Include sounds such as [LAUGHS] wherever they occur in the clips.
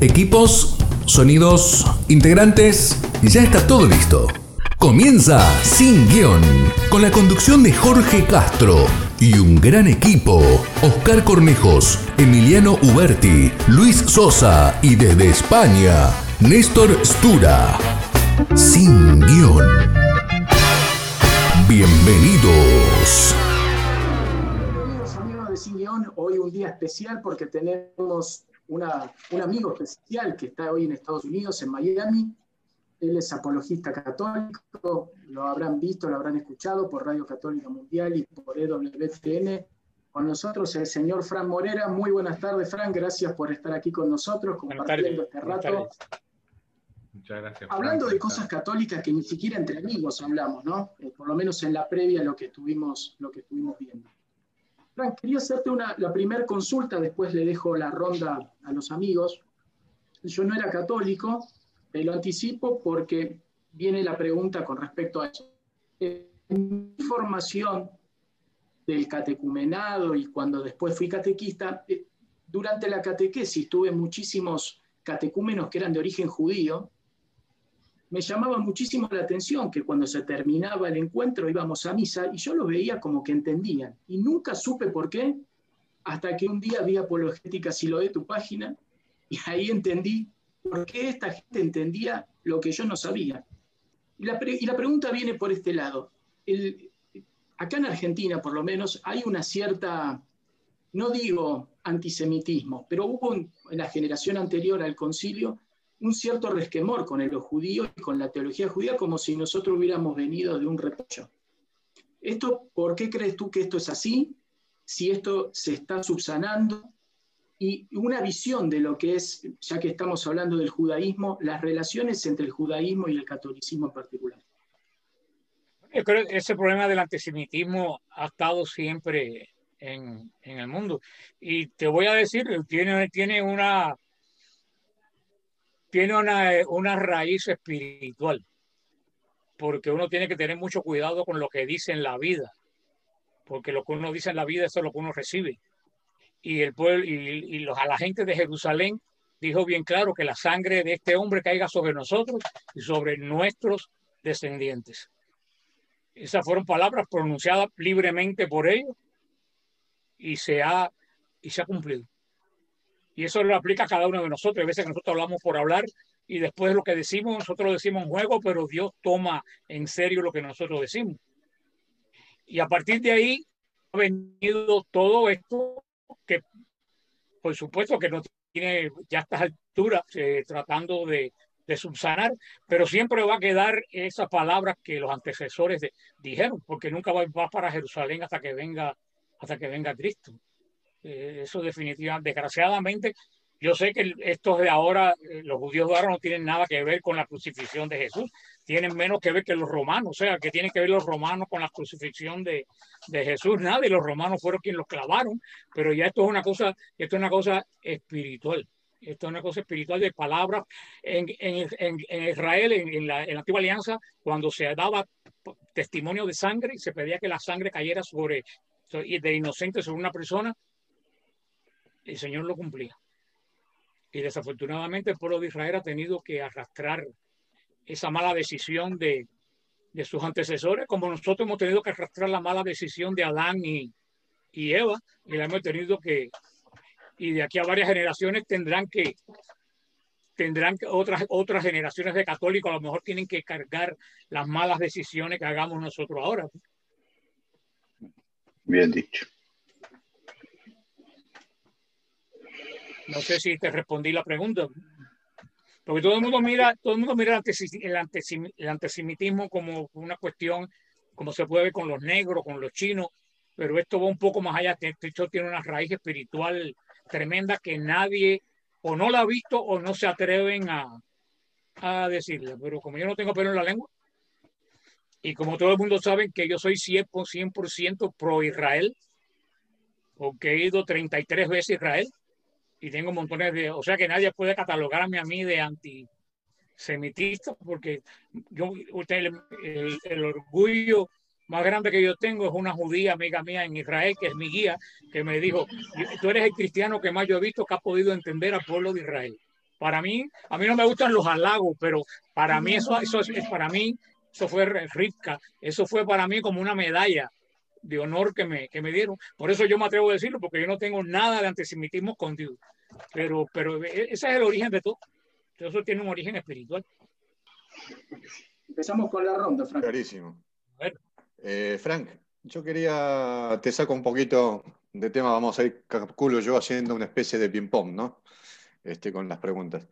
Equipos, sonidos, integrantes, ya está todo listo. Comienza Sin Guión, con la conducción de Jorge Castro y un gran equipo. Oscar Cornejos, Emiliano Uberti, Luis Sosa y desde España, Néstor Stura. Sin Guión. Bienvenidos. Bienvenidos amigos de Sin Guión. Hoy un día especial porque tenemos una, un amigo especial que está hoy en Estados Unidos, en Miami. Él es apologista católico, lo habrán visto, lo habrán escuchado por Radio Católica Mundial y por EWTN. Con nosotros el señor Fran Morera. Muy buenas tardes, Fran. Gracias por estar aquí con nosotros, compartiendo este rato. Muchas gracias. Hablando de cosas católicas que ni siquiera entre amigos hablamos, ¿no? Eh, por lo menos en la previa lo que estuvimos, lo que estuvimos viendo. Frank, quería hacerte una, la primera consulta, después le dejo la ronda a los amigos. Yo no era católico, te lo anticipo porque viene la pregunta con respecto a eso. En mi formación del catecumenado y cuando después fui catequista, eh, durante la catequesis tuve muchísimos catecúmenos que eran de origen judío, me llamaba muchísimo la atención que cuando se terminaba el encuentro íbamos a misa y yo lo veía como que entendían. Y nunca supe por qué, hasta que un día vi Apologética de tu página, y ahí entendí por qué esta gente entendía lo que yo no sabía. Y la, y la pregunta viene por este lado. El, acá en Argentina, por lo menos, hay una cierta, no digo antisemitismo, pero hubo en la generación anterior al concilio un cierto resquemor con el judío y con la teología judía, como si nosotros hubiéramos venido de un repocho. ¿Esto, ¿Por qué crees tú que esto es así? Si esto se está subsanando y una visión de lo que es, ya que estamos hablando del judaísmo, las relaciones entre el judaísmo y el catolicismo en particular. Creo que ese problema del antisemitismo ha estado siempre en, en el mundo. Y te voy a decir, tiene, tiene una, tiene una, una raíz espiritual, porque uno tiene que tener mucho cuidado con lo que dice en la vida, porque lo que uno dice en la vida es lo que uno recibe. Y, el pueblo, y, los, a la gente de Jerusalén dijo bien claro que la sangre de este hombre caiga sobre nosotros y sobre nuestros descendientes. Esas fueron palabras pronunciadas libremente por ellos y se ha, y se ha cumplido. Y eso lo aplica a cada uno de nosotros. A veces que nosotros hablamos por hablar y después lo que decimos, nosotros lo decimos en juego, pero Dios toma en serio lo que nosotros decimos. Y a partir de ahí ha venido todo esto que, por supuesto, que no tiene ya a estas alturas eh, tratando de, de, subsanar, pero siempre va a quedar esas palabras que los antecesores dijeron, porque nunca va, va para Jerusalén hasta que venga hasta que venga Cristo. Eh, eso definitivamente, desgraciadamente, yo sé que estos de ahora, eh, los judíos de ahora no tienen nada que ver con la crucifixión de Jesús, tienen menos que ver que los romanos, o sea, que tienen que ver los romanos con la crucifixión de, de Jesús, nada, y los romanos fueron quienes los clavaron, pero ya esto es una cosa, esto es una cosa espiritual. Esto es una cosa espiritual de palabras. En, en, en, Israel, en la, en la antigua alianza, cuando se daba testimonio de sangre se pedía que la sangre cayera sobre de inocente sobre una persona, el Señor lo cumplía. Y desafortunadamente el pueblo de Israel ha tenido que arrastrar esa mala decisión de, de sus antecesores, como nosotros hemos tenido que arrastrar la mala decisión de Adán y, y Eva, y la hemos tenido que, y de aquí a varias generaciones tendrán que, tendrán que otras, otras generaciones de católicos a lo mejor tienen que cargar las malas decisiones que hagamos nosotros ahora. Bien dicho. No sé si te respondí la pregunta. Porque todo el mundo mira, todo el mundo mira el, antisemitismo como una cuestión, como se puede ver con los negros, con los chinos, pero esto va un poco más allá. Esto tiene una raíz espiritual tremenda que nadie o no la ha visto o no se atreven a, a decirla. Pero como yo no tengo pelo en la lengua, y como todo el mundo sabe que yo soy 100%, 100 pro Israel, porque he ido 33 veces a Israel, y tengo montones de, o sea que nadie puede catalogarme a mí de antisemitista porque yo, usted, el, orgullo más grande que yo tengo es una judía amiga mía en Israel, que es mi guía, que me dijo, tú eres el cristiano que más yo he visto que ha podido entender al pueblo de Israel. Para mí, a mí no me gustan los halagos, pero para mí eso, eso es, para mí, eso fue rica, eso fue para mí como una medalla de honor que me, que me dieron. Por eso yo me atrevo a decirlo, porque yo no tengo nada de antisemitismo escondido. Pero, pero e, ese es el origen de todo. Eso tiene un origen espiritual. Empezamos con la ronda, Frank. Clarísimo. Eh, Frank, yo quería, te saco un poquito de tema, vamos a ir, calculo yo, haciendo una especie de ping-pong, ¿no? Este, con las preguntas.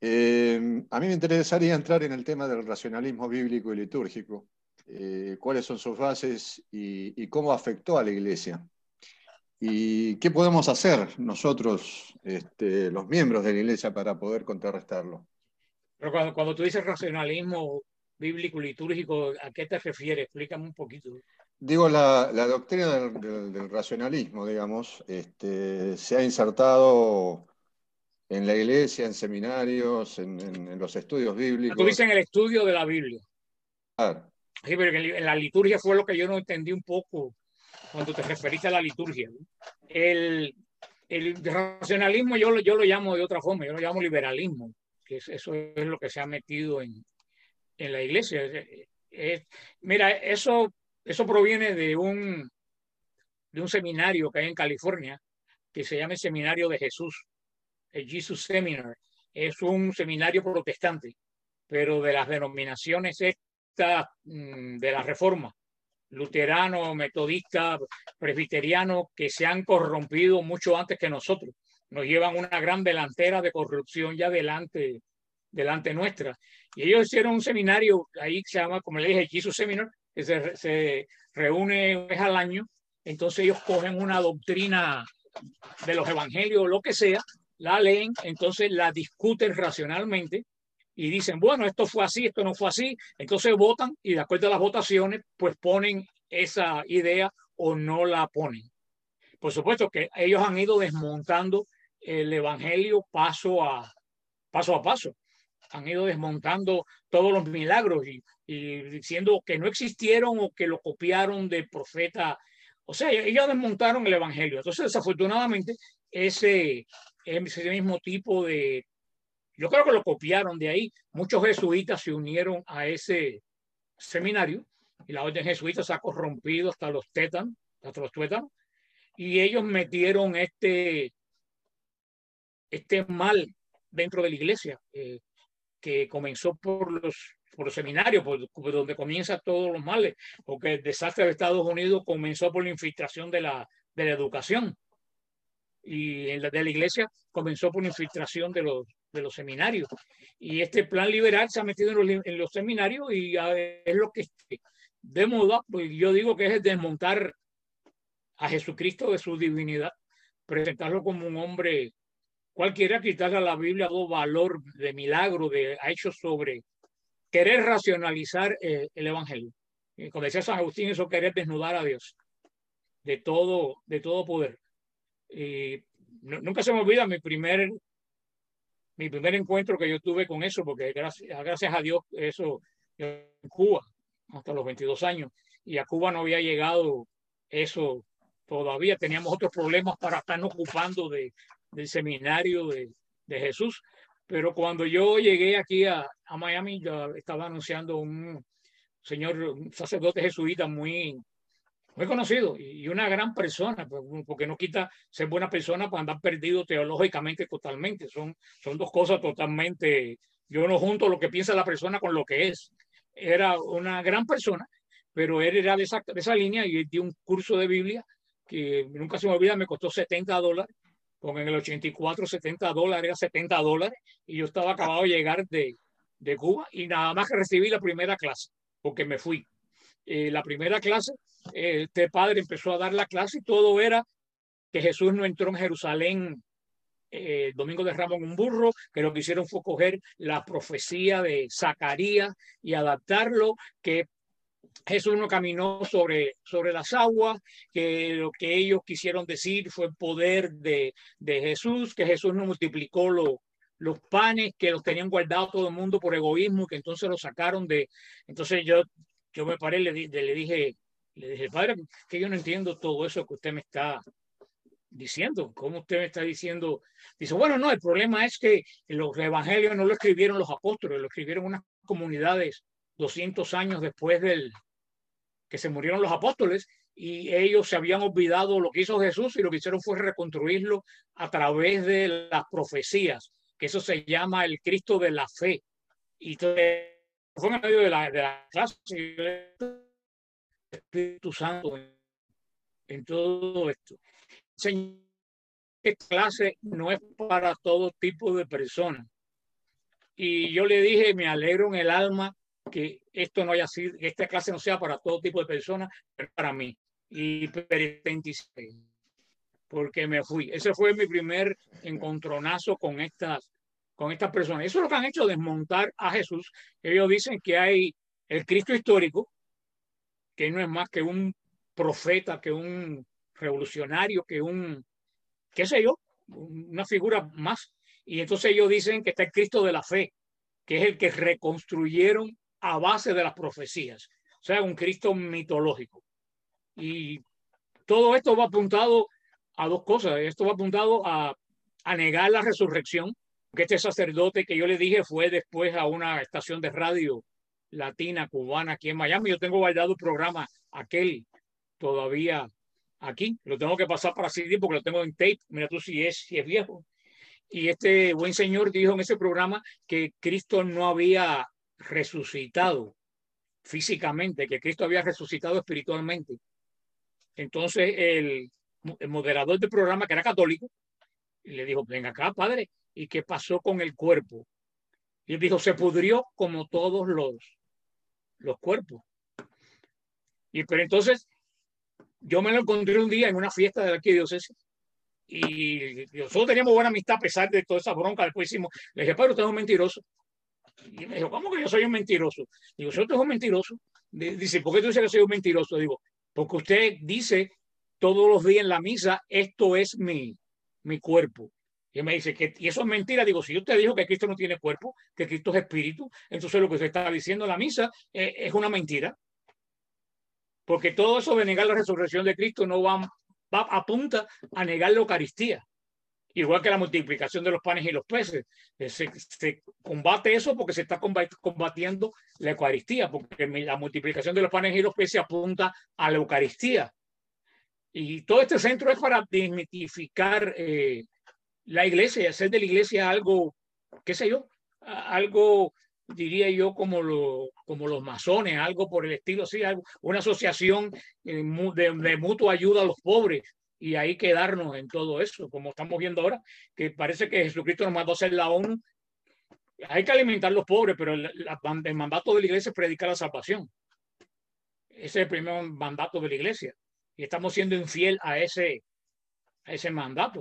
Eh, a mí me interesaría entrar en el tema del racionalismo bíblico y litúrgico. Eh, cuáles son sus bases y, cómo afectó a la Iglesia. ¿Y qué podemos hacer nosotros, este, los miembros de la Iglesia, para poder contrarrestarlo? Pero cuando, cuando tú dices racionalismo bíblico litúrgico, ¿a qué te refieres? Explícame un poquito. Digo, la, la doctrina del, racionalismo, digamos, este, se ha insertado en la iglesia, en seminarios, en, en, los estudios bíblicos. Tú dices en el estudio de la Biblia. Claro. Sí, pero en la liturgia fue lo que yo no entendí un poco cuando te referiste a la liturgia. El, el racionalismo yo, yo lo llamo de otra forma, yo lo llamo liberalismo, que eso es lo que se ha metido en, en la iglesia. mira, eso, eso proviene de un, de un seminario que hay en California que se llama el Seminario de Jesús, el Jesus Seminar. Es un seminario protestante, pero de las denominaciones Mm, de la reforma, luterano, metodista, presbiteriano, que se han corrompido mucho antes que nosotros. Nos llevan una gran delantera de corrupción ya delante, delante nuestra. Y ellos hicieron un seminario, ahí se llama, como le dije, Jesus Seminar, que se, se reúne una al año. Entonces ellos cogen una doctrina de los evangelios lo que sea, la leen, entonces la discuten racionalmente y dicen, bueno, esto fue así, esto no fue así, entonces votan y de acuerdo a las votaciones, pues ponen esa idea o no la ponen. Por supuesto que ellos han ido desmontando el Evangelio paso a paso. A paso. Han ido desmontando todos los milagros y, y diciendo que no existieron o que lo copiaron del profeta. O sea, ellos desmontaron el Evangelio. Entonces, desafortunadamente, ese, ese mismo tipo de yo creo que lo copiaron de ahí. Muchos jesuitas se unieron a ese seminario y la orden jesuita se ha corrompido hasta los tétanos, hasta los tuétanos, y ellos metieron este, este mal dentro de la iglesia, eh, que comenzó por los, por seminarios, por, donde comienza todos los males, porque el desastre de Estados Unidos comenzó por la infiltración de la, de la educación y en de la iglesia comenzó por la infiltración de los, de los seminarios. Y este plan liberal se ha metido en los, seminarios y es lo que de moda, pues yo digo que es desmontar a Jesucristo de su divinidad, presentarlo como un hombre cualquiera, quitarle a la Biblia todo valor de milagro, de ha hecho sobre querer racionalizar eh, el Evangelio. Y como decía San Agustín, eso querer desnudar a Dios de todo, de todo poder. Y nunca se me olvida mi primer mi primer encuentro que yo tuve con eso, porque gracias, a Dios eso en Cuba, hasta los 22 años, y a Cuba no había llegado eso todavía, teníamos otros problemas para estarnos ocupando de, del seminario de, de Jesús, pero cuando yo llegué aquí a, a Miami, ya estaba anunciando un señor, sacerdote jesuita muy, muy conocido y una gran persona, pues, porque no quita ser buena persona para andar perdido teológicamente totalmente. Son, son dos cosas totalmente, yo no junto lo que piensa la persona con lo que es. Era una gran persona, pero él era de esa, de esa línea y dio un curso de Biblia que nunca se me olvida, me costó 70 dólares, porque en el 84 70 dólares era 70 dólares y yo estaba acabado de llegar de, de Cuba y nada más que recibí la primera clase, porque me fui. Eh, la primera clase este padre empezó a dar la clase y todo era que Jesús no entró en Jerusalén eh, el domingo de Ramos un burro, que lo que hicieron fue coger la profecía de Zacarías y adaptarlo, que Jesús no caminó sobre, sobre las aguas, que lo que ellos quisieron decir fue el poder de, de Jesús, que Jesús no multiplicó los panes, que los tenían guardados todo el mundo por egoísmo, que entonces los sacaron de... Entonces yo, yo me paré, le, le dije, le dije, padre, que yo no entiendo todo eso que usted me está, diciendo? ¿Cómo usted me está diciendo? Dice, bueno, no, el problema es que los evangelios no lo escribieron los apóstoles, lo escribieron unas comunidades 200 años después del que se murieron los apóstoles y ellos se habían olvidado lo que hizo Jesús y lo que hicieron fue reconstruirlo a través de las profecías, que eso se llama el Cristo de la fe. Y fue en medio de la, de la clase Espíritu Santo en todo esto. Señor, esta clase no es para todo tipo de personas. Y yo le dije, me alegro en el alma que esto no haya sido, que esta clase no sea para todo tipo de personas, pero para mí. Y porque me fui. Ese fue mi primer encontronazo con estas, con estas personas. Eso es lo que han hecho, desmontar a Jesús. Ellos dicen que hay el Cristo histórico, que no es más que un profeta, que un revolucionario, que un, qué sé yo, una figura más. Y entonces ellos dicen que está el Cristo de la fe, que es el que reconstruyeron a base de las profecías. O sea, un Cristo mitológico. Y todo esto va apuntado a dos cosas. Esto va apuntado a, a negar la resurrección, que este sacerdote que yo le dije fue después a una estación de radio latina, cubana, aquí en Miami. Yo tengo guardado el programa aquel todavía aquí. Lo tengo que pasar para CD porque lo tengo en tape. Mira tú si es, si es viejo. Y este buen señor dijo en ese programa que Cristo no había resucitado físicamente, que Cristo había resucitado espiritualmente. Entonces el, moderador del programa, que era católico, le dijo, ven acá, padre, ¿y qué pasó con el cuerpo? Y él dijo, se pudrió como todos los, los cuerpos. Y pero entonces yo me lo encontré un día en una fiesta de la arquidiócesis y nosotros teníamos buena amistad a pesar de toda esa bronca. Después hicimos, le dije, pero usted es un mentiroso. Y me dijo, ¿cómo que yo soy un mentiroso? Digo, ¿usted es un mentiroso? Dice, ¿por qué tú dices que soy un mentiroso? Digo, porque usted dice todos los días en la misa, esto es mi, mi cuerpo. Y me dice que eso es mentira. Digo, si usted dijo que Cristo no tiene cuerpo, que Cristo es espíritu, entonces lo que usted está diciendo en la misa eh, es una mentira. Porque todo eso de negar la resurrección de Cristo no va, va apunta a negar la Eucaristía. Igual que la multiplicación de los panes y los peces. Eh, se, combate eso porque se está combatiendo la Eucaristía, porque la multiplicación de los panes y los peces apunta a la Eucaristía. Y todo este centro es para desmitificar eh, la iglesia hacer de la iglesia algo, qué sé yo, algo diría yo, como, lo, como los masones, algo por el estilo, sí, una asociación eh, de, mutua ayuda a los pobres y ahí quedarnos en todo eso, como estamos viendo ahora, que parece que Jesucristo nos mandó a ser la ONU. Hay que alimentar a los pobres, pero el, el mandato de la iglesia es predicar la salvación. Ese es el primer mandato de la iglesia. Y estamos siendo infiel a ese, a ese mandato.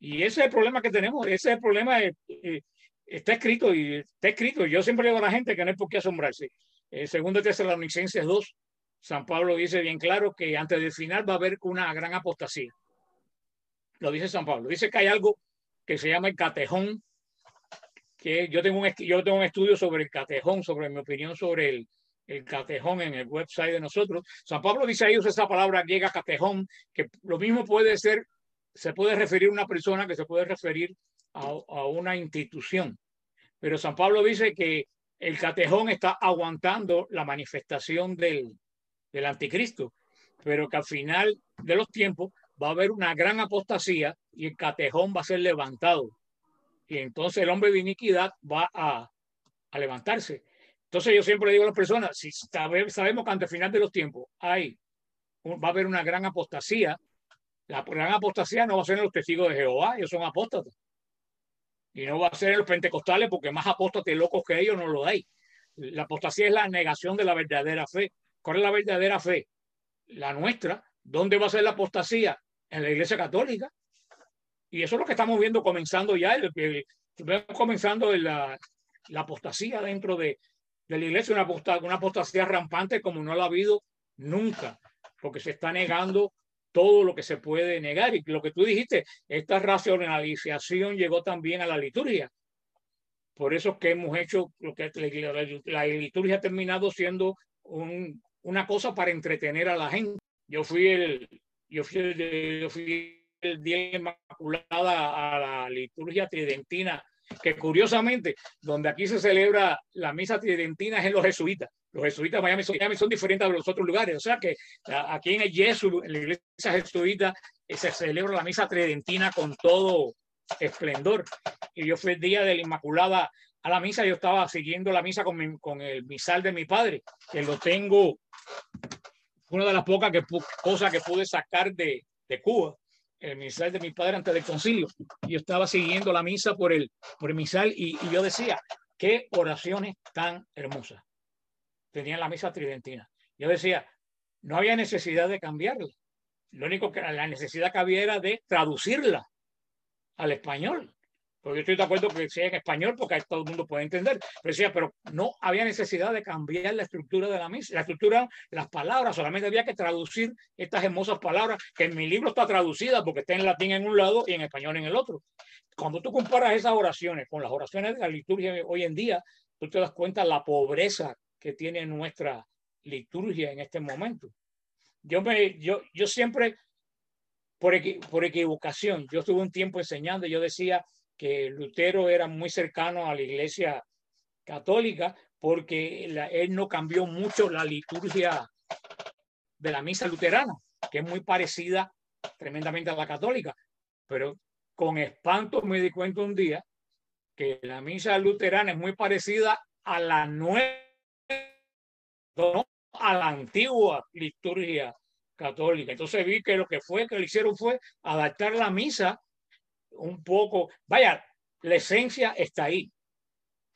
Y ese es el problema que tenemos. Ese es el problema. De, eh, está escrito y está escrito. Yo siempre digo a la gente que no hay por qué asombrarse. Eh, segundo Tesalonicenses 2, San Pablo dice bien claro que antes del final va a haber una gran apostasía. Lo dice San Pablo. Dice que hay algo que se llama el catejón, que yo tengo un, yo tengo un estudio sobre el catejón, sobre mi opinión sobre el, el catejón en el website de nosotros. San Pablo dice ahí, usa esa palabra griega catejón, que lo mismo puede ser, se puede referir a una persona que se puede referir a, una institución. Pero San Pablo dice que el catejón está aguantando la manifestación del, del anticristo, pero que al final de los tiempos va a haber una gran apostasía y el catejón va a ser levantado. Y entonces el hombre de iniquidad va a, a levantarse. Entonces yo siempre digo a las personas, si sabemos que ante el final de los tiempos hay, va a haber una gran apostasía, la gran apostasía no va a ser en los testigos de Jehová, ellos son apóstatas. Y no va a ser en los pentecostales porque más apóstatas locos que ellos no lo hay. La apostasía es la negación de la verdadera fe. ¿Cuál es la verdadera fe? La nuestra. ¿Dónde va a ser la apostasía? En la iglesia católica. Y eso es lo que estamos viendo comenzando ya. El, comenzando la, la apostasía dentro de, de la iglesia, una, una apostasía rampante como no la ha habido nunca, porque se está negando todo lo que se puede negar. Y lo que tú dijiste, esta racionalización llegó también a la liturgia. Por eso es que hemos hecho lo que la, liturgia ha terminado siendo una cosa para entretener a la gente. Yo fui el, yo fui, yo fui el día inmaculada a la liturgia tridentina, que curiosamente, donde aquí se celebra la misa tridentina es en los jesuitas. Los jesuitas de Miami son, diferentes de los otros lugares. O sea que aquí en el Yesu, en la iglesia jesuita, eh, se celebra la misa tridentina con todo esplendor. Y yo fui el día de la Inmaculada a la misa, yo estaba siguiendo la misa con, con el misal de mi padre, que lo tengo, una de las pocas que, cosas que pude sacar de, de Cuba el misal de mi padre antes del concilio. Yo estaba siguiendo la misa por el, por el misal y, y yo decía, qué oraciones tan hermosas tenían la misa tridentina. Yo decía, no había necesidad de cambiarla. Lo único que la necesidad que había era de traducirla al español. Porque yo estoy de acuerdo que sea en español porque todo el mundo puede entender. Pero decía, pero no había necesidad de cambiar la estructura de la misa. La estructura, las palabras, solamente había que traducir estas hermosas palabras que en mi libro está traducida porque está en latín en un lado y en español en el otro. Cuando tú comparas esas oraciones con las oraciones de la liturgia hoy en día, tú te das cuenta la pobreza que tiene nuestra liturgia en este momento. Yo, me, yo, yo siempre, por, por equivocación, yo estuve un tiempo enseñando, yo decía que Lutero era muy cercano a la iglesia católica porque él no cambió mucho la liturgia de la misa luterana, que es muy parecida tremendamente a la católica. Pero con espanto me di cuenta un día que la misa luterana es muy parecida a la nueva, no, a la antigua liturgia católica. Entonces vi que lo que fue que le hicieron fue adaptar la misa un poco, vaya, la esencia está ahí,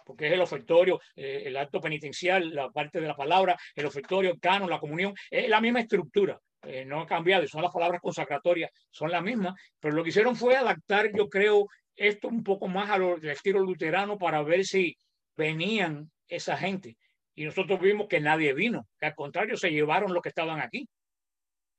porque es el ofertorio, eh, el acto penitencial, la parte de la palabra, el ofertorio, el canon, la comunión, es la misma estructura, eh, no ha cambiado, son las palabras consacratorias, son las mismas, pero lo que hicieron fue adaptar, yo creo, esto un poco más al estilo luterano para ver si venían esa gente. Y nosotros vimos que nadie vino, que al contrario se llevaron los que estaban aquí.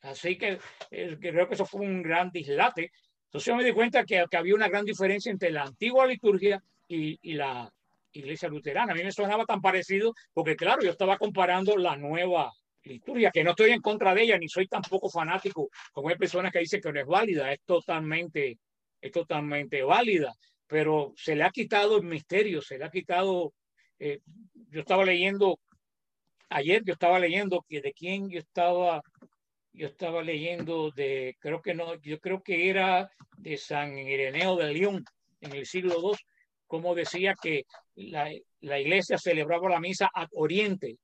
Así que eh, creo que eso fue un gran dislate entonces yo me di cuenta que, había una gran diferencia entre la antigua liturgia y, la iglesia luterana. A mí me sonaba tan parecido porque, claro, yo estaba comparando la nueva liturgia, que no estoy en contra de ella, ni soy tampoco fanático, como hay personas que dicen que no es válida, es totalmente, es totalmente válida, pero se le ha quitado el misterio, se le ha quitado, eh, yo estaba leyendo, ayer yo estaba leyendo que de quién yo estaba yo estaba leyendo de, creo que no, yo creo que era de San Ireneo de León en el siglo II, como decía que la, la iglesia celebraba la misa al oriente,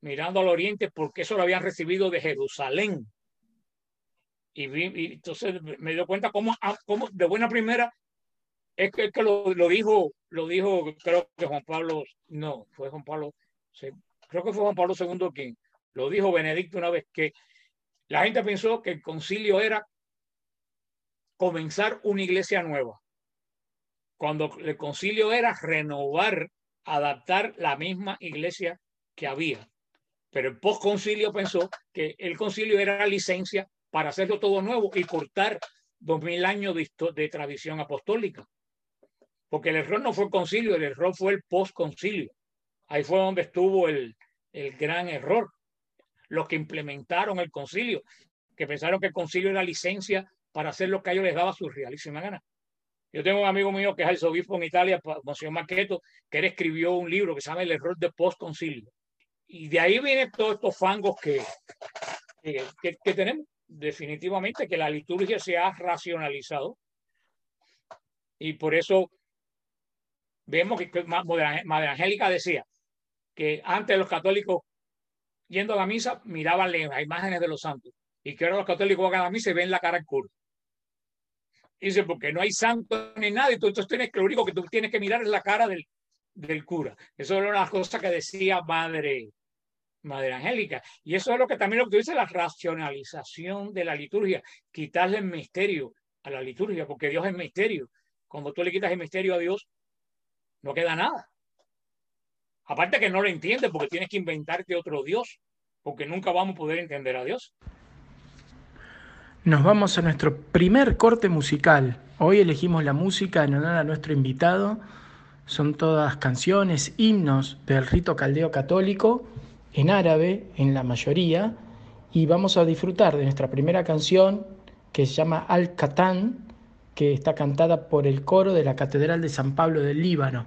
mirando al oriente, porque eso lo habían recibido de Jerusalén. Y, vi, entonces me dio cuenta cómo, ah, cómo, de buena primera es que, que lo, lo, dijo, lo dijo, creo que Juan Pablo, no, fue Juan Pablo, creo que fue Juan Pablo II quien lo dijo Benedicto una vez que la gente pensó que el concilio era comenzar una iglesia nueva, cuando el concilio era renovar, adaptar la misma iglesia que había. Pero el postconcilio pensó que el concilio era licencia para hacerlo todo nuevo y cortar dos mil años de, de, tradición apostólica. Porque el error no fue el concilio, el error fue el postconcilio. Ahí fue donde estuvo el, el gran error los que implementaron el concilio, que pensaron que el concilio era licencia para hacer lo que a ellos les daba su realísima gana. Yo tengo un amigo mío que es arzobispo en Italia, Monsignor Maqueto, que él escribió un libro que se llama El error de post-concilio. Y de ahí vienen todos estos fangos que, que, que, tenemos. Definitivamente que la liturgia se ha racionalizado. Y por eso vemos que Madre Angélica decía que antes los católicos yendo a la misa, miraban las imágenes de los santos. Y que los católicos van a la misa y ven la cara del cura. dice, porque no hay santo ni nada, y tú entonces tienes que lo único que tú tienes que mirar es la cara del, del cura. Eso era una cosa que decía Madre, Madre Angélica. Y eso es lo que también lo que tú dices, la racionalización de la liturgia, quitarle el misterio a la liturgia, porque Dios es misterio. Cuando tú le quitas el misterio a Dios, no queda nada. Aparte que no lo entiendes porque tienes que inventarte otro Dios, porque nunca vamos a poder entender a Dios. Nos vamos a nuestro primer corte musical. Hoy elegimos la música en honor a nuestro invitado. Son todas canciones, himnos del rito caldeo católico, en árabe, en la mayoría, y vamos a disfrutar de nuestra primera canción que se llama Al-Qatán, que está cantada por el coro de la Catedral de San Pablo del Líbano.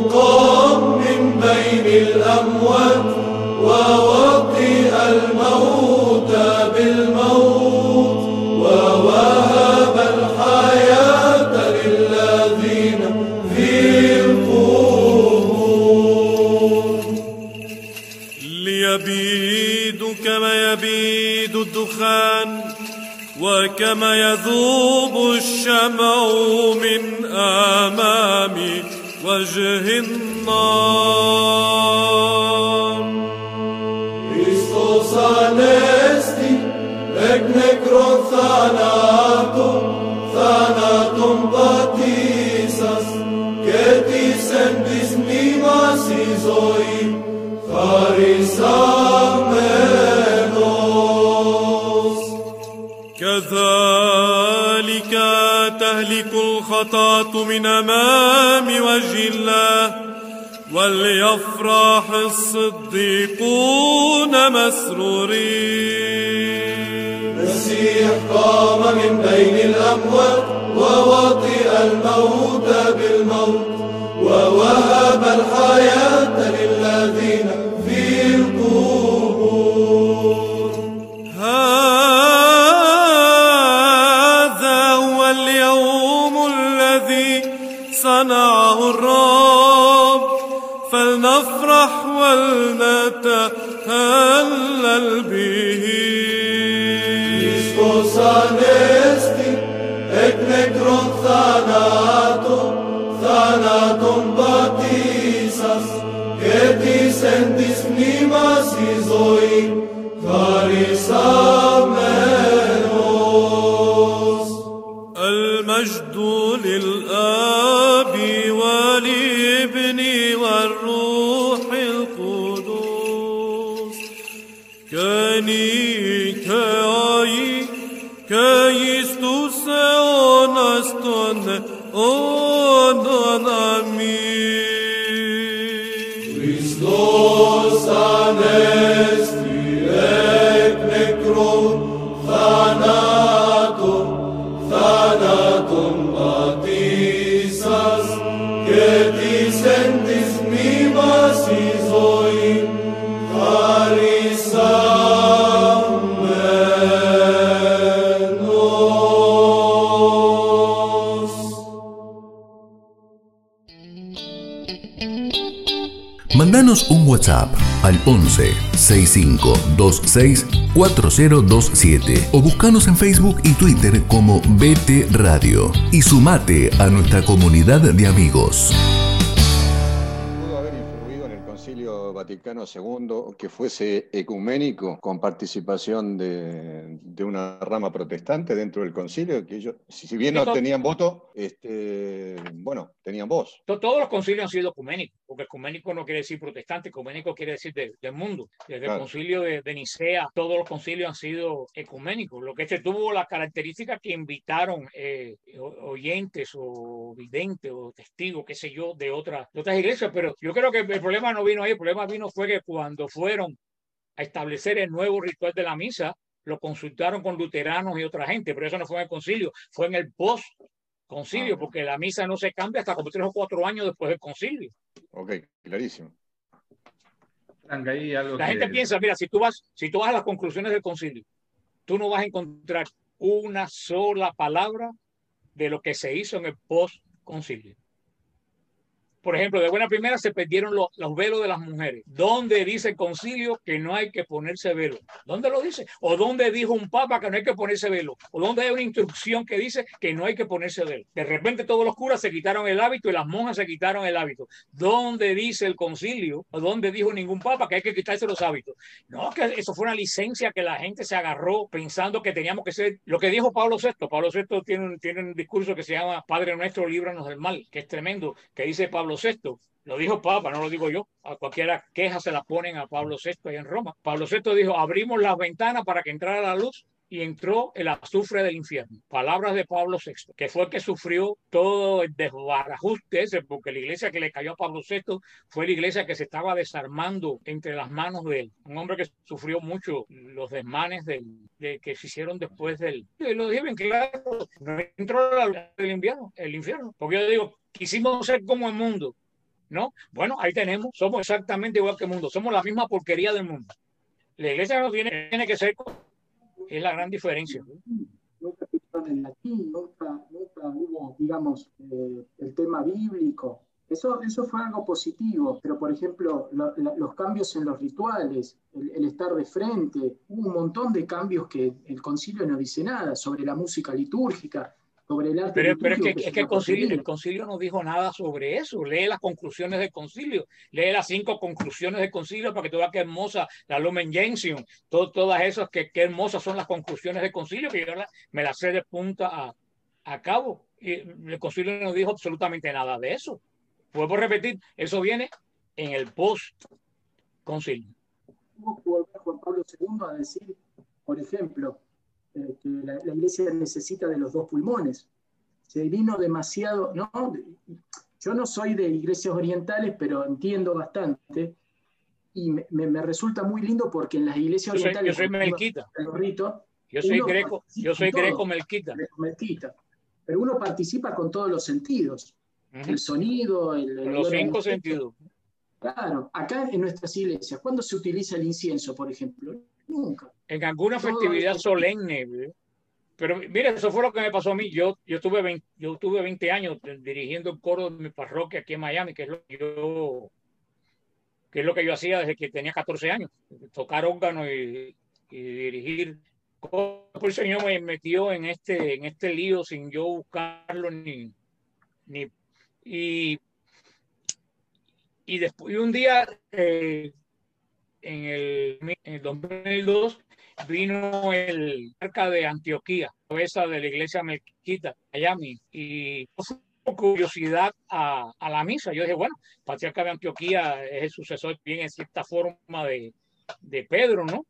قام من بين الأموات ووطئ الموت بالموت ووهب الحياة للذين في القبور. ليبيد كما يبيد الدخان وكما يذوب الشمع من وجه النار Christos anesti ec necron thanatum thanatum patisas que tis en bis mimas الخطاة من أمام وجه الله وليفرح الصديقون مسرورين. المسيح قام من بين الأموات ووطئ الموت ولنتهلل Un WhatsApp al 11 6526 4027 o buscanos en Facebook y Twitter como BT Radio y sumate a nuestra comunidad de amigos. Vaticano II que fuese ecuménico con participación de, una rama protestante dentro del concilio, que ellos, si bien no tenían voto, este, bueno, tenían voz. Todos los concilios han sido ecuménicos, porque ecuménico no quiere decir protestante, ecuménico quiere decir del mundo. Desde el concilio de, Nicea, todos los concilios han sido ecuménicos, lo que este tuvo la característica que invitaron eh, oyentes o videntes o testigos, qué sé yo, de, otra, de otras iglesias, pero yo creo que el problema no vino ahí, el problema vino fue que cuando fueron a establecer el nuevo ritual de la misa, lo consultaron con luteranos y otra gente, pero eso no fue en el concilio, fue en el post concilio, porque la misa no se cambia hasta como tres o cuatro años después del concilio. Ok, clarísimo. la gente piensa, mira, si tú vas, si tú vas a las conclusiones del concilio, tú no vas a encontrar una sola palabra de lo que se hizo en el post concilio por ejemplo, de buena primera se perdieron los, velos de las mujeres. ¿Dónde dice el concilio que no hay que ponerse velo? ¿Dónde lo dice? ¿O dónde dijo un papa que no hay que ponerse velo? ¿O dónde hay una instrucción que dice que no hay que ponerse velo? De repente todos los curas se quitaron el hábito y las monjas se quitaron el hábito. ¿Dónde dice el concilio? ¿O dónde dijo ningún papa que hay que quitarse los hábitos? No, que eso fue una licencia que la gente se agarró pensando que teníamos que ser lo que dijo Pablo VI. Pablo VI tiene un, tiene un discurso que se llama Padre Nuestro, líbranos del mal, que es tremendo, que dice Pablo Pablo VI, lo dijo Papa, no lo digo yo, a cualquiera queja se la ponen a Pablo VI ahí en Roma. Pablo VI dijo, abrimos las ventanas para que entrara la luz y entró el azufre del infierno. Palabras de Pablo VI, que fue el que sufrió todo el desbarajuste ese, porque la iglesia que le cayó a Pablo VI fue la iglesia que se estaba desarmando entre las manos de él. Un hombre que sufrió mucho los desmanes de, que se hicieron después de él. Y lo dije bien claro, no entró el infierno, el infierno. Porque yo digo, quisimos ser como el mundo, ¿no? Bueno, ahí tenemos, somos exactamente igual que el mundo, somos la misma porquería del mundo. La iglesia no tiene, tiene que ser, es la gran diferencia. Nunca en latín, nunca, hubo, digamos, eh, el tema bíblico. Eso, eso fue algo positivo, pero por ejemplo, los cambios en los rituales, el, el, estar de frente, hubo un montón de cambios que el concilio no dice nada sobre la música litúrgica, pero, pero es que, es que el, concilio, el concilio no dijo nada sobre eso. Lee las conclusiones del concilio, lee las cinco conclusiones del concilio para que tú veas qué hermosa la Lumen Gentium, todas esas, que qué hermosas son las conclusiones del concilio, que yo me las sé de punta a, a cabo. Y el concilio no dijo absolutamente nada de eso. Vuelvo a repetir, eso viene en el post concilio. Juan Pablo II a decir, por ejemplo, eh, que la, iglesia necesita de los dos pulmones. Se vino demasiado, ¿no? Yo no soy de iglesias orientales, pero entiendo bastante y me, resulta muy lindo porque en las iglesias orientales... Yo soy melquita. yo soy greco, yo soy greco melquita. melquita. Pero uno participa con todos los sentidos. El sonido, el... los cinco sentidos. Claro, acá en nuestras iglesias, ¿cuándo se utiliza el incienso, por ejemplo? Nunca. En alguna festividad solemne. Pero mira, eso fue lo que me pasó a mí. Yo, yo, tuve 20, yo tuve 20 años dirigiendo el coro de mi parroquia aquí en Miami, que es lo que yo, que es lo que yo hacía desde que tenía 14 años. Tocar órgano y, dirigir. Por el Señor me metió en este, en este lío sin yo buscarlo ni... ni y, y después un día eh, en el, en 2002 vino el arca de Antioquía, cabeza de la iglesia Melquita, Miami, y curiosidad a, a, la misa. Yo dije, bueno, Patriarca de Antioquía es el sucesor bien en cierta forma de, de Pedro, ¿no?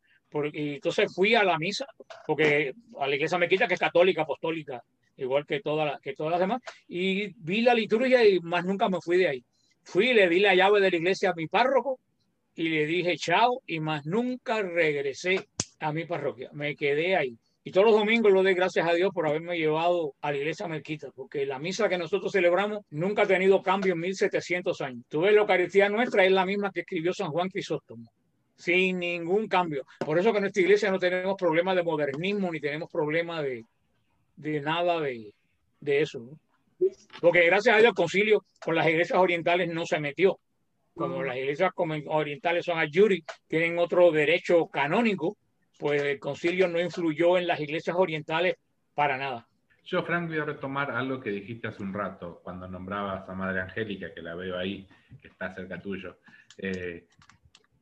y entonces fui a la misa, porque a la iglesia Melquita, que es católica, apostólica, igual que, toda que todas las demás, y vi la liturgia y más nunca me fui de ahí. Fui le di la llave de la iglesia a mi párroco y le dije chao y más nunca regresé a mi parroquia. Me quedé ahí. Y todos los domingos lo doy gracias a Dios por haberme llevado a la iglesia Melquita, porque la misa que nosotros celebramos nunca ha tenido cambio en 1700 años. Tú ves la Eucaristía nuestra, es la misma que escribió San Juan Crisóstomo, sin ningún cambio. Por eso que en nuestra iglesia no tenemos problema de modernismo ni tenemos problema de, de nada de, de eso. Porque gracias a Dios el concilio con las iglesias orientales no se metió como las iglesias orientales son a Yuri, tienen otro derecho canónico, pues el concilio no influyó en las iglesias orientales para nada. Yo, Frank, voy a retomar algo que dijiste hace un rato, cuando nombrabas a Madre Angélica, que la veo ahí, que está cerca tuyo. Eh,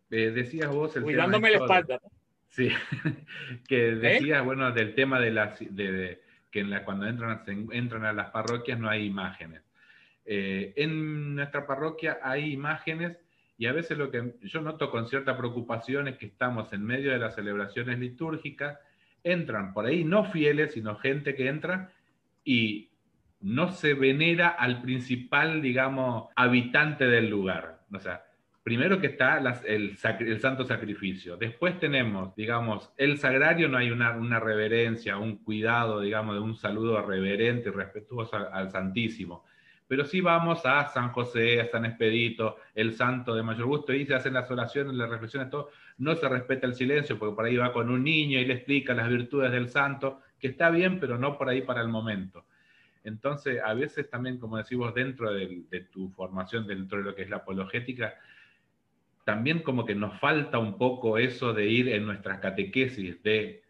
eh, decías vos... El Cuidándome la espalda. Sí, [LAUGHS] que ¿Eh? decías, bueno, del tema de las... De, que la, cuando entran, entran a las parroquias no hay imágenes. En nuestra parroquia hay imágenes y a veces lo que yo noto con cierta preocupación es que estamos en medio de las celebraciones litúrgicas, entran por ahí no fieles, sino gente que entra y no se venera al principal, digamos, habitante del lugar. O sea, primero que está el, santo sacrificio. Después tenemos, digamos, el sagrario, no hay una, una, reverencia, un cuidado, digamos, de un saludo reverente y respetuoso al Santísimo pero sí vamos a San José, a San Expedito, el santo de mayor gusto, y se hacen las oraciones, las reflexiones, todo. No se respeta el silencio, porque por ahí va con un niño y le explica las virtudes del santo, que está bien, pero no por ahí para el momento. Entonces, a veces también, como decimos, dentro de, de tu formación, dentro de lo que es la apologética, también como que nos falta un poco eso de ir en nuestras catequesis, de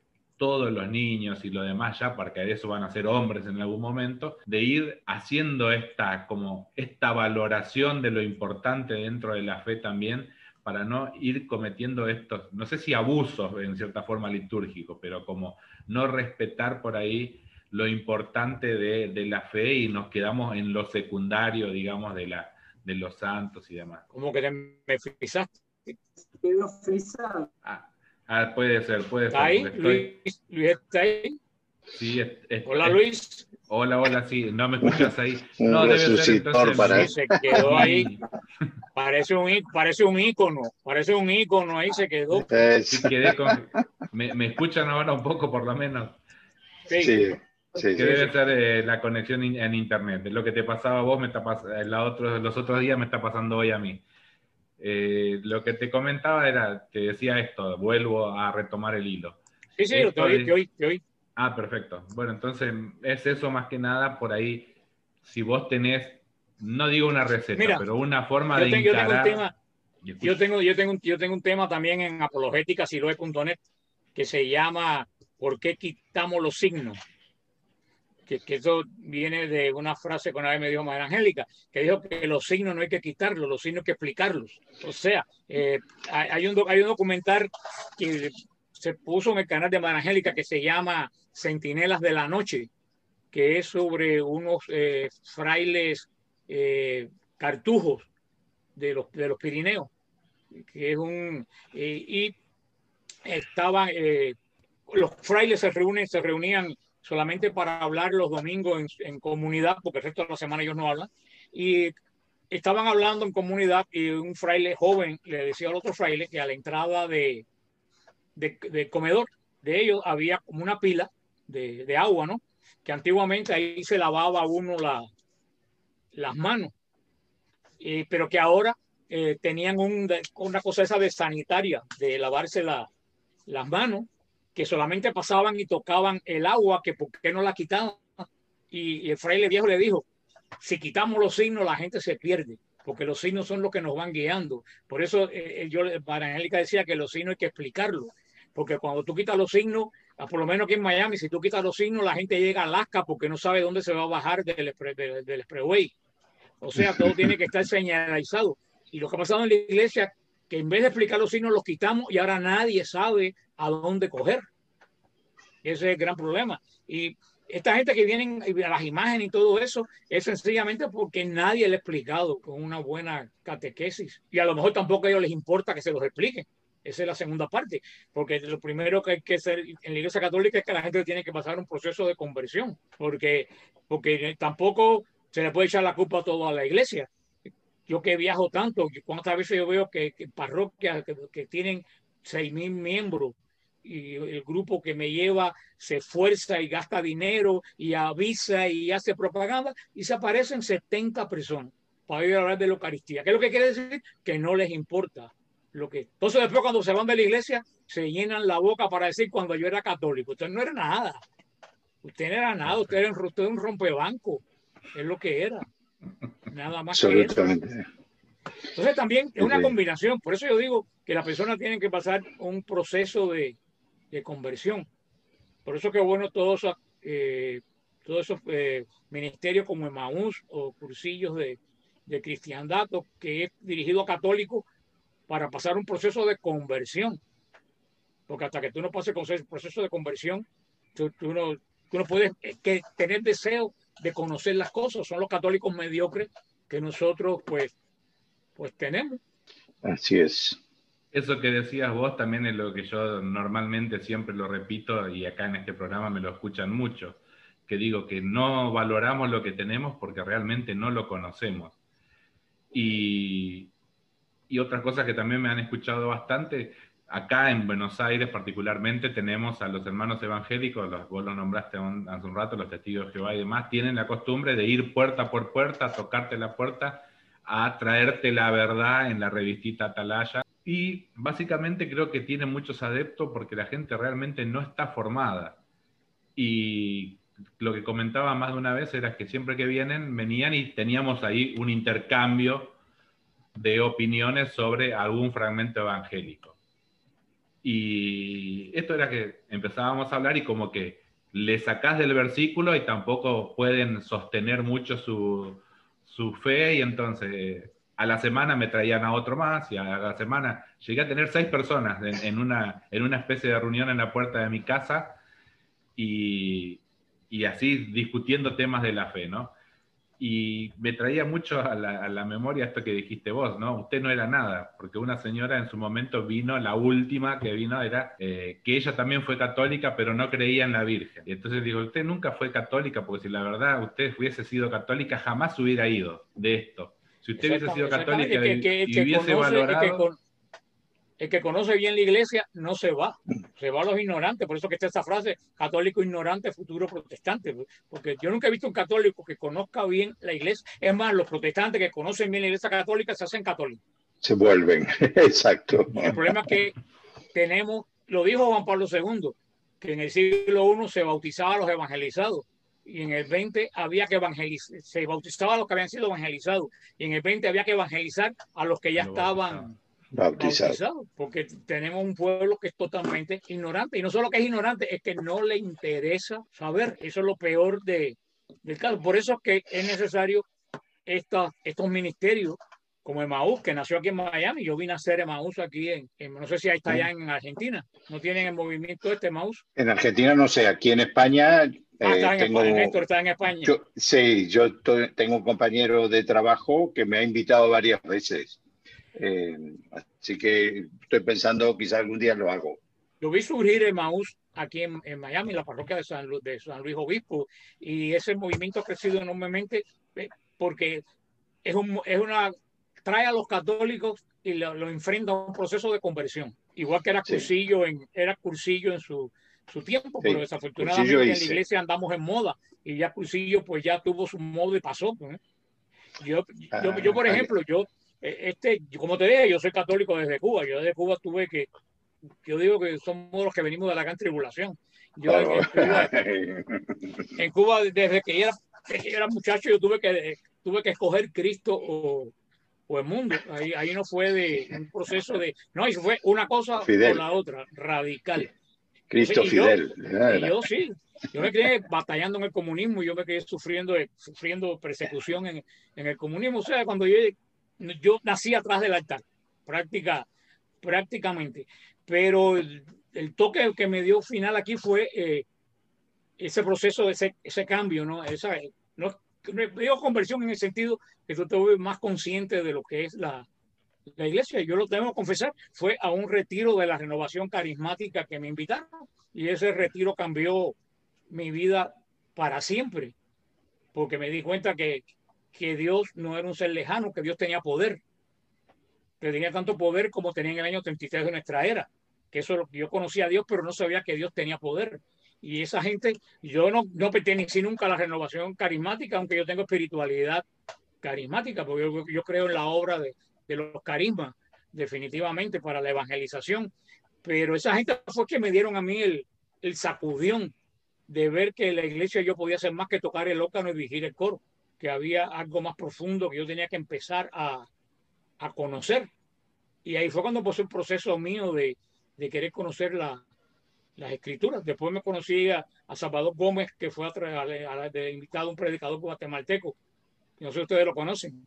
todos los niños y lo demás ya, porque eso van a ser hombres en algún momento, de ir haciendo esta, como esta valoración de lo importante dentro de la fe también, para no ir cometiendo estos, no sé si abusos en cierta forma litúrgico, pero como no respetar por ahí lo importante de, de la fe y nos quedamos en lo secundario, digamos, de, la, de los santos y demás. ¿Cómo que me frisaste? Quedó frisado. Ah, Ah, puede ser, puede ser. Ahí, Luis, Luis está ahí. Sí, hola Luis. Hola, hola, sí, no me escuchas ahí. No, debe ser entonces. Para... Sí, se quedó ahí. Parece un, parece un ícono, parece un ícono, ahí se quedó. Sí, quedé con... me, me, escuchan ahora un poco, por lo menos. Sí. sí. Sí, que debe ser eh, la conexión en internet. Lo que te pasaba a vos, me está pas la otro, los otros días me está pasando hoy a mí. Eh, lo que te comentaba era, te decía esto, vuelvo a retomar el hilo. Sí, sí, te oí, te oí, Ah, perfecto. Bueno, entonces es eso más que nada por ahí, si vos tenés, no digo una receta, pero una forma de tengo, encarar... Yo tengo, yo, tengo, yo, tengo, un tema también en apologética siloe.net que se llama ¿Por qué quitamos los signos? Que, eso viene de una frase que una vez me dijo María Angélica, que dijo que los signos no hay que quitarlos, los signos hay que explicarlos. O sea, eh, hay, un, hay un documental que se puso en el canal de María Angélica que se llama Centinelas de la Noche, que es sobre unos eh, frailes eh, cartujos de los, de los Pirineos, que es un... y estaban... los frailes se, reúnen, se reunían solamente para hablar los domingos en, comunidad, porque el resto de la semana ellos no hablan. Y estaban hablando en comunidad y un fraile joven le decía al otro fraile que a la entrada de, de, comedor de ellos había como una pila de, de, agua, ¿no? Que antiguamente ahí se lavaba uno la, las manos, pero que ahora eh, tenían un, una cosa esa de sanitaria, de lavarse la, las manos que solamente pasaban y tocaban el agua, que por qué no la quitaban. Y, el fraile viejo le dijo, si quitamos los signos, la gente se pierde, porque los signos son los que nos van guiando. Por eso eh, eh yo, para Angélica decía que los signos hay que explicarlos, porque cuando tú quitas los signos, ah, por lo menos aquí en Miami, si tú quitas los signos, la gente llega a Alaska porque no sabe dónde se va a bajar del, del, del expressway. O sea, todo tiene que estar señalizado. Y lo que ha pasado en la iglesia, que en vez de explicar los signos los quitamos y ahora nadie sabe a dónde coger. Ese es el gran problema. Y esta gente que vienen a las imágenes y todo eso es sencillamente porque nadie le ha explicado con una buena catequesis. Y a lo mejor tampoco a ellos les importa que se los explique. Esa es la segunda parte, porque lo primero que hay que hacer en la Iglesia Católica es que la gente tiene que pasar un proceso de conversión, porque, porque tampoco se le puede echar la culpa todo a la Iglesia yo que viajo tanto, cuántas veces yo veo que, parroquias que, tienen seis mil miembros y el grupo que me lleva se esfuerza y gasta dinero y avisa y hace propaganda y se aparecen 70 personas para ir a hablar de la Eucaristía. ¿Qué es lo que quiere decir? Que no les importa lo que... Entonces después cuando se van de la iglesia se llenan la boca para decir cuando yo era católico. Usted no era nada. Usted no era nada. Usted era un rompebanco. Es lo que era. Nada más. Absolutamente. Entonces también es una combinación, por eso yo digo que las personas tienen que pasar un proceso de, de conversión. Por eso que bueno todos esos, eh, todos esos eh, ministerios como Emaús o cursillos de, de cristiandad que es dirigido a católicos para pasar un proceso de conversión. Porque hasta que tú no pases el proceso de conversión, tú, tú no, tú no puedes eh, que tener deseo de conocer las cosas. Son los católicos mediocres que nosotros pues, pues tenemos. Así es. Eso que decías vos también es lo que yo normalmente siempre lo repito y acá en este programa me lo escuchan mucho, que digo que no valoramos lo que tenemos porque realmente no lo conocemos. Y, y otra cosa que también me han escuchado bastante, acá en Buenos Aires particularmente tenemos a los hermanos evangélicos, los, vos lo nombraste hace un rato, los testigos de Jehová y demás, tienen la costumbre de ir puerta por puerta, tocarte la puerta, a traerte la verdad en la revistita Atalaya. Y básicamente creo que tiene muchos adeptos porque la gente realmente no está formada. Y lo que comentaba más de una vez era que siempre que vienen, venían y teníamos ahí un intercambio de opiniones sobre algún fragmento evangélico. Y esto era que empezábamos a hablar y como que le sacás del versículo y tampoco pueden sostener mucho su, su fe y entonces a la semana me traían a otro más y a la semana llegué a tener seis personas en, una, en una especie de reunión en la puerta de mi casa y, y así discutiendo temas de la fe, ¿no? Y me traía mucho a la, memoria esto que dijiste vos, ¿no? Usted no era nada, porque una señora en su momento vino, la última que vino era eh, que ella también fue católica, pero no creía en la Virgen. Y entonces digo, usted nunca fue católica, porque si la verdad usted hubiese sido católica, jamás hubiera ido de esto. Si usted hubiese sido católica y, hubiese valorado el que conoce bien la iglesia no se va, se va a los ignorantes. Por eso que está esta frase, católico ignorante, futuro protestante. Porque yo nunca he visto un católico que conozca bien la iglesia. Es más, los protestantes que conocen bien la iglesia católica se hacen católicos. Se vuelven, [LAUGHS] exacto. El problema es que tenemos, lo dijo Juan Pablo II, que en el siglo I se bautizaba a los evangelizados y en el 20 había que evangelizar, se bautizaba a los que habían sido evangelizados y en el 20 había que evangelizar a los que ya estaban bautizado. porque tenemos un pueblo que es totalmente ignorante. Y no solo que es ignorante, es que no le interesa saber. Eso es lo peor de, del caso. Por eso es que es necesario esta, estos ministerios como Emaús, que nació aquí en Miami. Yo vine a hacer Emaús aquí en, no sé si ahí está allá en Argentina. ¿No tienen el movimiento este Emaús? En Argentina no sé, aquí en España... Ah, está, en España, está en España. sí, yo tengo un compañero de trabajo que me ha invitado varias veces eh, así que estoy pensando, quizás algún día lo hago. Yo vi surgir el Maús aquí en, en, Miami, la parroquia de San, de San Luis Obispo, y ese movimiento ha crecido enormemente eh, porque es, un, es una trae a los católicos y lo, lo, enfrenta a un proceso de conversión. Igual que era Cursillo, en, era Cursillo en su, su tiempo, pero desafortunadamente en la iglesia andamos en moda y ya Cursillo pues ya tuvo su modo y pasó. Pues, ¿eh? Yo, yo, yo, por ah, ejemplo, yo este, como te dije, yo soy católico desde Cuba. Yo desde Cuba tuve que, yo digo que somos los que venimos de la gran tribulación. Yo en, Cuba, desde que era, era muchacho, yo tuve que, tuve que escoger Cristo o, o el mundo. Ahí, ahí no fue de un proceso de, no, eso fue una cosa o la otra, radical. Cristo Fidel. Yo, sí, yo me quedé batallando en el comunismo, yo me quedé sufriendo, sufriendo persecución en, en el comunismo. O sea, cuando yo yo nací atrás del altar, práctica, prácticamente. Pero el, toque que me dio final aquí fue eh, ese proceso, ese, ese cambio, ¿no? Esa, no digo conversión en el sentido que tú te más consciente de lo que es la, la iglesia. Yo lo tengo que confesar, fue a un retiro de la renovación carismática que me invitaron y ese retiro cambió mi vida para siempre, porque me di cuenta que, que Dios no era un ser lejano, que Dios tenía poder, que tenía tanto poder como tenía en el año 33 de nuestra era, que eso yo conocía a Dios, pero no sabía que Dios tenía poder. Y esa gente, yo no, no pertenecí nunca a la renovación carismática, aunque yo tengo espiritualidad carismática, porque yo, creo en la obra de, los carismas, definitivamente, para la evangelización. Pero esa gente fue que me dieron a mí el, el sacudión de ver que la iglesia yo podía hacer más que tocar el ócano y vigir el coro que había algo más profundo que yo tenía que empezar a, a conocer. Y ahí fue cuando empezó el proceso mío de, de querer conocer la, las escrituras. Después me conocí a, Salvador Gómez, que fue a, a, de invitado un predicador guatemalteco. No sé si ustedes lo conocen.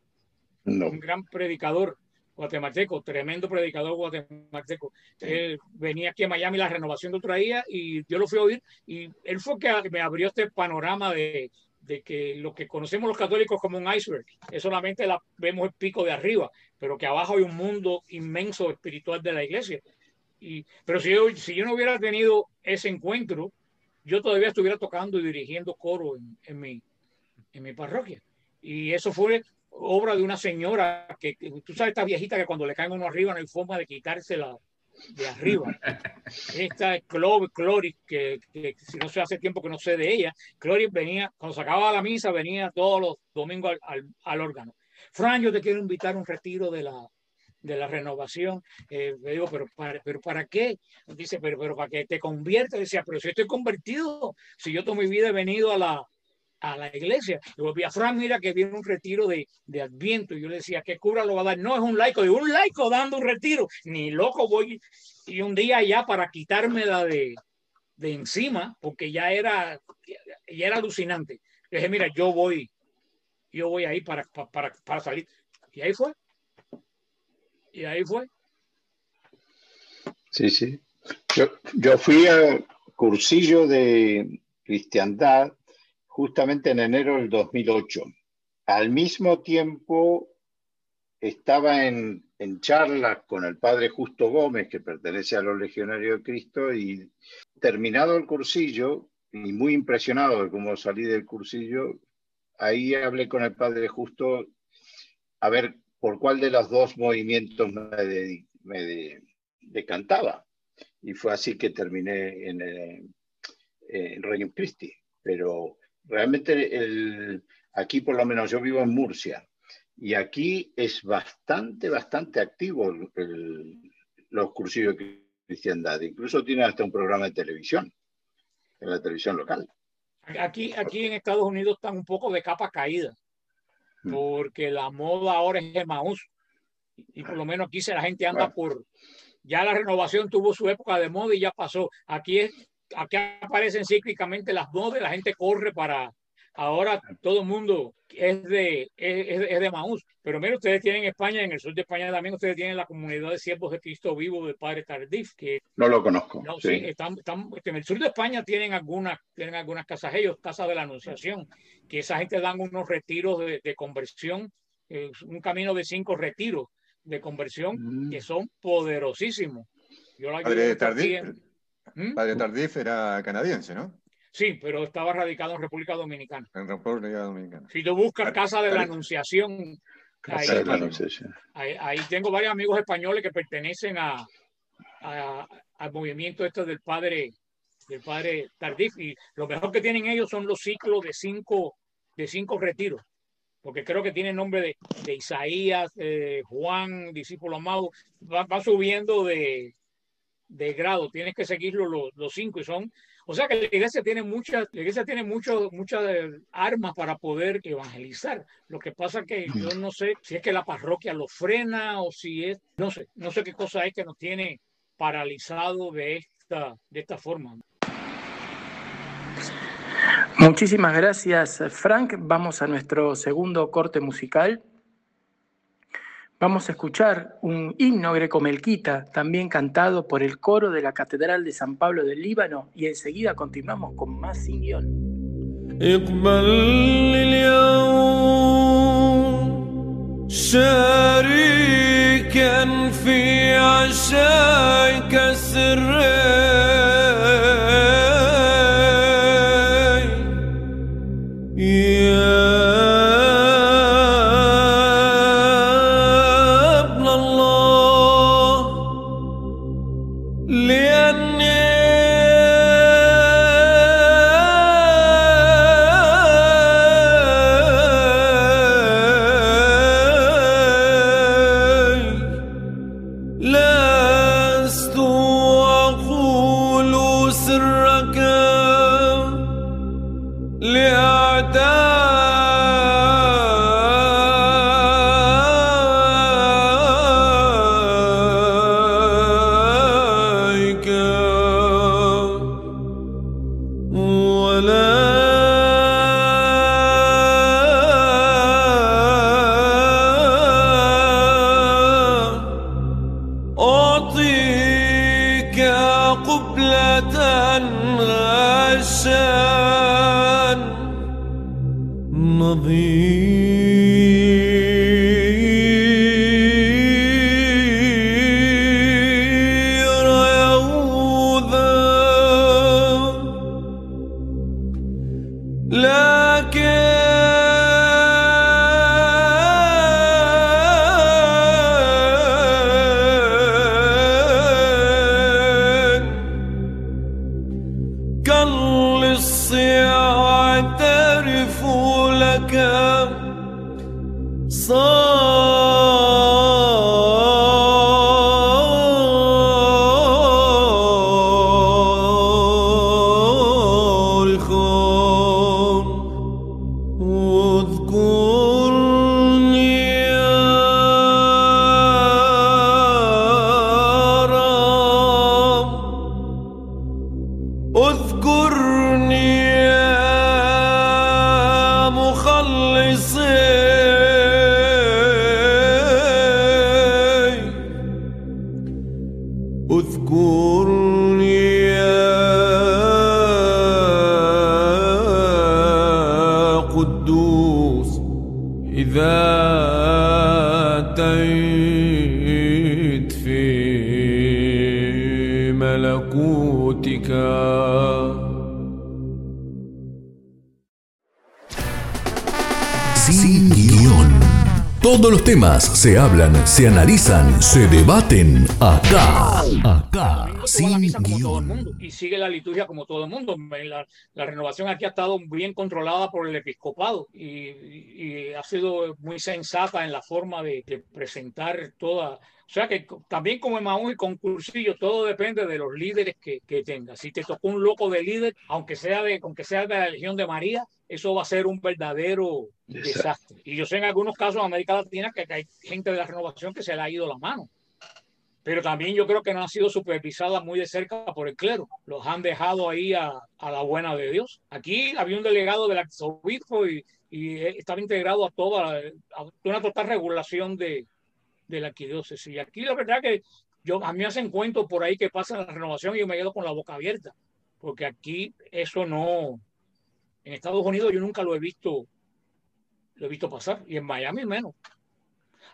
Un gran predicador guatemalteco, tremendo predicador guatemalteco. Él venía aquí a Miami, la renovación de otra día, y yo lo fui a oír, y él fue que me abrió este panorama de, de que lo que conocemos los católicos como un iceberg es solamente la, vemos el pico de arriba, pero que abajo hay un mundo inmenso espiritual de la iglesia. Y, pero si yo, si yo no hubiera tenido ese encuentro, yo todavía estuviera tocando y dirigiendo coro en, mi, en mi parroquia. Y eso fue obra de una señora que, tú sabes, esta viejita que cuando le caen uno arriba no hay forma de quitársela de arriba. Esta es Cloris, que, si no sé hace tiempo que no sé de ella, Cloris venía, cuando sacaba la misa, venía todos los domingos al, al, órgano. Fran, yo te quiero invitar a un retiro de la, de la renovación. Eh, digo, pero para, pero ¿para qué? Dice, pero, pero para que te conviertas. Decía, pero si estoy convertido, si yo toda mi vida he venido a la, a la iglesia. Y volví a Fran, mira que viene un retiro de, de Adviento. Y yo le decía, ¿qué cura lo va a dar? No, es un laico. de un laico dando un retiro. Ni loco voy. Y un día ya para quitarme la de, de encima, porque ya era, ya era alucinante. Le dije, mira, yo voy, yo voy ahí para, para, para salir. Y ahí fue. Y ahí fue. Sí, sí. Yo, yo fui al cursillo de cristiandad justamente en enero del 2008. Al mismo tiempo estaba en, en charlas con el padre Justo Gómez, que pertenece a los Legionarios de Cristo, y terminado el cursillo, y muy impresionado de cómo salí del cursillo, ahí hablé con el padre Justo a ver por cuál de los dos movimientos me, decantaba. Y fue así que terminé en, el, en Reino Christi. Pero realmente el, aquí por lo menos yo vivo en Murcia y aquí es bastante, bastante activo el, los cursillos de cristiandad. Incluso tiene hasta un programa de televisión, en la televisión local. Aquí, aquí en Estados Unidos están un poco de capa caída, mm. porque la moda ahora es Emaús. Y por lo menos aquí se la gente anda por... Ya la renovación tuvo su época de moda y ya pasó. Aquí es aquí aparecen cíclicamente las modas, la gente corre para, ahora todo el mundo es de, es, es de Maús. Pero mira, ustedes tienen España, en el sur de España también ustedes tienen la comunidad de siervos de Cristo vivo del Padre Tardif. Que, no lo conozco. sí. están, están, en el sur de España tienen algunas, tienen algunas casas ellos, casas de la Anunciación, que esa gente dan unos retiros de, de conversión, un camino de cinco retiros de conversión mm. que son poderosísimos. Yo la Padre Tardif, ¿Mm? Padre Tardif era canadiense, ¿no? Sí, pero estaba radicado en República Dominicana. En República Dominicana. Si tú buscas Casa de la Anunciación, ahí, ahí, tengo varios amigos españoles que pertenecen a, al movimiento este del padre del padre Tardif y lo mejor que tienen ellos son los ciclos de cinco de cinco retiros porque creo que tiene nombre de, de Isaías, Juan, discípulo amado, va, va subiendo de, de grado, tienes que seguirlo los, los, cinco y son, o sea que la iglesia tiene muchas, la iglesia tiene mucho, muchas armas para poder evangelizar. Lo que pasa que yo no sé si es que la parroquia lo frena o si es, no sé, no sé qué cosa es que nos tiene paralizado de esta, de esta forma. Muchísimas gracias, Frank. Vamos a nuestro segundo corte musical. Vamos a escuchar un himno grecomelquita, también cantado por el coro de la Catedral de San Pablo del Líbano, y enseguida continuamos con más sin guión. لست أقول se hablan, se analizan, se debaten acá. Acá, sin guion. Y sigue la liturgia como todo el mundo. La, renovación aquí ha estado bien controlada por el episcopado y, ha sido muy sensata en la forma de, presentar toda. O sea que también como Emaús y con Cursillo, todo depende de los líderes que, que tenga. Si te tocó un loco de líder, aunque sea de, aunque sea de la Legión de María, eso va a ser un verdadero desastre. Y yo sé en algunos casos en América Latina que hay gente de la renovación que se le ha ido la mano. Pero también yo creo que no ha sido supervisada muy de cerca por el clero. Los han dejado ahí a, la buena de Dios. Aquí había un delegado del arzobispo y, y estaba integrado a toda a una total regulación de, de la arquidiócesis. Y aquí la verdad que yo, a mí me hacen cuento por ahí que pasa la renovación y yo me quedo con la boca abierta. Porque aquí eso no, en Estados Unidos yo nunca lo he visto, lo he visto pasar, y en Miami menos.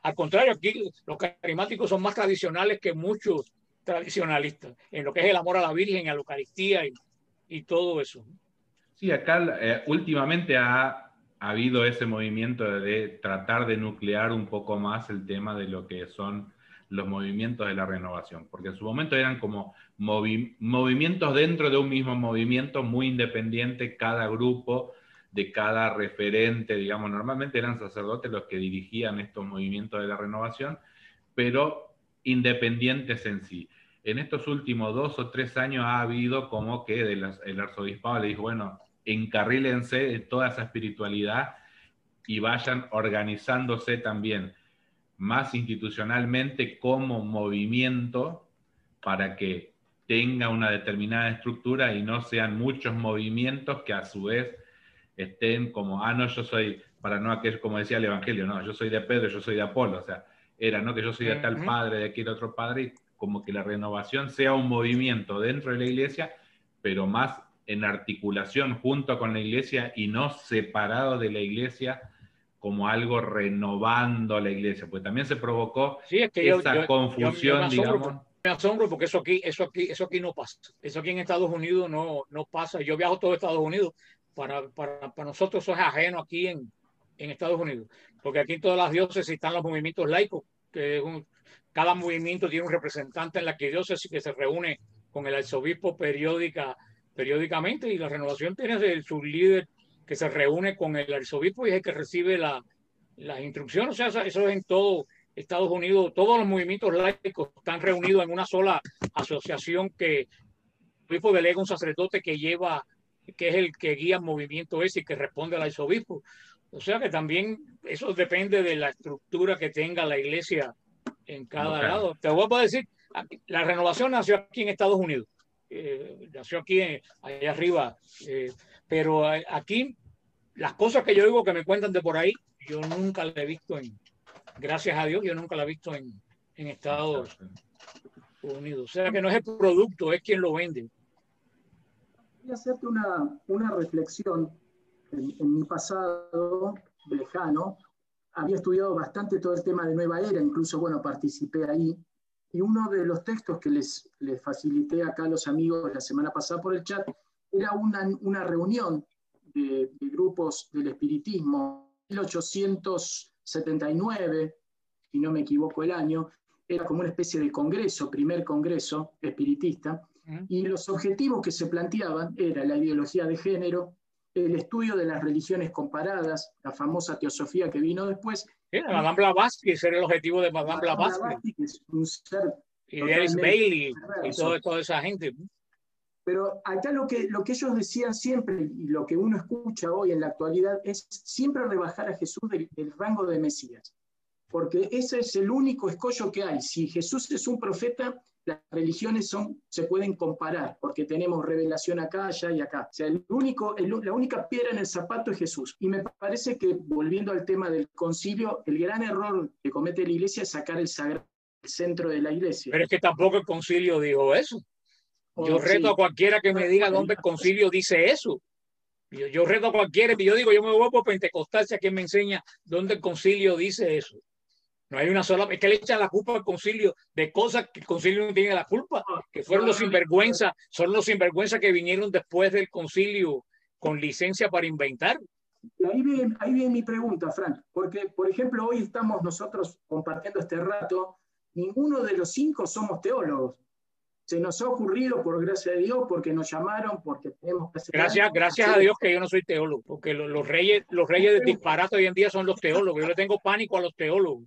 Al contrario, aquí los carismáticos son más tradicionales que muchos tradicionalistas, en lo que es el amor a la Virgen, a la Eucaristía y, todo eso. Sí, acá eh, últimamente ha, ha, habido ese movimiento de tratar de nuclear un poco más el tema de lo que son los movimientos de la renovación, porque en su momento eran como movimientos dentro de un mismo movimiento muy independiente, cada grupo de cada referente, digamos, normalmente eran sacerdotes los que dirigían estos movimientos de la renovación, pero independientes en sí. En estos últimos dos o tres años ha habido como que el arzobispado le dijo, bueno, encarrílense de toda esa espiritualidad y vayan organizándose también más institucionalmente como movimiento para que tenga una determinada estructura y no sean muchos movimientos que a su vez estén como, ah, no, yo soy, para no aquel, como decía el Evangelio, no, yo soy de Pedro, yo soy de Apolo, o sea, era, ¿no? Que yo soy de tal padre, de aquel otro padre, y como que la renovación sea un movimiento dentro de la iglesia, pero más en articulación junto con la iglesia y no separado de la iglesia como algo renovando la iglesia, pues también se provocó esa confusión, digamos. Me asombro porque eso aquí, eso aquí, eso aquí no pasa. Eso aquí en Estados Unidos no, no pasa. Yo viajo todo Estados Unidos. Para, para, para nosotros eso es ajeno aquí en, en, Estados Unidos. Porque aquí en todas las diócesis están los movimientos laicos, que cada movimiento tiene un representante en la que diócesis que se reúne con el arzobispo periódica, periódicamente y la renovación tiene su líder que se reúne con el arzobispo y es el que recibe la, las instrucciones. O sea, eso es en todo Estados Unidos. Todos los movimientos laicos están reunidos en una sola asociación que el obispo delega un sacerdote que lleva, que es el que guía el movimiento ese y que responde al arzobispo. O sea que también eso depende de la estructura que tenga la iglesia en cada lado. Te voy a decir, la renovación nació aquí en Estados Unidos. Eh, nació aquí, allá arriba, eh, pero aquí las cosas que yo digo que me cuentan de por ahí, yo nunca la he visto en, gracias a Dios, yo nunca la he visto en, en Estados Unidos. O sea que no es el producto, es quien lo vende. Voy hacerte una, una reflexión en, mi pasado lejano, había estudiado bastante todo el tema de Nueva Era, incluso, bueno, participé ahí. Y uno de los textos que les, les facilité acá a los amigos la semana pasada por el chat era una, una reunión de, de grupos del espiritismo, 1879, si no me equivoco el año, era como una especie de congreso, primer congreso espiritista, y los objetivos que se planteaban era la ideología de género, el estudio de las religiones comparadas, la famosa teosofía que vino después. Sí, Madame Blavatsky, ese era el objetivo de Madame, Blavatsky. un ser y Dennis Bailey y todo, toda esa gente. Pero acá lo que, lo que ellos decían siempre y lo que uno escucha hoy en la actualidad es siempre rebajar a Jesús del, del rango de Mesías, porque ese es el único escollo que hay. Si Jesús es un profeta, las religiones son, se pueden comparar, porque tenemos revelación acá, allá y acá. O sea, el único, el, la única piedra en el zapato es Jesús. Y me parece que, volviendo al tema del concilio, el gran error que comete la iglesia es sacar el sagrado del centro de la iglesia. Pero es que tampoco el concilio dijo eso. Yo reto a cualquiera que me diga dónde el concilio dice eso. Yo, yo reto a cualquiera, y yo digo, yo me voy por Pentecostal, si a quien me enseña dónde el concilio dice eso. No hay una sola, es que le echan la culpa al concilio de cosas que el concilio no tiene la culpa, que fueron los sinvergüenza, son los sinvergüenza que vinieron después del concilio con licencia para inventar. Y ahí viene, ahí viene mi pregunta, Frank, porque, por ejemplo, hoy estamos nosotros compartiendo este rato, ninguno de los cinco somos teólogos se nos ha ocurrido, por gracia de Dios, porque nos llamaron, porque tenemos que hacer Gracias, gracias a Dios que yo no soy teólogo, porque los, los reyes, los reyes del disparate hoy en día son los teólogos. Yo le tengo pánico a los teólogos.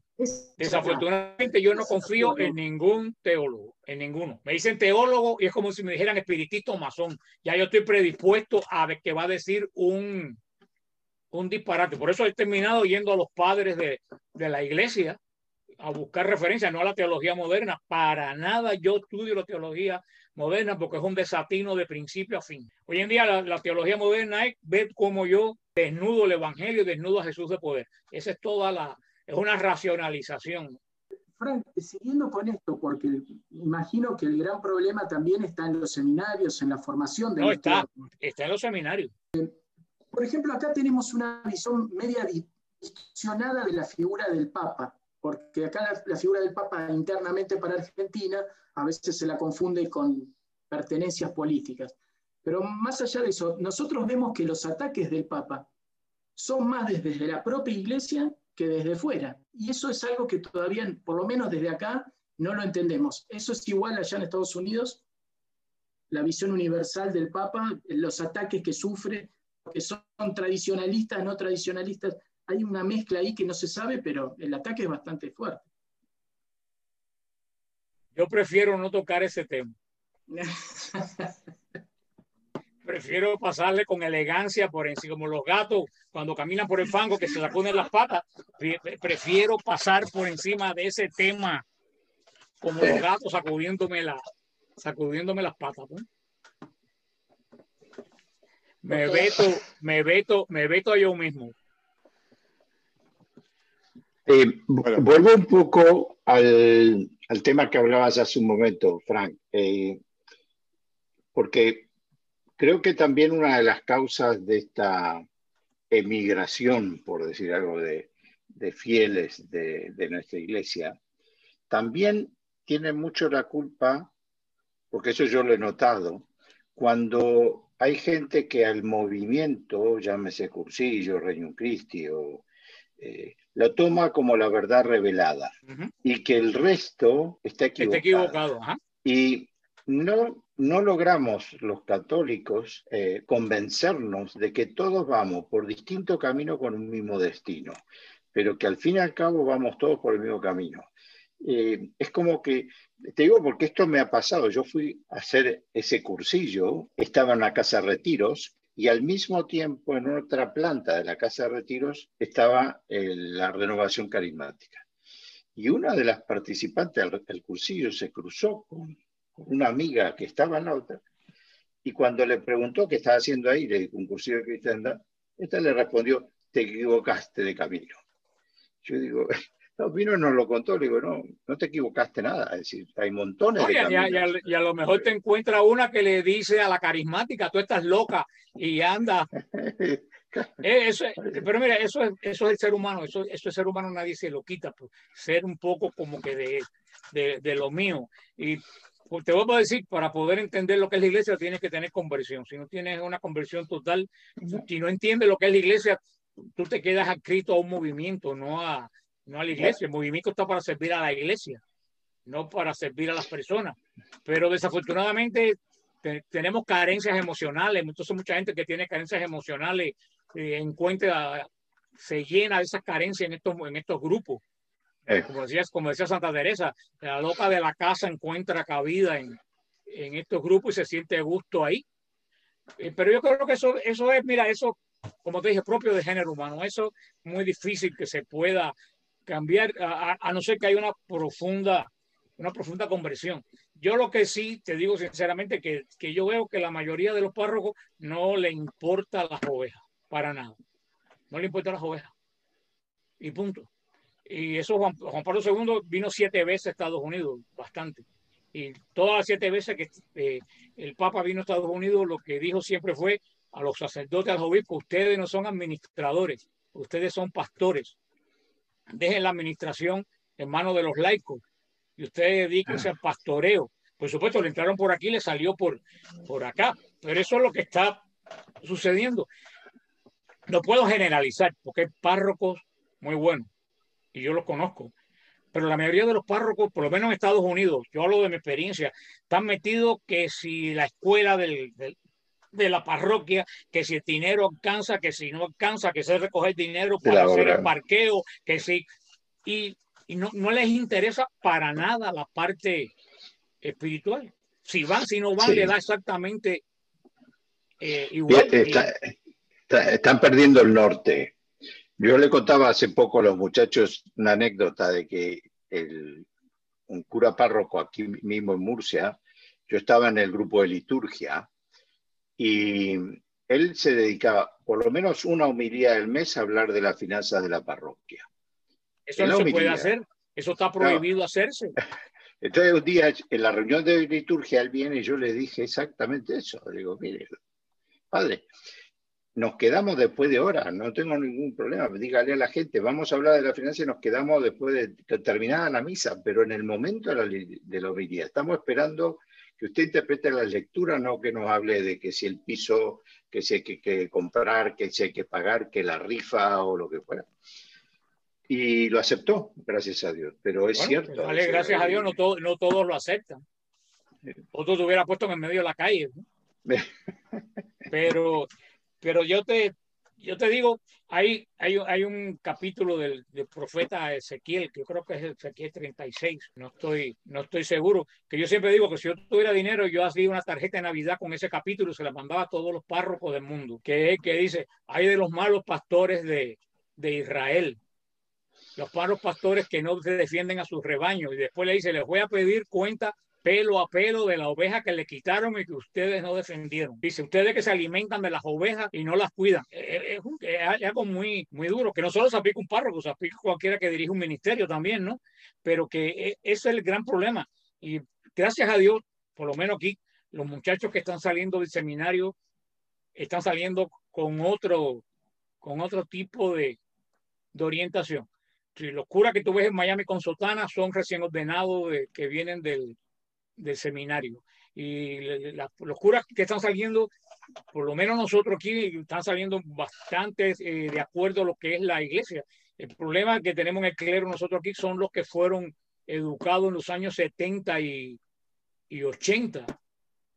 Desafortunadamente yo no confío en ningún teólogo, en ninguno. Me dicen teólogo y es como si me dijeran espiritista o masón. Ya yo estoy predispuesto a ver que va a decir un, un disparate. Por eso he terminado yendo a los padres de, de la iglesia a buscar referencias, no a la teología moderna. Para nada yo estudio la teología moderna porque es un desatino de principio a fin. Hoy en día la, la teología moderna es ver cómo yo desnudo el evangelio, desnudo a Jesús de poder. Esa es toda la, es una racionalización. Frank, siguiendo con esto, porque imagino que el gran problema también está en los seminarios, en la formación de No, está, está en los seminarios. Por ejemplo, acá tenemos una visión media distorsionada de la figura del Papa porque acá la, figura del Papa internamente para Argentina a veces se la confunde con pertenencias políticas. Pero más allá de eso, nosotros vemos que los ataques del Papa son más desde la propia iglesia que desde fuera. Y eso es algo que todavía, por lo menos desde acá, no lo entendemos. Eso es igual allá en Estados Unidos, la visión universal del Papa, los ataques que sufre, que son tradicionalistas, no tradicionalistas, hay una mezcla ahí que no se sabe, pero el ataque es bastante fuerte. Yo prefiero no tocar ese tema. [LAUGHS] prefiero pasarle con elegancia por encima, como los gatos cuando caminan por el fango que se sacuden las patas. Prefiero pasar por encima de ese tema como los gatos sacudiéndome, la, sacudiéndome las patas. ¿no? Me veto, me veto, me veto a yo mismo. Eh, bueno. Vuelvo un poco al, al, tema que hablabas hace un momento, Frank, eh, porque creo que también una de las causas de esta emigración, por decir algo, de, de fieles de, de, nuestra iglesia, también tiene mucho la culpa, porque eso yo lo he notado, cuando hay gente que al movimiento, llámese Cursillo, Reino Christi o eh, lo toma como la verdad revelada uh -huh. y que el resto está equivocado. Está equivocado. ¿eh? Y no, no logramos los católicos eh, convencernos de que todos vamos por distinto camino con un mismo destino, pero que al fin y al cabo vamos todos por el mismo camino. Eh, es como que, te digo porque esto me ha pasado, yo fui a hacer ese cursillo, estaba en la casa de retiros y al mismo tiempo en otra planta de la Casa de Retiros estaba el, la renovación carismática. Y una de las participantes del, cursillo se cruzó con, con, una amiga que estaba en la otra y cuando le preguntó qué estaba haciendo ahí, le dijo un cursillo de cristiandad, esta le respondió, te equivocaste de camino. Yo digo, [LAUGHS] no, vino nos lo contó, le digo, no, no te equivocaste nada, es decir, hay montones Oye, de y, a, y, a, y, a, lo mejor te encuentra una que le dice a la carismática, tú estás loca y anda. [LAUGHS] Eh, eso, pero mira, eso es, eso es el ser humano, eso, eso es ser humano, nadie se lo quita, pues, ser un poco como que de, de, de lo mío. Y te voy a decir, para poder entender lo que es la iglesia, tienes que tener conversión. Si no tienes una conversión total, si no entiendes lo que es la iglesia, tú te quedas adscrito a un movimiento, no a, no a la iglesia. El movimiento está para servir a la iglesia, no para servir a las personas. Pero desafortunadamente tenemos carencias emocionales. Entonces mucha gente que tiene carencias emocionales eh, encuentra, se llena de esas carencias en estos, en estos grupos. Eh. Como, decía, como decía Santa Teresa, la loca de la casa encuentra cabida en, en estos grupos y se siente gusto ahí. Eh, pero yo creo que eso, eso es, mira, eso, como te dije, propio de género humano. Eso es muy difícil que se pueda cambiar, a, no ser que haya una profunda, una profunda conversión. Yo lo que sí te digo sinceramente que, que yo veo que la mayoría de los párrocos no le importa las ovejas, para nada. No le importa las ovejas. Y punto. Y eso Juan, Pablo II vino siete veces a Estados Unidos, bastante. Y todas las siete veces que eh, el Papa vino a Estados Unidos, lo que dijo siempre fue a los sacerdotes, a los ustedes no son administradores, ustedes son pastores. Dejen la administración en manos de los laicos y ustedes dedíquense al pastoreo. Por supuesto, le entraron por aquí, le salió por, por acá, pero eso es lo que está sucediendo. No puedo generalizar, porque hay párrocos muy buenos, y yo los conozco, pero la mayoría de los párrocos, por lo menos en Estados Unidos, yo hablo de mi experiencia, están metidos que si la escuela del, de la parroquia, que si el dinero alcanza, que si no alcanza, que se recoger dinero para hacer el parqueo, que si... Y y no, no les interesa para nada la parte espiritual. Si van, si no van, le da exactamente eh, igual. están perdiendo el norte. Yo le contaba hace poco a los muchachos una anécdota de que el, un cura párroco aquí mismo en Murcia, yo estaba en el grupo de liturgia y él se dedicaba por lo menos una homilía al mes a hablar de las finanzas de la parroquia. Eso no se puede hacer, eso está prohibido hacerse. [LAUGHS] Entonces un día en la reunión de liturgia él viene y yo le dije exactamente eso. Le digo, mire, padre, nos quedamos después de hora, no tengo ningún problema. Dígale a la gente, vamos a hablar de la finanza y nos quedamos después de terminada la misa, pero en el momento de la, de la estamos esperando que usted interprete la lectura, no que nos hable de que si el piso, que si hay que, que comprar, que si hay que pagar, que la rifa o lo que fuera. Y lo aceptó, gracias a Dios. Pero es cierto. Pues, vale, gracias a Dios, no, todo, no todos lo aceptan. Otros te hubiera puesto en el medio de la calle. [LAUGHS] pero, pero yo te, yo te digo, hay, hay, hay un capítulo del, del, profeta Ezequiel, que yo creo que es Ezequiel 36, no estoy, no estoy seguro, que yo siempre digo que si yo tuviera dinero, yo hacía una tarjeta de Navidad con ese capítulo y se la mandaba a todos los párrocos del mundo, que, que dice, hay de los malos pastores de, de Israel, los paros pastores que no defienden a sus rebaños y después le dice, les voy a pedir cuenta pelo a pelo de la oveja que le quitaron y que ustedes no defendieron. Dice, ustedes que se alimentan de las ovejas y no las cuidan. Eh, eh, es, algo muy, muy duro, que no solo se aplica un párroco, se aplica cualquiera que dirige un ministerio también, ¿no? Pero que ese es el gran problema. Y gracias a Dios, por lo menos aquí, los muchachos que están saliendo del seminario están saliendo con otro, con otro tipo de, de orientación los curas que tú ves en Miami con sotana son recién ordenados que vienen del, del seminario. Y los curas que están saliendo, por lo menos nosotros aquí, están saliendo bastante eh, de acuerdo a lo que es la iglesia. El problema que tenemos en el clero nosotros aquí son los que fueron educados en los años 70 y, y 80.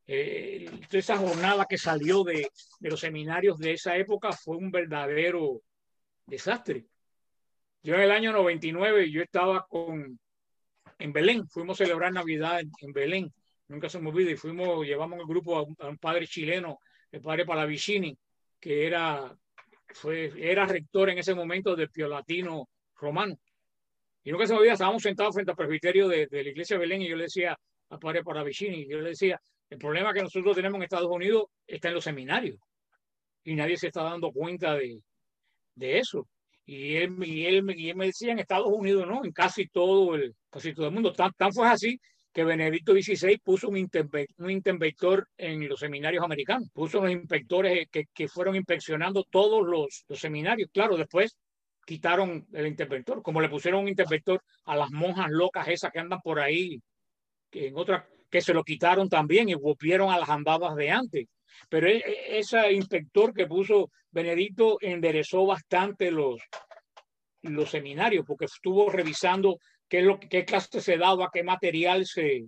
Eh, esa jornada que salió de, de los seminarios de esa época fue un verdadero desastre yo en el año 99 yo estaba con, en Belén, fuimos a celebrar Navidad en, Belén, nunca se me olvida, y fuimos, llevamos el grupo a un, padre chileno, el padre Palavicini, que era, fue, era rector en ese momento del Piolatino Romano. Y nunca se me olvida, estábamos sentados frente al presbiterio de, la iglesia de Belén y yo le decía al padre Palavicini, yo le decía, el problema que nosotros tenemos en Estados Unidos está en los seminarios y nadie se está dando cuenta de, de eso. Y él, y él, y él me decía en Estados Unidos, ¿no? En casi todo el, casi todo el mundo. Tan, tan fue así que Benedicto XVI puso un, interventor en los seminarios americanos, puso unos inspectores que, que fueron inspeccionando todos los, los, seminarios. Claro, después quitaron el interventor, como le pusieron un interventor a las monjas locas esas que andan por ahí, que en otra que se lo quitaron también y volvieron a las andadas de antes. Pero e, e, ese inspector que puso Benedicto enderezó bastante los, los seminarios, porque estuvo revisando qué, lo, qué clase se daba, qué material se,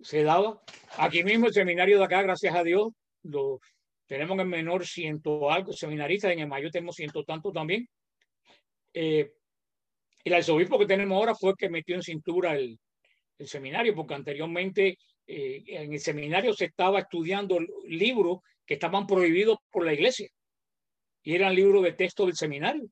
se daba. Aquí mismo el seminario de acá, gracias a Dios, lo, tenemos en menor ciento algo seminaristas, en el mayor tenemos ciento tanto también. Eh, el arzobispo que tenemos ahora fue que metió en cintura el, el seminario, porque anteriormente eh, en el seminario se estaba estudiando libros que estaban prohibidos por la iglesia y eran libros de texto del seminario.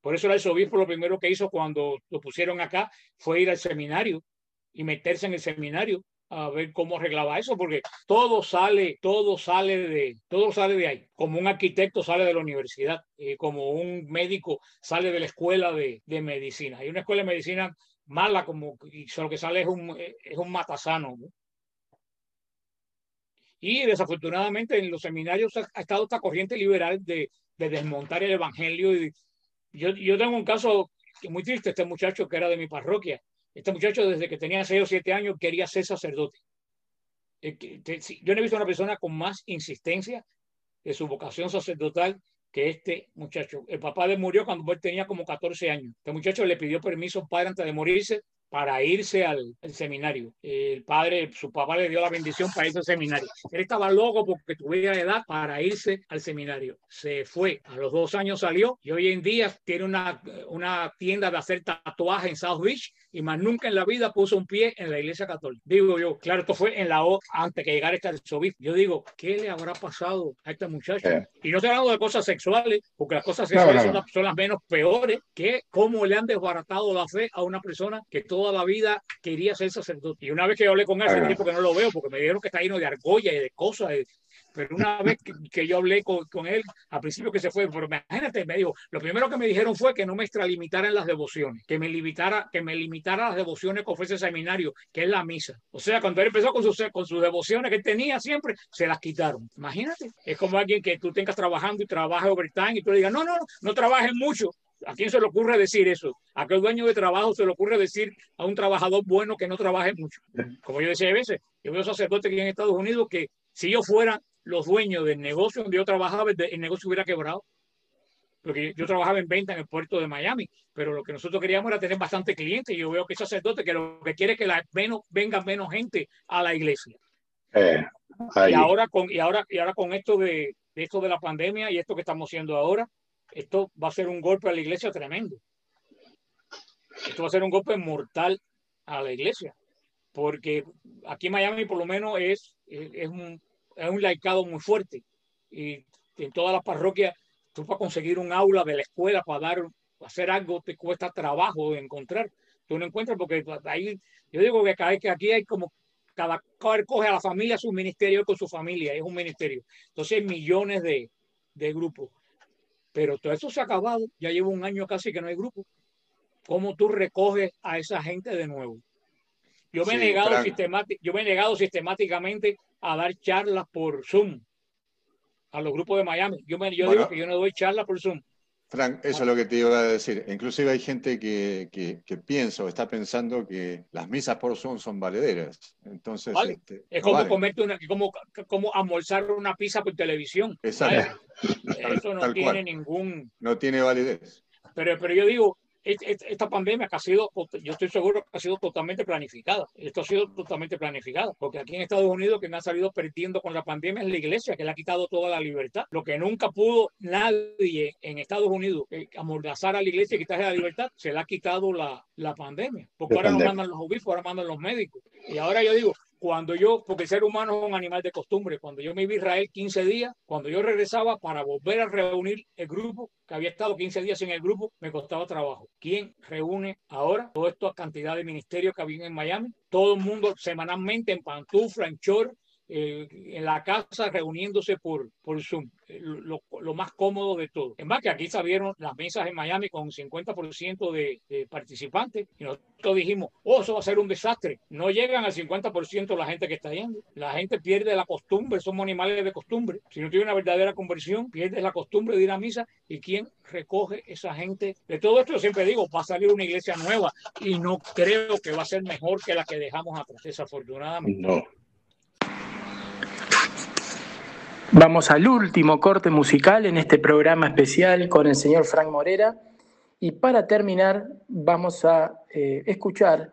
Por eso el arzobispo lo primero que hizo cuando lo pusieron acá fue ir al seminario y meterse en el seminario a ver cómo arreglaba eso, porque todo sale, todo sale de, todo sale de ahí. Como un arquitecto sale de la universidad, y como un médico sale de la escuela de, de medicina. Hay una escuela de medicina mala, como y lo que sale es un, es un matasano. Y desafortunadamente en los seminarios ha, estado esta corriente liberal de, de desmontar el evangelio. Y yo, yo tengo un caso muy triste, este muchacho que era de mi parroquia. Este muchacho desde que tenía 6 o 7 años quería ser sacerdote. Eh, yo no he visto una persona con más insistencia de su vocación sacerdotal que este muchacho. El papá de murió cuando él tenía como 14 años. Este muchacho le pidió permiso al padre antes de morirse para irse al, seminario. El padre, su papá le dio la bendición para irse al seminario. Él estaba loco porque tuviera edad para irse al seminario. Se fue, a los dos años salió y hoy en día tiene una, una tienda de hacer tatuajes en South Beach y más nunca en la vida puso un pie en la iglesia católica. Digo yo, claro, esto fue en la O antes que llegara este arzobispo. Yo digo, ¿qué le habrá pasado a este muchacho? Y no estoy hablando de cosas sexuales, porque las cosas sexuales Son, las, menos peores que cómo le han desbaratado la fe a una persona que toda la vida quería ser sacerdote. Y una vez que yo hablé con él, hace tiempo que no lo veo, porque me dijeron que está lleno de argolla y de cosas, pero una vez que, yo hablé con, con, él, al principio que se fue, pero imagínate, me dijo, lo primero que me dijeron fue que no me extralimitaran las devociones, que me limitara, que me limitara las devociones que ofrece el seminario, que es la misa. O sea, cuando él empezó con sus, con sus devociones que tenía siempre, se las quitaron. Imagínate, es como alguien que tú tengas trabajando y trabaje overtime y tú le digas, no, no, no, no trabajes mucho, ¿A quién se le ocurre decir eso? ¿A qué dueño de trabajo se le ocurre decir a un trabajador bueno que no trabaje mucho? Como yo decía a veces, yo veo sacerdotes aquí en Estados Unidos que si yo fuera los dueños del negocio donde yo trabajaba, el negocio hubiera quebrado. Porque yo trabajaba en venta en el puerto de Miami, pero lo que nosotros queríamos era tener bastante clientes. Y yo veo que sacerdote que lo que quiere es que la, menos, venga menos gente a la iglesia. Eh, y, ahora con, y, ahora, y ahora con esto de, de esto de la pandemia y esto que estamos haciendo ahora, esto va a ser un golpe a la iglesia tremendo. Esto va a ser un golpe mortal a la iglesia, porque aquí en Miami por lo menos es, es, un, es un laicado muy fuerte y en todas las parroquias tú para conseguir un aula de la escuela para dar hacer algo te cuesta trabajo encontrar. Tú no encuentras porque ahí yo digo que, que aquí hay como cada cual coge a la familia su ministerio con su familia, es un ministerio. Entonces hay millones de, de grupos. Pero todo eso se ha acabado. Ya llevo un año casi que no hay grupo. ¿Cómo tú recoges a esa gente de nuevo? Yo me, he negado yo me he negado sistemáticamente a dar charlas por Zoom a los grupos de Miami. Yo, me, yo digo que yo no doy charlas por Zoom. Frank, eso es lo que te iba a decir. Inclusive hay gente que, que, piensa o está pensando que las misas por Zoom son valederas. Entonces, este, es como comerte una, como, como almorzar una pizza por televisión. Exacto. Eso no tiene ningún. No tiene validez. Pero, pero yo digo, esta pandemia que ha sido, yo estoy seguro que ha sido totalmente planificada. Esto ha sido totalmente planificado, porque aquí en Estados Unidos quien ha salido perdiendo con la pandemia es la iglesia, que le ha quitado toda la libertad. Lo que nunca pudo nadie en Estados Unidos eh, amordazar a la iglesia y quitarle la libertad, se le ha quitado la, la pandemia. Porque ahora no mandan los obispos, ahora mandan los médicos. Y ahora yo digo, cuando yo, porque el ser humano es un animal de costumbre, cuando yo me a Israel 15 días, cuando yo regresaba para volver a reunir el grupo, que había estado 15 días en el grupo, me costaba trabajo. ¿Quién reúne ahora toda esta cantidad de ministerios que había en Miami? Todo el mundo semanalmente en pantufla, en short, eh, en la casa reuniéndose por, por Zoom, eh, lo, más cómodo de todo. Es más, que aquí salieron las mesas en Miami con 50% de, de, participantes y nosotros dijimos, oh, eso va a ser un desastre. No llegan al 50% la gente que está yendo. La gente pierde la costumbre, somos animales de costumbre. Si no tiene una verdadera conversión, pierdes la costumbre de ir a misa y quién recoge esa gente. De todo esto yo siempre digo, va a salir una iglesia nueva y no creo que va a ser mejor que la que dejamos atrás, desafortunadamente. No. Vamos al último corte musical en este programa especial con el señor Frank Morera. Y para terminar, vamos a eh, escuchar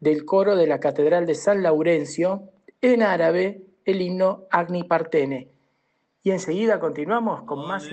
del coro de la Catedral de San Laurencio en árabe el himno Agni Partene. Y enseguida continuamos con más un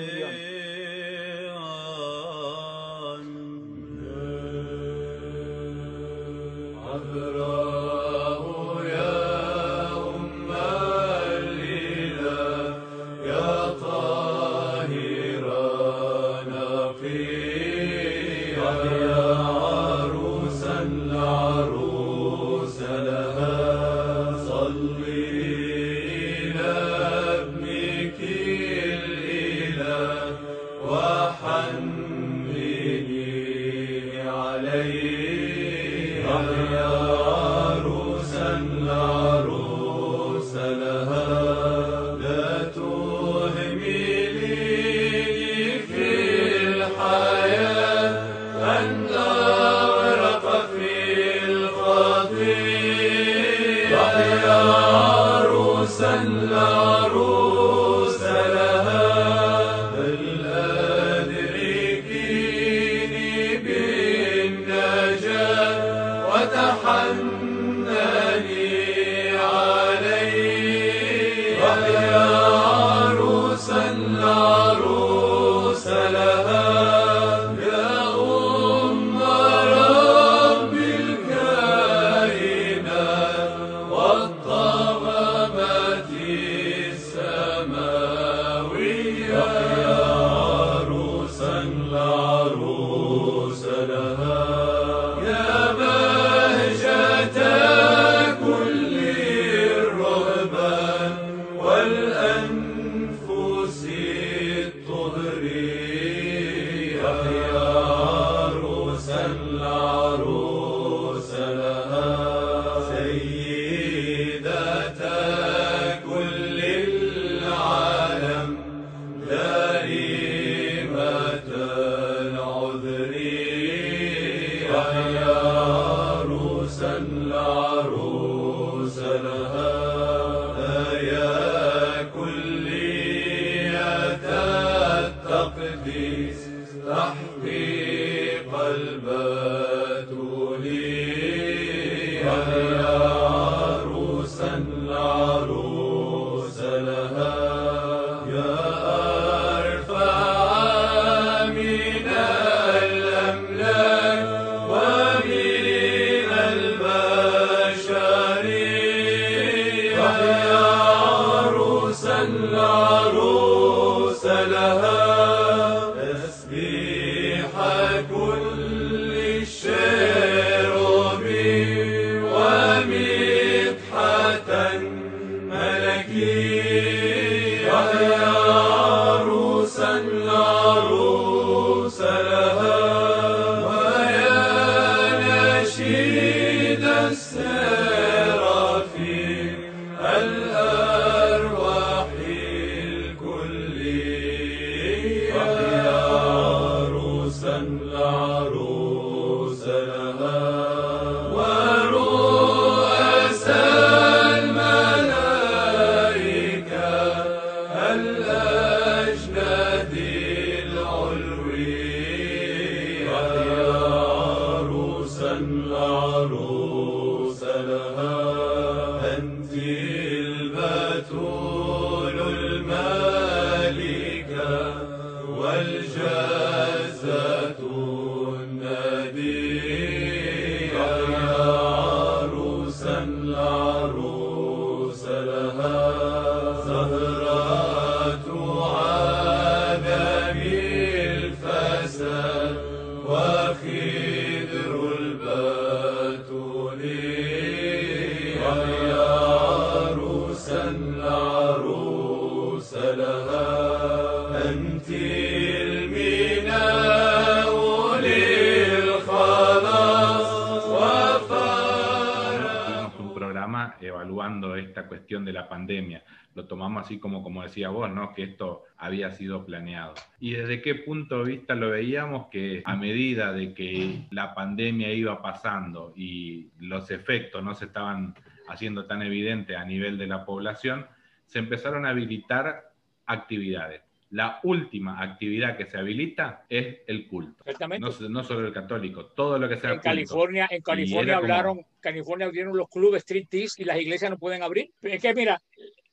qué punto de vista lo veíamos? Que a medida de que la pandemia iba pasando y los efectos no se estaban haciendo tan evidentes a nivel de la población, se empezaron a habilitar actividades la última actividad que se habilita es el culto. No, no, solo el católico, todo lo que sea en California, en California hablaron, California abrieron los clubes street y las iglesias no pueden abrir. Es que mira,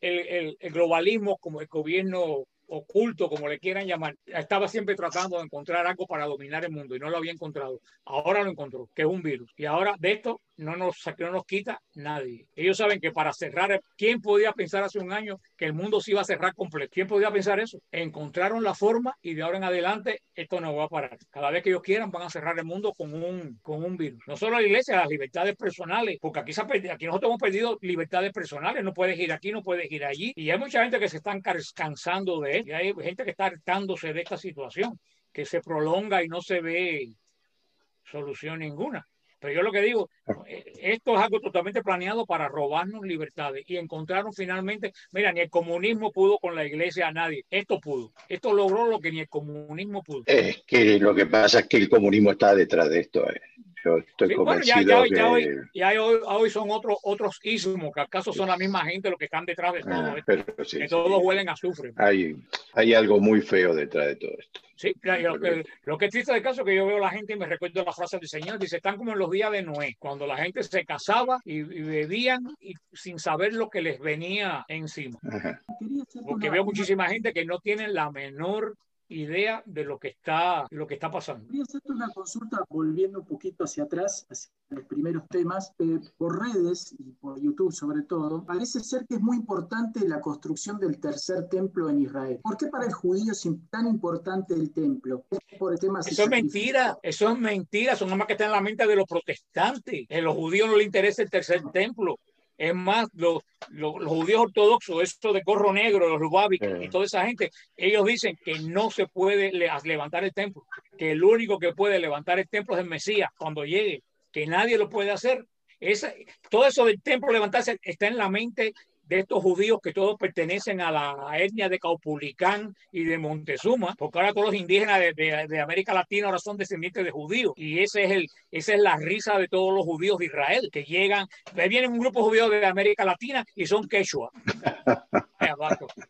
el, el globalismo como el gobierno oculto, como le quieran llamar, estaba siempre tratando de encontrar algo para dominar el mundo y no lo había encontrado. Ahora lo encontró, que es un virus. Y ahora de esto no nos, no nos quita nadie. Ellos saben que para cerrar, ¿quién podía pensar hace un año que el mundo se iba a cerrar completo? ¿Quién podía pensar eso? Encontraron la forma y de ahora en adelante esto no va a parar. Cada vez que ellos quieran van a cerrar el mundo con un, con un virus. No solo la iglesia, las libertades personales, porque aquí, se ha perdido, aquí nosotros hemos perdido libertades personales. No puedes ir aquí, no puedes ir allí. Y hay mucha gente que se están cansando de él. Y hay gente que está hartándose de esta situación, que se prolonga y no se ve solución ninguna. Pero yo lo que digo, eh, esto es algo totalmente planeado para robarnos libertades y encontraron finalmente, mira, ni el comunismo pudo con la iglesia a nadie, esto pudo, esto logró lo que ni el comunismo pudo. Es que lo que pasa es que el comunismo está detrás de esto. Eh. Yo estoy convencido bueno, ya, hoy, ya hoy, son otros otros ismos, que acaso son la misma gente los que están detrás de todo ah, esto, que todos huelen a azufre. Hay, hay algo muy feo detrás de todo esto. Sí, lo que, lo que es triste del caso es que yo veo a la gente y me recuerdo la frase del Señor, dice, están como en los días de Noé, cuando la gente se casaba y, bebían y sin saber lo que les venía encima. Porque veo muchísima gente que no tiene la menor idea de lo que está, lo que está pasando. Quería hacerte una consulta volviendo un poquito hacia atrás, hacia los primeros temas, eh, por redes y por YouTube sobre todo, parece ser que es muy importante la construcción del tercer templo en Israel. ¿Por qué para el judío es tan importante el templo? por el tema eso es mentira, eso es mentira, eso más que está en la mente de los protestantes. A los judíos no les interesa el tercer templo. Es más, los, los, judíos ortodoxos, esto de corro negro, los rubábicos y toda esa gente, ellos dicen que no se puede levantar el templo, que el único que puede levantar el templo es el Mesías cuando llegue, que nadie lo puede hacer. todo eso del templo levantarse está en la mente de estos judíos que todos pertenecen a la etnia de Caupulicán y de Montezuma, porque ahora todos los indígenas de, América Latina ahora son descendientes de judíos. Y ese es el, esa es la risa de todos los judíos de Israel, que llegan, vienen un grupo judío de América Latina y son quechua. [LAUGHS]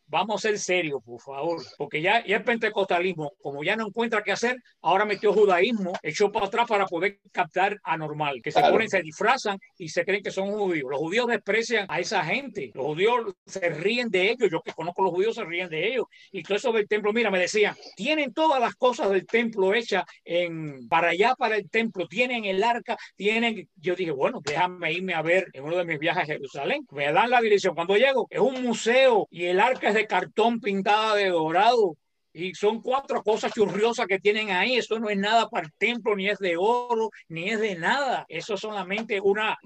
Vamos a ser serios, por favor, porque ya, ya el pentecostalismo, como ya no encuentra qué hacer, ahora metió judaísmo, echó para atrás para poder captar anormal, que se ponen, se disfrazan y se creen que son judíos. Los judíos desprecian a esa gente, los judíos se ríen de ellos, yo que conozco a los judíos se ríen de ellos. Y todo eso del templo, mira, me decían, tienen todas las cosas del templo hechas en, para allá, para el templo, tienen el arca, tienen, yo dije, bueno, déjame irme a ver en uno de mis viajes a Jerusalén, me dan la dirección, cuando llego, es un museo y el arca es de cartón pintada de dorado y son cuatro cosas churriosas que tienen ahí. Eso no es nada para el templo, ni es de oro, ni es de nada. Eso es solamente una,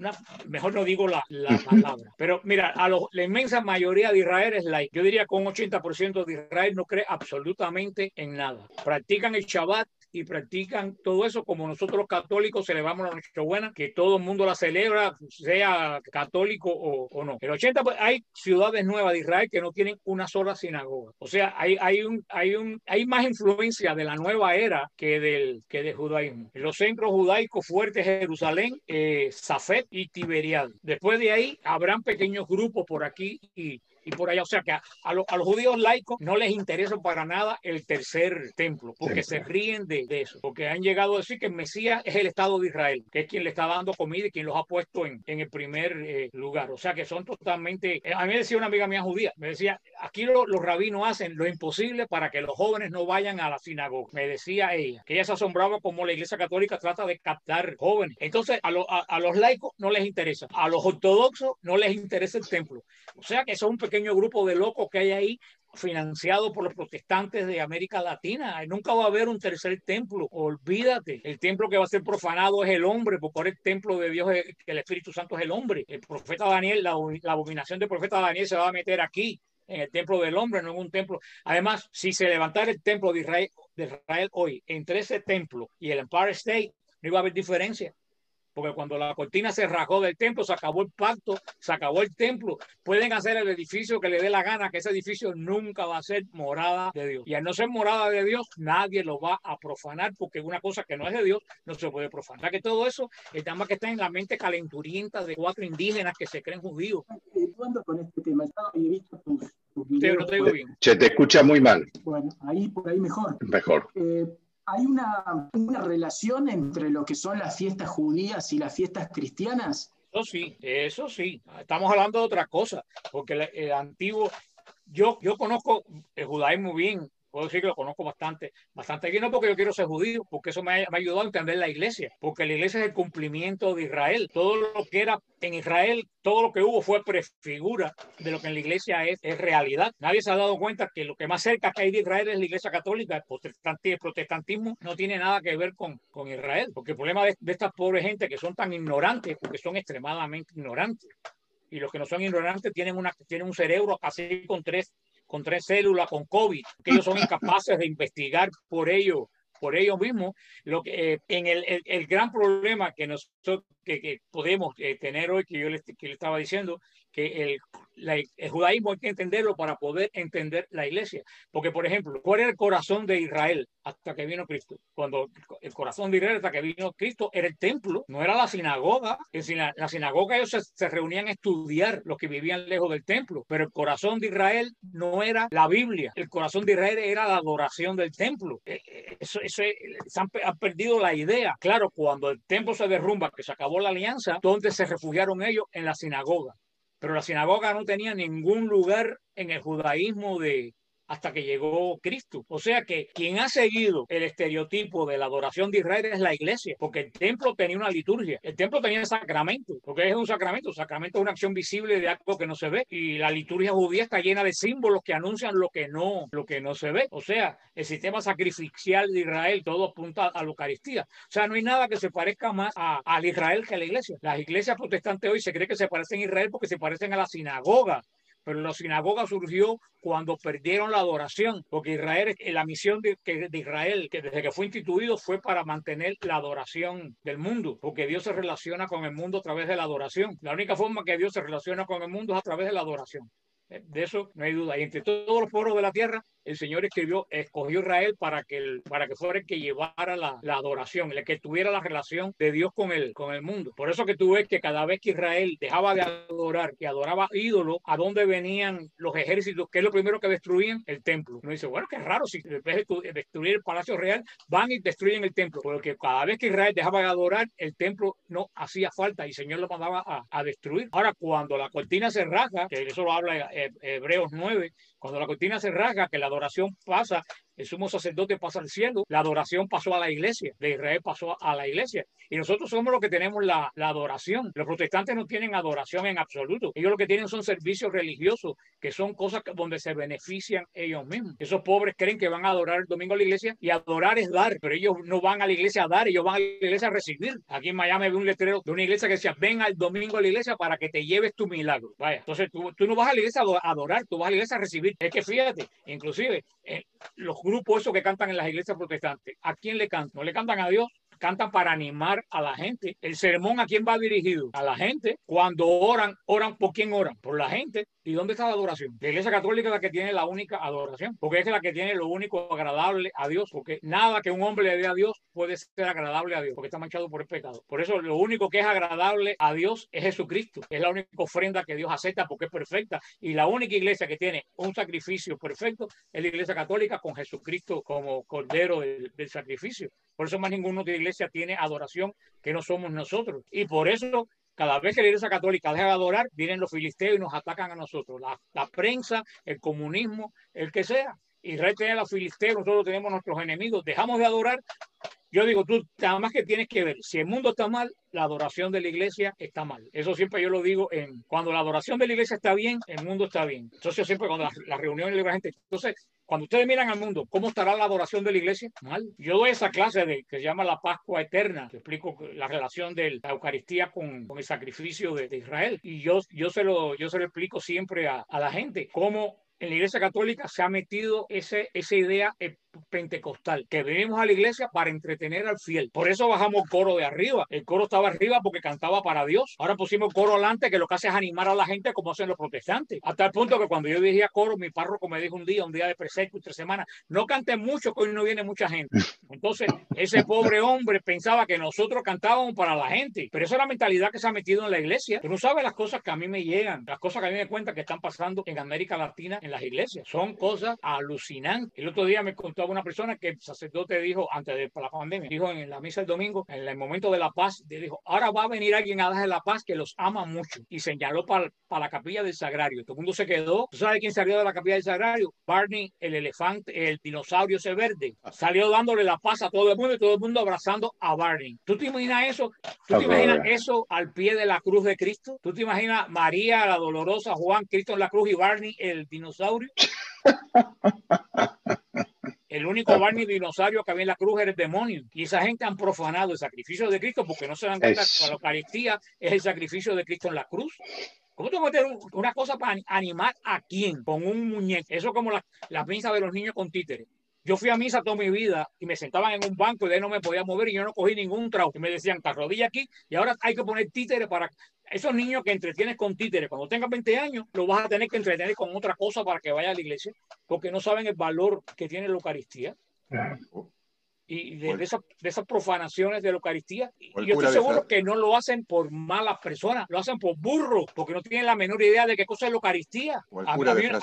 mejor no digo la, la palabra. Pero mira, a la inmensa mayoría de Israel es like. Yo diría que un 80% de Israel no cree absolutamente en nada. Practican el Shabbat, y practican todo eso como nosotros los católicos celebramos la Nochebuena, que todo el mundo la celebra, sea católico o, no. El 80 pues, hay ciudades nuevas de Israel que no tienen una sola sinagoga. O sea, hay, hay, un, hay, un, hay más influencia de la nueva era que del, que del judaísmo. los centros judaicos fuertes, Jerusalén, eh, Safed y Tiberiad. Después de ahí habrán pequeños grupos por aquí y y por allá. O sea que a, los judíos laicos no les interesa para nada el tercer templo, porque se ríen de, eso, porque han llegado a decir que el Mesías es el Estado de Israel, que es quien le está dando comida y quien los ha puesto en, en el primer eh, lugar. O sea que son totalmente... Eh, a mí me decía una amiga mía judía, me decía, aquí los rabinos hacen lo imposible para que los jóvenes no vayan a la sinagoga. Me decía ella, que ella se asombraba como la Iglesia Católica trata de captar jóvenes. Entonces a, a los laicos no les interesa, a los ortodoxos no les interesa el templo. O sea que son un pequeño grupo de locos que hay ahí financiado por los protestantes de América Latina. Nunca va a haber un tercer templo. Olvídate. El templo que va a ser profanado es el hombre, porque el templo de Dios, el Espíritu Santo es el hombre. El profeta Daniel, la, abominación del profeta Daniel se va a meter aquí, en el templo del hombre, no en un templo. Además, si se levantara el templo de Israel, de Israel hoy entre ese templo y el Empire State, no iba a haber diferencia porque cuando la cortina se rajó del templo, se acabó el pacto, se acabó el templo. Pueden hacer el edificio que le dé la gana, que ese edificio nunca va a ser morada de Dios. Y al no ser morada de Dios, nadie lo va a profanar, porque una cosa que no es de Dios no se puede profanar. Que todo eso es más que está en la mente calenturienta de cuatro indígenas que se creen judíos. con este tema, he visto tus, no te digo bien. Se te escucha muy mal. Bueno, ahí por ahí mejor. Mejor. Eh, ¿Hay una, una, relación entre lo que son las fiestas judías y las fiestas cristianas? Eso sí, eso sí. Estamos hablando de otra cosa, porque el, antiguo, yo, yo conozco el judaísmo bien, puedo decir que lo conozco bastante, bastante bien, no porque yo quiero ser judío, porque eso me ha, me ha, ayudado a entender la iglesia, porque la iglesia es el cumplimiento de Israel. Todo lo que era en Israel, todo lo que hubo fue prefigura de lo que en la iglesia es, es realidad. Nadie se ha dado cuenta que lo que más cerca que hay de Israel es la iglesia católica. El protestantismo no tiene nada que ver con, con Israel, porque el problema de, de esta pobre gente que son tan ignorantes, porque son extremadamente ignorantes, y los que no son ignorantes tienen, una, tienen un cerebro casi con tres con tres células con COVID, que ellos son incapaces de investigar por ello por ellos mismos, lo que, eh, en el, el, gran problema que nosotros que, que podemos eh, tener hoy, que yo le, que le estaba diciendo, que el, el, judaísmo hay que entenderlo para poder entender la iglesia. Porque, por ejemplo, ¿cuál era el corazón de Israel hasta que vino Cristo? Cuando el corazón de Israel hasta que vino Cristo era el templo, no era la sinagoga. En la, la sinagoga ellos se, reunían a estudiar los que vivían lejos del templo, pero el corazón de Israel no era la Biblia. El corazón de Israel era la adoración del templo. E, e, eso, eso se han, han perdido la idea. Claro, cuando el templo se derrumba, que se acabó la alianza, ¿dónde se refugiaron ellos? En la sinagoga. Pero la sinagoga no tenía ningún lugar en el judaísmo de, hasta que llegó Cristo. O sea que quien ha seguido el estereotipo de la adoración de Israel es la iglesia, porque el templo tenía una liturgia, el templo tenía sacramento, porque es un sacramento, sacramento es una acción visible de algo que no se ve y la liturgia judía está llena de símbolos que anuncian lo que no, lo que no se ve. O sea, el sistema sacrificial de Israel todo apunta a la Eucaristía. O sea, no hay nada que se parezca más al Israel que a la iglesia. Las iglesias protestantes hoy se cree que se parecen a Israel porque se parecen a la sinagoga pero la sinagoga surgió cuando perdieron la adoración, porque Israel, la misión de, Israel, que desde que fue instituido, fue para mantener la adoración del mundo, porque Dios se relaciona con el mundo a través de la adoración. La única forma que Dios se relaciona con el mundo es a través de la adoración. De eso no hay duda. Y entre todos los pueblos de la tierra, el Señor escribió, escogió Israel para que, el, para que fuera el que llevara la, la, adoración, el que tuviera la relación de Dios con el, con el mundo. Por eso que tú ves que cada vez que Israel dejaba de adorar, que adoraba ídolos, ¿a dónde venían los ejércitos? ¿Qué es lo primero que destruían? El templo. Uno dice, bueno, qué raro, si en vez de destruir el palacio real, van y destruyen el templo. Porque cada vez que Israel dejaba de adorar, el templo no hacía falta y el Señor lo mandaba a, a destruir. Ahora, cuando la cortina se rasga, que eso lo habla Hebreos 9, cuando la cortina se rasga, que la adoración pasa el sumo sacerdote pasa al cielo, la adoración pasó a la iglesia, de Israel pasó a la iglesia. Y nosotros somos los que tenemos la, la, adoración. Los protestantes no tienen adoración en absoluto. Ellos lo que tienen son servicios religiosos, que son cosas donde se benefician ellos mismos. Esos pobres creen que van a adorar el domingo a la iglesia y adorar es dar, pero ellos no van a la iglesia a dar, ellos van a la iglesia a recibir. Aquí en Miami vi un letrero de una iglesia que decía, ven al domingo a la iglesia para que te lleves tu milagro. Vaya, entonces tú, tú no vas a la iglesia a adorar, tú vas a la iglesia a recibir. Es que fíjate, inclusive eh, los grupos esos que cantan en las iglesias protestantes, ¿a quién le cantan? ¿No le cantan a Dios? Cantan para animar a la gente. El sermón a quién va dirigido? A la gente. Cuando oran, oran por quién oran? Por la gente. ¿Y dónde está la adoración? La iglesia católica es la que tiene la única adoración, porque es la que tiene lo único agradable a Dios, porque nada que un hombre le dé a Dios puede ser agradable a Dios, porque está manchado por el pecado. Por eso lo único que es agradable a Dios es Jesucristo. Es la única ofrenda que Dios acepta porque es perfecta. Y la única iglesia que tiene un sacrificio perfecto es la iglesia católica con Jesucristo como cordero del, del sacrificio. Por eso más ninguno de la iglesia tiene adoración que no somos nosotros. Y por eso cada vez que la Iglesia Católica deja de adorar, vienen los filisteos y nos atacan a nosotros. La, la prensa, el comunismo, el que sea. Israel tiene a los filisteos, nosotros tenemos nuestros enemigos. Dejamos de adorar. Yo digo, tú nada más que tienes que ver, si el mundo está mal, la adoración de la iglesia está mal. Eso siempre yo lo digo en cuando la adoración de la iglesia está bien, el mundo está bien. Entonces siempre cuando las la reuniones de la gente, entonces cuando ustedes miran al mundo, ¿cómo estará la adoración de la iglesia? Mal. Yo doy esa clase de que se llama la Pascua Eterna, que explico la relación de la Eucaristía con, con el sacrificio de, de, Israel. Y yo, yo, se lo, yo se lo explico siempre a, a la gente, cómo en la Iglesia Católica se ha metido ese, esa idea, eh, pentecostal, que venimos a la iglesia para entretener al fiel. Por eso bajamos coro de arriba. El coro estaba arriba porque cantaba para Dios. Ahora pusimos coro adelante que lo que hace es animar a la gente como hacen los protestantes. Hasta el punto que cuando yo dirigía coro, mi párroco me dijo un día, un día de presencia, tres semanas, no canten mucho que hoy no viene mucha gente. Entonces, ese pobre hombre pensaba que nosotros cantábamos para la gente. Pero esa es la mentalidad que se ha metido en la iglesia. Tú no sabes las cosas que a mí me llegan, las cosas que a mí me cuentan que están pasando en América Latina en las iglesias. Son cosas alucinantes. El otro día me contaba una persona que el sacerdote dijo, antes de la pandemia, dijo en la misa del domingo, en el momento de la paz, dijo, ahora va a venir alguien a darle la paz que los ama mucho. Y señaló para, para la capilla del sagrario. Todo el mundo se quedó. ¿Tú sabes quién salió de la capilla del sagrario? Barney, el elefante, el dinosaurio ese verde. Salió dándole la paz a todo el mundo y todo el mundo abrazando a Barney. ¿Tú te imaginas eso? ¿Tú te imaginas eso al pie de la cruz de Cristo? ¿Tú te imaginas María, la dolorosa, Juan, Cristo en la cruz y Barney, el dinosaurio? [LAUGHS] El único Barney dinosaurio que había en la cruz era el demonio. Y esa gente han profanado el sacrificio de Cristo porque no se dan cuenta que la Eucaristía es el sacrificio de Cristo en la cruz. ¿Cómo te meter una cosa para animar a quién? Con un muñeco. Eso es como la, la misa de los niños con títeres. Yo fui a misa toda mi vida y me sentaban en un banco y de ahí no me podía mover y yo no cogí ningún trago. Y me decían, te rodilla aquí y ahora hay que poner títeres para esos niños que entretienes con títeres. Cuando tengas 20 años, lo vas a tener que entretener con otra cosa para que vaya a la iglesia porque no saben el valor que tiene la Eucaristía. Y de, de, esas, de, esas, profanaciones de la Eucaristía, y yo estoy seguro que no lo hacen por malas personas, lo hacen por burros, porque no tienen la menor idea de qué cosa es la Eucaristía.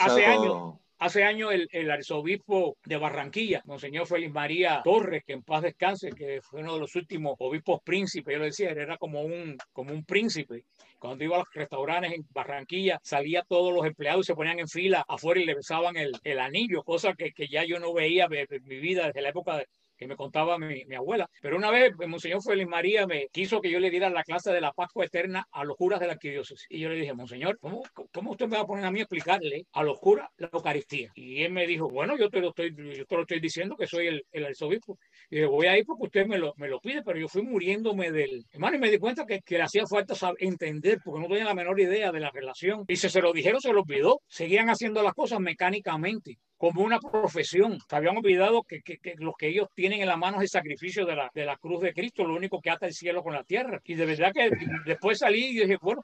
hace años, Hace años el, el, arzobispo de Barranquilla, Monseñor Félix María Torres, que en paz descanse, que fue uno de los últimos obispos príncipes, yo lo decía, era como un, como un príncipe. Cuando iba a los restaurantes en Barranquilla, salía todos los empleados y se ponían en fila afuera y le besaban el, el anillo, cosa que, que, ya yo no veía en mi vida desde la época de, que me contaba mi, abuela. Pero una vez, el Monseñor Félix María me quiso que yo le diera la clase de la Pascua Eterna a los curas de la arquidiócesis. Y yo le dije, Monseñor, ¿cómo, ¿cómo, usted me va a poner a mí a explicarle a los curas la Eucaristía? Y él me dijo, bueno, yo te lo estoy, yo te lo estoy diciendo que soy el, el arzobispo. Y dije, voy a ir porque usted me lo, me lo pide, pero yo fui muriéndome del... Hermano, y me di cuenta que, que le hacía falta saber, entender, porque no tenía la menor idea de la relación. Y si se lo dijeron, se lo olvidó. Seguían haciendo las cosas mecánicamente como una profesión. Se habían olvidado que, que, que, lo que ellos tienen en la mano es el sacrificio de la, de la cruz de Cristo, lo único que ata el cielo con la tierra. Y de verdad que después salí y dije, bueno,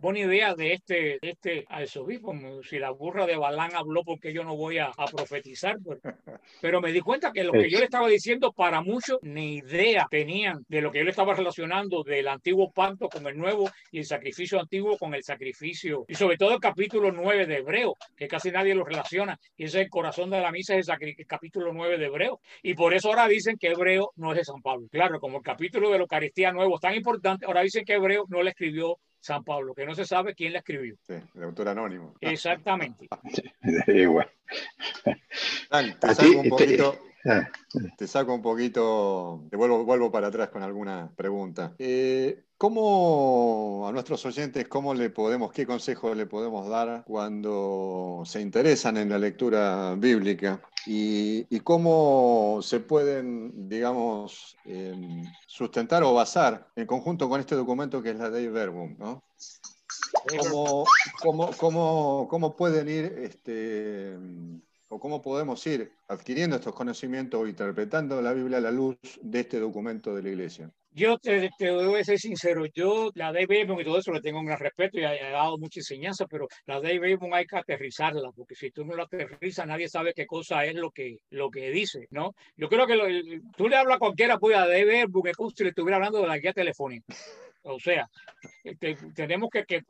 buena idea de este, de este arzobispo. Si la burra de Balán habló, porque yo no voy a, a profetizar? Pero, pero, me di cuenta que lo que yo le estaba diciendo, para muchos, ni idea tenían de lo que yo le estaba relacionando del antiguo pacto con el nuevo y el sacrificio antiguo con el sacrificio. Y sobre todo el capítulo 9 de Hebreo, que casi nadie lo relaciona. Y ese el corazón de la misa es el capítulo 9 de Hebreo. Y por eso ahora dicen que Hebreo no es de San Pablo. Claro, como el capítulo de la Eucaristía nuevo es tan importante, ahora dicen que Hebreo no le escribió San Pablo, que no se sabe quién la escribió. Sí, el autor anónimo. Exactamente. [LAUGHS] te saco un poquito, te saco un poquito, te vuelvo, vuelvo para atrás con alguna pregunta. Eh, ¿Cómo a nuestros oyentes, cómo le podemos, qué consejo le podemos dar cuando se interesan en la lectura bíblica y, cómo se pueden, digamos, eh, sustentar o basar en conjunto con este documento que es la Dei Verbum, ¿no? ¿Cómo, cómo, cómo, cómo pueden ir este, o cómo podemos ir adquiriendo estos conocimientos o interpretando la Biblia a la luz de este documento de la Iglesia? Yo te, te a ser sincero, yo la de Babel y todo eso le tengo un gran respeto y he, dado mucha enseñanza, pero la de Babel hay que aterrizarla, porque si tú no la aterrizas, nadie sabe qué cosa es lo que, lo que dice, ¿no? Yo creo que lo, tú le hablas a cualquiera, pues a de Babel, es como si le estuviera hablando de la guía telefónica. O sea, te, tenemos que, que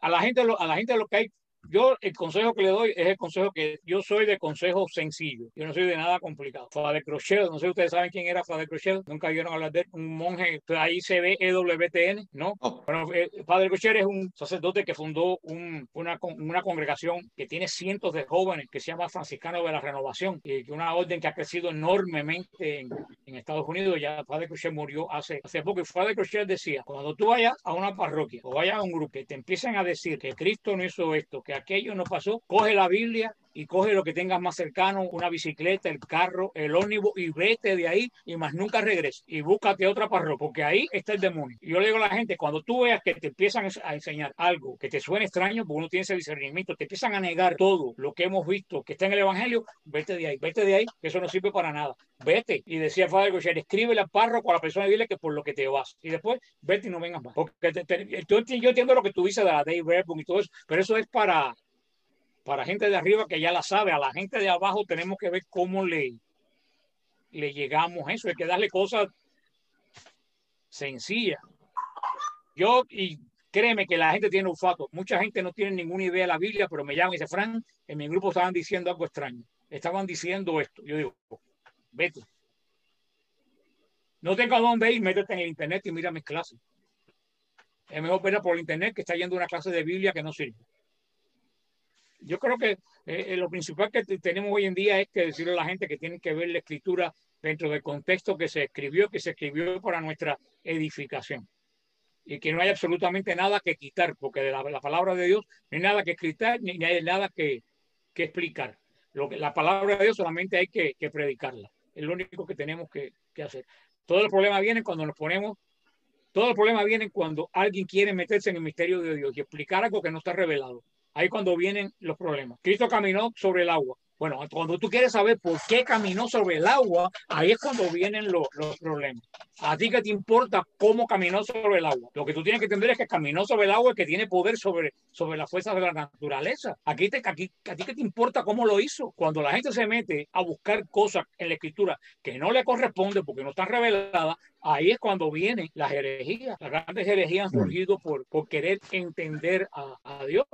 a la gente a la gente lo que hay yo el consejo que le doy es el consejo que yo soy de consejo sencillo. Yo no soy de nada complicado. Father Crochet, no sé si ustedes saben quién era Father Crochet, nunca vieron hablar de él, un monje, ahí se ve EWTN, ¿no? Oh. Bueno, eh, Father Crochet es un sacerdote que fundó un, una, una congregación que tiene cientos de jóvenes que se llama Franciscano de la Renovación, y una orden que ha crecido enormemente en, en Estados Unidos. Ya Father Crochet murió hace, hace poco y Father Crochet decía, cuando tú vayas a una parroquia o vayas a un grupo que te empiecen a decir que Cristo no hizo esto, que aquello no pasó, coge la Biblia y coge lo que tengas más cercano, una bicicleta, el carro, el ómnibus y vete de ahí y más nunca regreses y búscate otra parroquia, porque ahí está el demonio. Yo le digo a la gente, cuando tú veas que te empiezan a enseñar algo que te suene extraño, porque uno tiene ese discernimiento, te empiezan a negar todo lo que hemos visto que está en el Evangelio, vete de ahí, vete de ahí, que eso no sirve para nada. Vete. Y decía Gosher, escríbele al párroco a la persona y dile que por lo que te vas. Y después, vete y no vengas más. Porque yo entiendo lo que tú dices de la Day y todo eso, pero eso es para para gente de arriba que ya la sabe, a la gente de abajo tenemos que ver cómo le, le llegamos eso, hay que darle cosas sencillas. Yo, y créeme que la gente tiene olfato, mucha gente no tiene ninguna idea de la Biblia, pero me llaman y dicen, Fran, en mi grupo estaban diciendo algo extraño, estaban diciendo esto. Yo digo, vete. No tengo a dónde ir, métete en el internet y mira mis clases. Es mejor ver por el internet que está yendo una clase de Biblia que no sirve yo creo que eh, eh, lo principal que tenemos hoy en día es que decirle a la gente que tiene que ver la escritura dentro del contexto que se escribió, que se escribió para nuestra edificación. Y que no hay absolutamente nada que quitar, porque de la, palabra de Dios no hay nada que quitar ni, hay nada que, que, explicar. Lo que, la palabra de Dios solamente hay que, predicarla. Es lo único que tenemos que, que hacer. Todo el problema viene cuando nos ponemos todo el problema viene cuando alguien quiere meterse en el misterio de Dios y explicar algo que no está revelado. Ahí cuando vienen los problemas. Cristo caminó sobre el agua. Bueno, cuando tú quieres saber por qué caminó sobre el agua, ahí es cuando vienen los, los problemas. A ti que te importa cómo caminó sobre el agua. Lo que tú tienes que entender es que caminó sobre el agua y que tiene poder sobre, sobre las fuerzas de la naturaleza. Aquí, te, aquí a ti que te importa cómo lo hizo. Cuando la gente se mete a buscar cosas en la escritura que no le corresponden porque no están reveladas, ahí es cuando vienen las herejías. Las grandes herejías han surgido por, por querer entender a, a Dios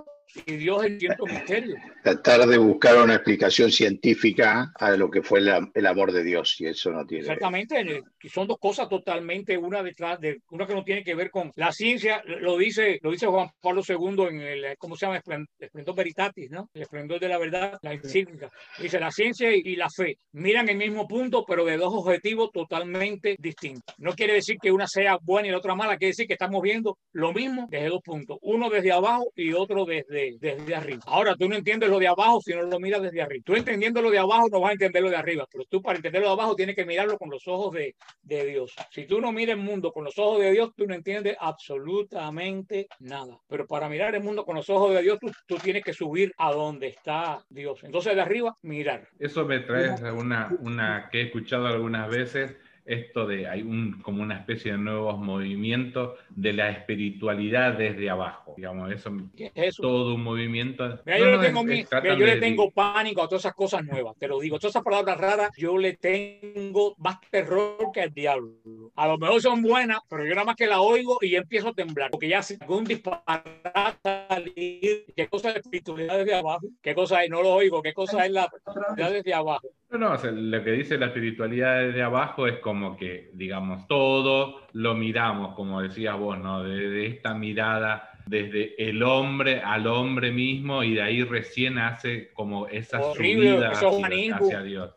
y Dios es cierto misterio. Tratar de buscar una explicación científica a lo que fue el amor de Dios, y eso no tiene. Exactamente, eh, son dos cosas totalmente una detrás de una que no tiene que ver con la ciencia, lo dice, lo dice Juan Pablo II en el, ¿cómo se llama? Esplendor Veritatis, ¿no? El esplendor de la verdad, la encíclica. Dice, la ciencia y la fe miran el mismo punto, pero de dos objetivos totalmente distintos. No quiere decir que una sea buena y la otra mala, quiere decir que estamos viendo lo mismo desde dos puntos, uno desde abajo y otro desde desde, arriba. Ahora, tú no entiendes lo de abajo si no lo miras desde arriba. Tú entendiendo lo de abajo no vas a entender lo de arriba, pero tú para entender lo de abajo tienes que mirarlo con los ojos de, de Dios. Si tú no miras el mundo con los ojos de Dios, tú no entiendes absolutamente nada. Pero para mirar el mundo con los ojos de Dios, tú, tú tienes que subir a donde está Dios. Entonces, de arriba, mirar. Eso me trae una, una que he escuchado algunas veces esto de hay un, como una especie de nuevos movimientos de la espiritualidad desde abajo. Digamos, eso, es todo un movimiento. yo, le tengo, yo le tengo pánico a todas esas cosas nuevas, te lo digo. Todas esas palabras raras, yo le tengo más terror que al diablo. A lo mejor son buenas, pero yo nada más que la oigo y empiezo a temblar, porque ya un disparate ¿Qué cosa es espiritualidad desde abajo? ¿Qué cosa es? No lo oigo. ¿Qué cosa es la espiritualidad desde abajo? No, no, lo que dice la espiritualidad desde abajo es como que, digamos, todo lo miramos, como decías vos, ¿no? Desde esta mirada, desde el hombre al hombre mismo, y de ahí recién hace como esa subida hacia, Dios.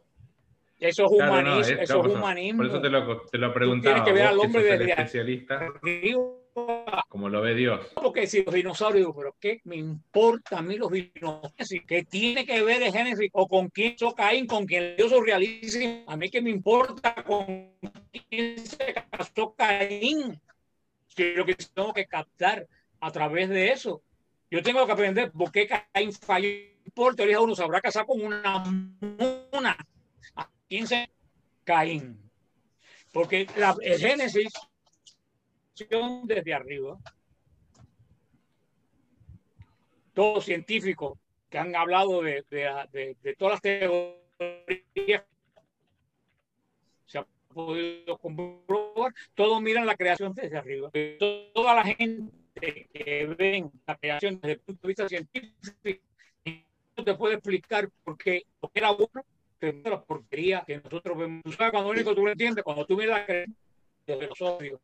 Eso es humanismo. eso es humanismo. Por eso te lo, te lo preguntaba. que ver al hombre desde especialista como lo ve Dios. Porque si los dinosaurios, pero ¿qué me importa a mí los dinosaurios? ¿Qué tiene que ver el Génesis o con quién hizo Caín, con quién Dios realiza? A mí que me importa con quién se casó Caín. Si lo que tengo que captar a través de eso. Yo tengo que aprender por qué Caín falló. Por teoría uno sabrá casar con una mona. ¿A quién se Caín? Porque la, el Génesis desde arriba. Todos científicos que han hablado de, todas las teorías se ha podido comprobar, todos miran la creación desde arriba. Toda la gente que ven la creación desde el punto de vista científico no te puede explicar por qué, era bueno, la porquería que nosotros vemos. Cuando único tú lo entiendes, cuando tú miras la creación de los odios.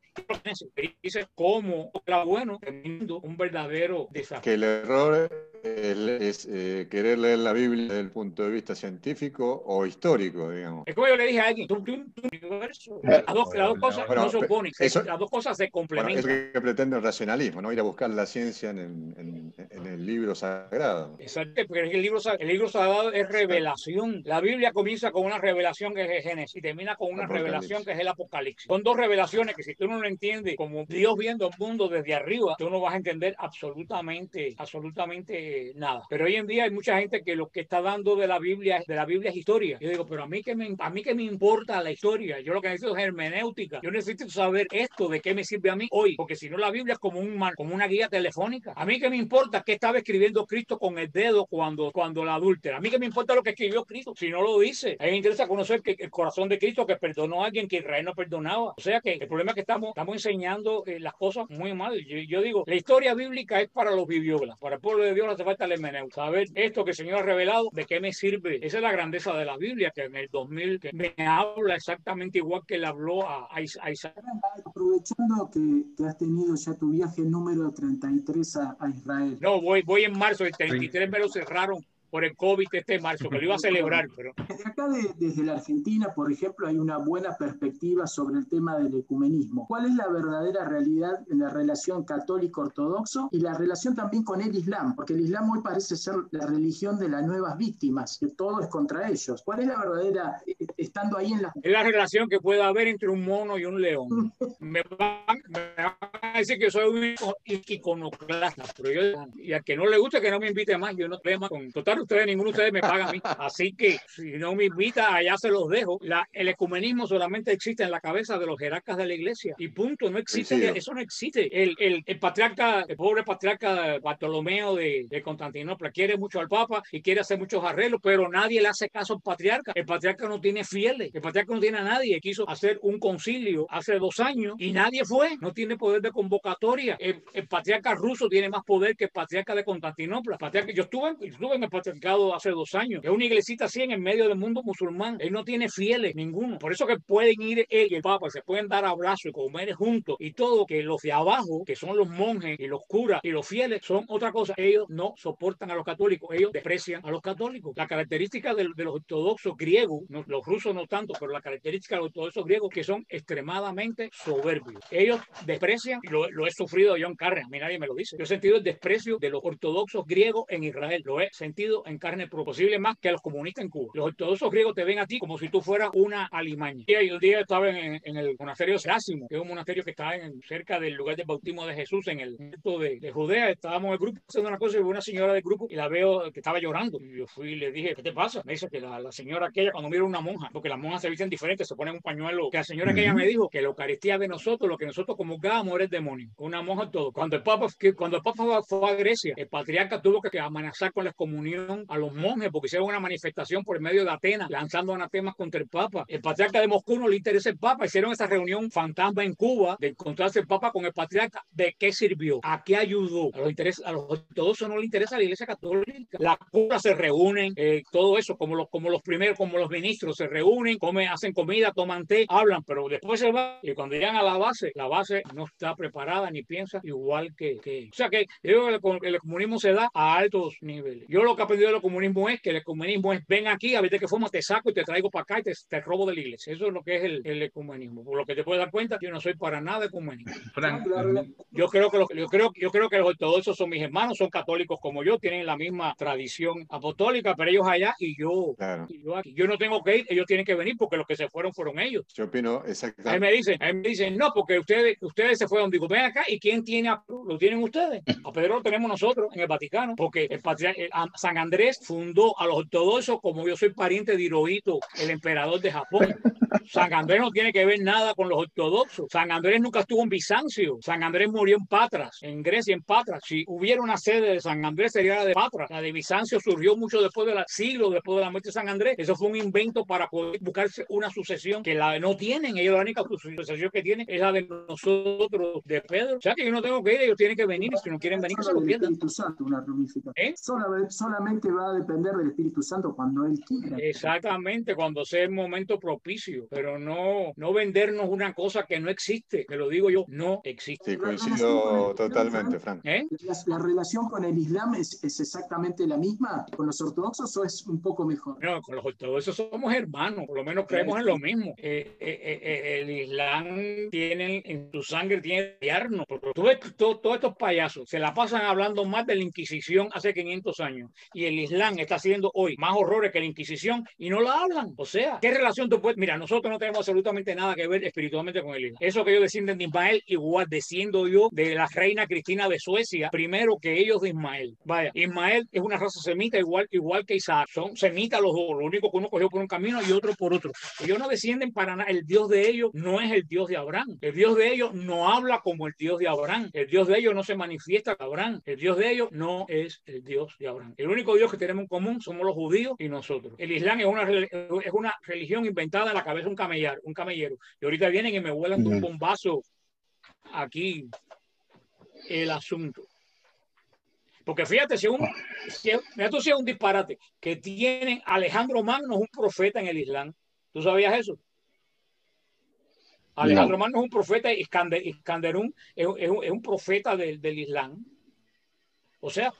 Dice cómo era bueno teniendo un verdadero desafío. Que el error es, eh, querer leer la Biblia desde el punto de vista científico o histórico, digamos. Es como yo le dije a alguien, tú, tú, universo. Las dos, las dos cosas no se oponen, las dos cosas se complementan. Bueno, es que pretende el racionalismo, ¿no? Ir a buscar la ciencia en, en, en en el libro sagrado. Exacto, porque el libro, el libro sagrado es revelación. La Biblia comienza con una revelación que es el Génesis y termina con una revelación que es el Apocalipsis. Son dos revelaciones que si tú no lo entiendes como Dios viendo el mundo desde arriba, tú no vas a entender absolutamente, absolutamente nada. Pero hoy en día hay mucha gente que lo que está dando de la Biblia, de la Biblia es historia. Yo digo, pero a mí que me, a mí que me importa la historia. Yo lo que necesito es hermenéutica. Yo necesito saber esto de qué me sirve a mí hoy, porque si no la Biblia es como un como una guía telefónica. A mí que me importa qué estaba escribiendo Cristo con el dedo cuando cuando la adúltera. A mí que me importa lo que escribió Cristo, si no lo dice. A mí me interesa conocer que el corazón de Cristo que perdonó a alguien que Israel no perdonaba. O sea que el problema es que estamos estamos enseñando eh, las cosas muy mal. Yo, digo, la historia bíblica es para los bibliógrafos. Para el pueblo de Dios falta el hermeneuta. Saber esto que el Señor ha revelado, de qué me sirve. Esa es la grandeza de la Biblia, que en el 2000 que me habla exactamente igual que le habló a, a, Isaac. Aprovechando que, que, has tenido ya tu viaje número 33 a, a Israel. No, voy, voy en marzo, el 33 me lo cerraron por el COVID este marzo, que lo iba a celebrar. Pero... Acá desde la Argentina, por ejemplo, hay una buena perspectiva sobre el tema del ecumenismo. ¿Cuál es la verdadera realidad en la relación católico-ortodoxo y la relación también con el Islam? Porque el Islam hoy parece ser la religión de las nuevas víctimas, que todo es contra ellos. ¿Cuál es la verdadera, estando ahí en la... Es la relación que puede haber entre un mono y un león. me, van, a decir que soy un iconoclasta, pero yo, y a que no le guste que no me invite más, yo no tema con total ustedes, ninguno de ustedes me paga a mí. Así que si no me invita, allá se los dejo. La, el ecumenismo solamente existe en la cabeza de los jerarcas de la iglesia. Y punto, no existe, eso no existe. El, el, el, patriarca, el pobre patriarca Bartolomeo de, de, Constantinopla quiere mucho al Papa y quiere hacer muchos arreglos, pero nadie le hace caso al patriarca. El patriarca no tiene fieles, el patriarca no tiene a nadie. Quiso hacer un concilio hace dos años y nadie fue. No tiene poder de convocatoria. El, patriarca ruso tiene más poder que el patriarca de Constantinopla. patriarca, yo estuve, yo estuve en el patriarca hace dos años. Es una iglesita así en el medio del mundo musulmán. Él no tiene fieles, ninguno. Por eso que pueden ir él y el Papa, se pueden dar abrazos y comer juntos y todo, que los de abajo, que son los monjes y los curas y los fieles, son otra cosa. Ellos no soportan a los católicos, ellos desprecian a los católicos. La característica de, los ortodoxos griegos, los rusos no tanto, pero la característica de los ortodoxos griegos que son extremadamente soberbios. Ellos desprecian, lo he sufrido John Carrey, a mí nadie me lo dice. Yo he sentido el desprecio de los ortodoxos griegos en Israel, lo he sentido en carne posible más que a los comunistas en Cuba. Los ortodoxos griegos te ven a ti como si tú fueras una alimaña. Y el día estaba en, en el monasterio Serásimo, que es un monasterio que está en, cerca del lugar del bautismo de Jesús en el de, de Judea. Estábamos en el grupo haciendo una cosa y una señora del grupo y la veo que estaba llorando. Y yo fui y le dije, ¿qué te pasa? Me dice que la, la señora aquella, cuando mira una monja, porque las monjas se visten diferentes, se ponen un pañuelo, que la señora aquella me dijo que la Eucaristía de nosotros, lo que nosotros comulgábamos era el demonio. Una monja todo. Cuando el Papa, que, cuando el Papa fue a Grecia, el patriarca tuvo que amenazar con la excomunión a los monjes porque hicieron una manifestación por medio de Atenas lanzando anatemas contra el Papa. El patriarca de Moscú no le interesa el Papa. Hicieron esa reunión fantasma en Cuba de encontrarse el Papa con el patriarca. ¿De qué sirvió? ¿A qué ayudó? A los, interesa, a los ortodoxos no le interesa la Iglesia Católica. La cura se reúnen, eh, todo eso, como los, como los primeros, como los ministros se reúnen, comen, hacen comida, toman té, hablan, pero después se va y cuando llegan a la base, la base no está preparada ni piensa igual que. que... O sea que yo el, el comunismo se da a altos niveles. Yo lo que aprendido del comunismo es que el ecumenismo es ven aquí, a ver de qué forma te saco y te traigo para acá y te, robo de la iglesia. Eso es lo que es el, el, ecumenismo. Por lo que te puedes dar cuenta, yo no soy para nada ecuménico. yo creo que los, yo creo, yo creo que los ortodoxos son mis hermanos, son católicos como yo, tienen la misma tradición apostólica, pero ellos allá y yo, yo aquí. Yo no tengo que ir, ellos tienen que venir porque los que se fueron fueron ellos. Yo opino exactamente. Ahí me dicen, ahí me dicen, no, porque ustedes, ustedes se fueron. Digo, ven acá, ¿y quién tiene a Lo tienen ustedes. A Pedro lo tenemos nosotros en el Vaticano, porque el San Andrés fundó a los ortodoxos como yo soy pariente de Hirohito, el emperador de Japón. San Andrés no tiene que ver nada con los ortodoxos. San Andrés nunca estuvo en Bizancio. San Andrés murió en Patras, en Grecia, en Patras. Si hubiera una sede de San Andrés sería la de Patras. La de Bizancio surgió mucho después de la siglo después de la muerte de San Andrés. Eso fue un invento para poder buscarse una sucesión que la no tienen. Ellos la única sucesión que tienen es la de nosotros, de Pedro. O sea que yo no tengo que ir, ellos tienen que venir. Si no quieren venir, se lo pierdan. Una ¿Eh? solamente va a depender del Espíritu Santo cuando Él quiera. Exactamente, cuando sea el momento propicio, pero no, no vendernos una cosa que no existe, que lo digo yo, no existe. Sí, coincido totalmente, Frank. ¿Eh? ¿La, relación con el Islam es, es, exactamente la misma con los ortodoxos o es un poco mejor? No, con los ortodoxos somos hermanos, por lo menos creemos en lo mismo. Eh, eh, el Islam tiene en su sangre, tiene porque tú ves todos estos payasos se la pasan hablando más de la Inquisición hace 500 años y el Islam está haciendo hoy más horrores que la Inquisición y no la hablan. O sea, ¿qué relación tú puedes? Mira, nosotros no tenemos absolutamente nada que ver espiritualmente con el Islam. Eso que ellos descienden de Ismael, igual desciendo yo de la reina Cristina de Suecia, primero que ellos de Ismael. Vaya, Ismael es una raza semita igual, igual que Isaac. Son semitas los dos, lo único que uno cogió por un camino y otro por otro. Ellos no descienden para nada. El Dios de ellos no es el Dios de Abraham. El Dios de ellos no habla como el Dios de Abraham. El Dios de ellos no se manifiesta como Abraham. El Dios de ellos no es el Dios de Abraham. El único Dios que tenemos en común somos los judíos y nosotros. El Islam es una, es una religión inventada en la cabeza de un camellar, un camellero. Y ahorita vienen y me vuelan de un bombazo aquí el asunto. Porque fíjate, si un, si, si es un disparate que tiene Alejandro Magno es un profeta en el Islam. ¿Tú sabías eso? Alejandro Magno es un profeta, Iskanderun es, es, es, un profeta del, del Islam. O sea,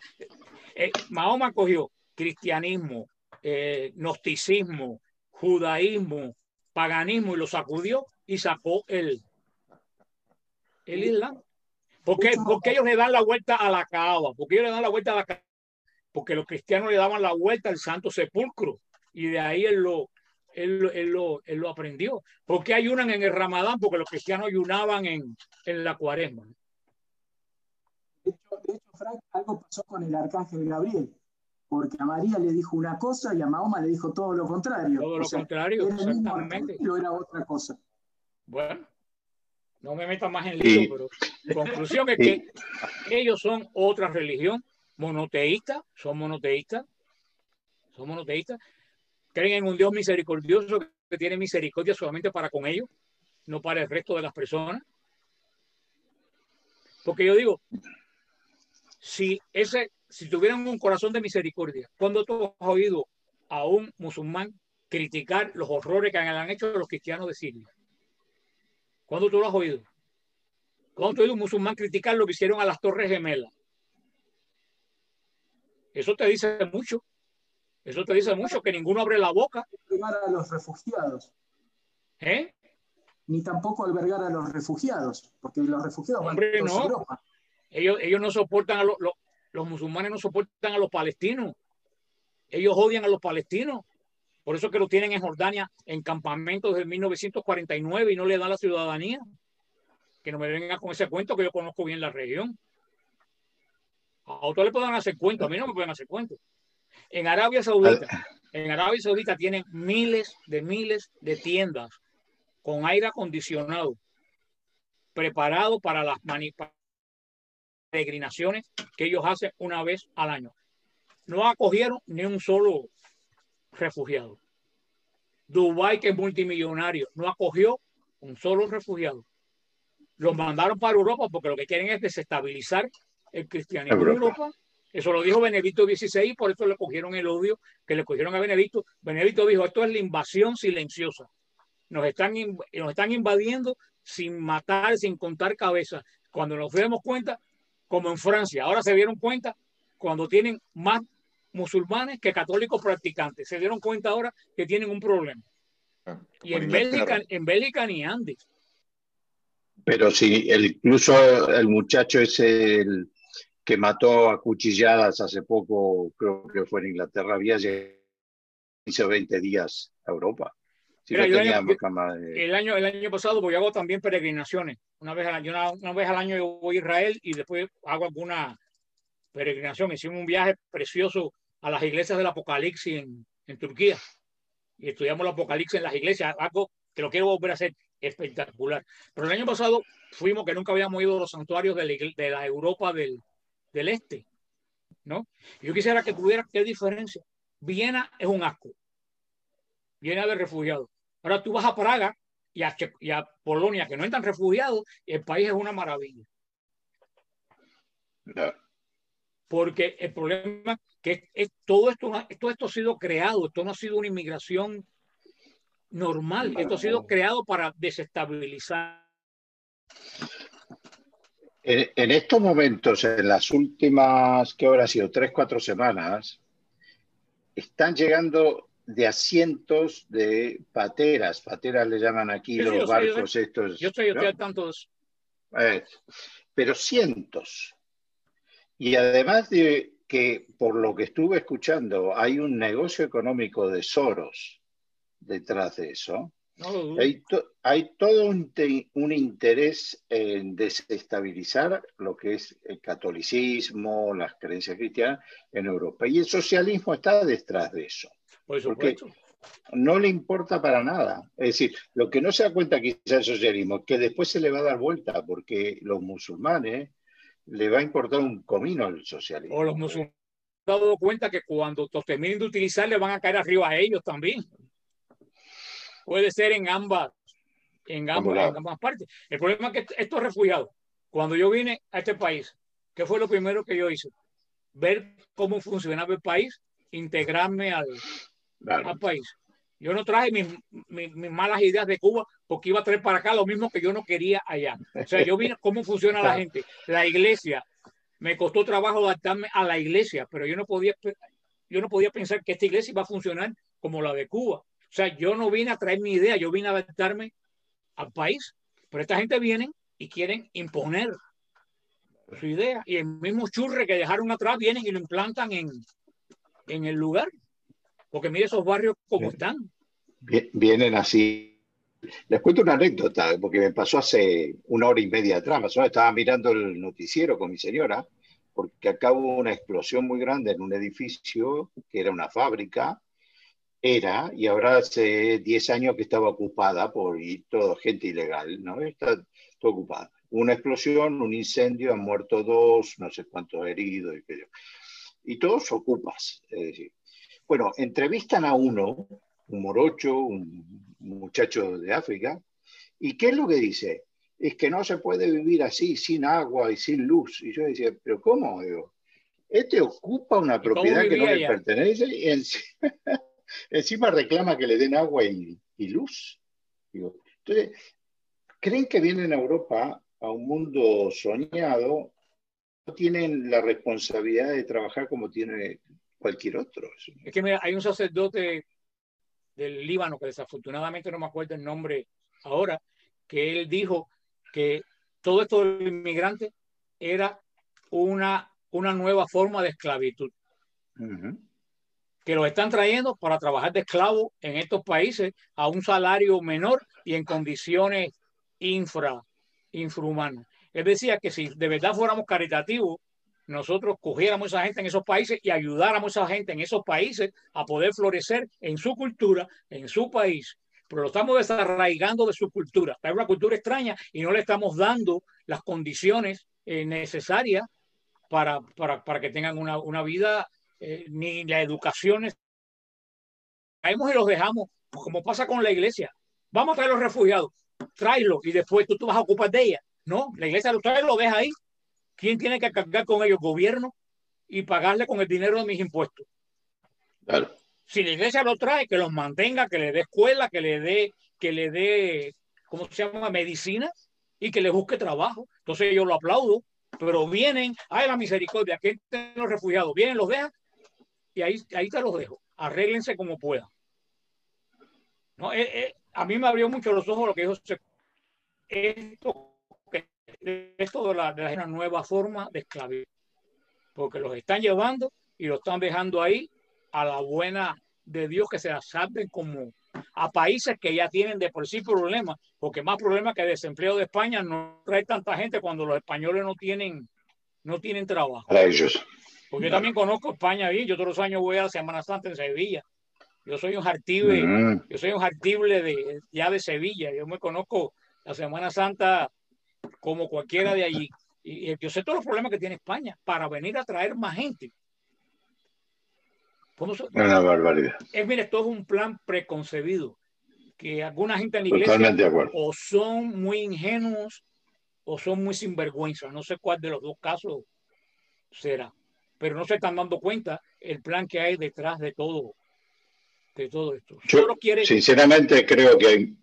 eh, Mahoma cogió cristianismo, eh, gnosticismo, judaísmo, paganismo y lo sacudió y sacó el, el Islam. ¿Por qué? Porque ellos le dan la vuelta a la cava, porque ellos le dan la vuelta a la cava, porque los cristianos le daban la vuelta al santo sepulcro y de ahí él lo, él, él, lo, él lo aprendió. ¿Por qué ayunan en el Ramadán? Porque los cristianos ayunaban en, en la cuaresma. De hecho, de hecho, Frank, algo pasó con el arcángel Gabriel, porque a María le dijo una cosa y a Mahoma le dijo todo lo contrario. Todo lo sea, contrario, era exactamente. Lo era otra cosa. Bueno, no me metas más en lío, pero la conclusión es que ellos son otra religión, monoteísta, son monoteístas, son monoteístas, creen en un Dios misericordioso que tiene misericordia solamente para con ellos, no para el resto de las personas. Porque yo digo, si ese, si tuvieran un corazón de misericordia, cuando tú has oído a un musulmán criticar los horrores que han hecho los cristianos de Siria? ¿Cuándo tú lo has oído? ¿Cuándo tú has oído un musulmán criticar lo que hicieron a las Torres Gemelas? Eso te dice mucho. Eso te dice mucho, que ninguno abre la boca. Albergar a los refugiados. ¿Eh? Ni tampoco albergar a los refugiados, porque los refugiados Hombre, van a no. Europa. Ellos, ellos no soportan a los, los, los musulmanes, no soportan a los palestinos. Ellos odian a los palestinos. Por eso que lo tienen en Jordania en campamentos desde 1949 y no le dan la ciudadanía. Que no me vengan con ese cuento que yo conozco bien la región. A otros le pueden hacer cuento, a mí no me pueden hacer cuento. En Arabia Saudita, en Arabia Saudita tienen miles de miles de tiendas con aire acondicionado preparado para las peregrinaciones que ellos hacen una vez al año. No acogieron ni un solo refugiado. Dubái, que es multimillonario, no acogió un solo refugiado. Los mandaron para Europa porque lo que quieren es desestabilizar el cristianismo en Europa. Eso lo dijo Benedicto XVI, por eso le cogieron el odio que le cogieron a Benedicto. Benedicto dijo, esto es la invasión silenciosa. Nos están, nos están invadiendo sin matar, sin contar cabezas. Cuando nos demos cuenta, como en Francia, ahora se dieron cuenta cuando tienen más musulmanes que católicos practicantes. Se dieron cuenta ahora que tienen un problema. Ah, y en Bélgica, en Bélgica ni Andes. Pero si el, incluso el muchacho es el que mató a cuchilladas hace poco, creo que fue en Inglaterra, había hizo 20 días a Europa. Mira, el, año, el, año, el año pasado voy hago también peregrinaciones. Una vez al año, una, una vez al año yo voy a Israel y después hago alguna peregrinación. Hicimos un viaje precioso a las iglesias del Apocalipsis en, en Turquía y estudiamos el Apocalipsis en las iglesias, algo que lo quiero volver a hacer espectacular. Pero el año pasado fuimos que nunca habíamos ido a los santuarios de la, de la Europa del, del Este, ¿no? Yo quisiera que tuviera qué diferencia. Viena es un asco. Viena de refugiados. Ahora tú vas a Praga y a, y a Polonia, que no entran refugiados, y el país es una maravilla. No. Porque el problema que es, todo esto, todo esto ha sido creado, esto no ha sido una inmigración normal, esto ha sido creado para desestabilizar. En, en estos momentos, en las últimas, que habrá sido tres, cuatro semanas, están llegando de asientos de pateras, pateras le llaman aquí Sí, los yo barcos estos. Yo estoy, ¿no? estoy al tanto de eso. Eh, pero cientos. Y además de que, por lo que estuve escuchando, hay un negocio económico de Soros detrás de eso. hay, hay, todo un, un, interés en desestabilizar lo que es el catolicismo, las creencias cristianas en Europa. Y el socialismo está detrás de eso. Por supuesto no le importa para nada. Es decir, lo que no se da cuenta quizás el socialismo, que después se le va a dar vuelta, porque los musulmanes le va a importar un comino al socialismo. O los musulmanes han dado cuenta que cuando terminen de utilizar le van a caer arriba a ellos también. Puede ser en ambas, en ambas, en ambas partes. El problema es que estos refugiados, cuando yo vine a este país, ¿qué fue lo primero que yo hice? Ver cómo funcionaba el país, integrarme al, al país. Yo no traje mis, mis, malas ideas de Cuba porque iba a traer para acá lo mismo que yo no quería allá. O sea, yo vi cómo funciona la gente. La iglesia, me costó trabajo adaptarme a la iglesia, pero yo no podía, yo no podía pensar que esta iglesia iba a funcionar como la de Cuba. O sea, yo no vine a traer mi idea, yo vine a adaptarme al país. Pero esta gente viene y quieren imponer su idea. Y el mismo churre que dejaron atrás vienen y lo implantan en, en el lugar. Porque mire esos barrios como están. Vienen así. Les cuento una anécdota, porque me pasó hace una hora y media atrás. Más estaba mirando el noticiero con mi señora, porque acá hubo una explosión muy grande en un edificio que era una fábrica. Era, y ahora hace 10 años que estaba ocupada por y toda gente ilegal, ¿no? Está todo ocupada. Una explosión, un incendio, han muerto dos, no sé cuántos heridos, y, y todos ocupas. Es decir, bueno, entrevistan a uno, un morocho, un muchacho de África, ¿y qué es lo que dice? Es que no se puede vivir así, sin agua y sin luz. Y yo decía, ¿pero cómo? este ocupa una propiedad que no le pertenece y [LAUGHS] encima, reclama que le den agua y, luz. entonces, creen que vienen a Europa a un mundo soñado, no tienen la responsabilidad de trabajar como tiene cualquier otro. Es que mira, hay un sacerdote del Líbano, que desafortunadamente no me acuerdo el nombre ahora, que él dijo que todo esto del inmigrante era una, una nueva forma de esclavitud. Que lo están trayendo para trabajar de esclavo en estos países a un salario menor y en condiciones infra, infrahumanas. Él decía que si de verdad fuéramos caritativos, nosotros cogiéramos a esa gente en esos países y ayudáramos a esa gente en esos países a poder florecer en su cultura, en su país. Pero lo estamos desarraigando de su cultura. Es una cultura extraña y no le estamos dando las condiciones eh, necesarias para, para, para, que tengan una, una vida, eh, ni la educación. Caemos y los dejamos, pues, como pasa con la iglesia. Vamos a traer los refugiados, tráelos y después tú, tú vas a ocupar de ella. No, la iglesia los trae y lo deja ahí ¿Quién tiene que cargar con ellos? Gobierno y pagarle con el dinero de mis impuestos. Claro. Si la iglesia lo trae, que los mantenga, que le dé escuela, que le dé, que le dé, ¿cómo se llama? Medicina y que le busque trabajo. Entonces yo lo aplaudo, pero vienen, ay la misericordia, que estén los refugiados, vienen, los dejan y ahí, ahí te los dejo. Arréglense como puedan. No, eh, eh, a mí me abrió mucho los ojos lo que dijo esto esto de, la, de una nueva forma de esclavitud, porque los están llevando y los están dejando ahí a la buena de Dios que se salven como a países que ya tienen de por sí problemas, porque más problemas que desempleo de España no trae tanta gente cuando los españoles no tienen, no tienen trabajo. Para ellos. Porque yo también conozco España bien, yo todos los años voy a la Semana Santa en Sevilla. Yo soy un artible, mm. yo soy un artible de, ya de Sevilla, yo me conozco la Semana Santa como cualquiera de allí. Y, yo sé todos los problemas que tiene España para venir a traer más gente. Una barbaridad. Es, mire, esto es un plan preconcebido que alguna gente en la iglesia o son muy ingenuos o son muy sinvergüenza. No sé cuál de los dos casos será, pero no se están dando cuenta el plan que hay detrás de todo, de todo esto. Yo, sinceramente creo que hay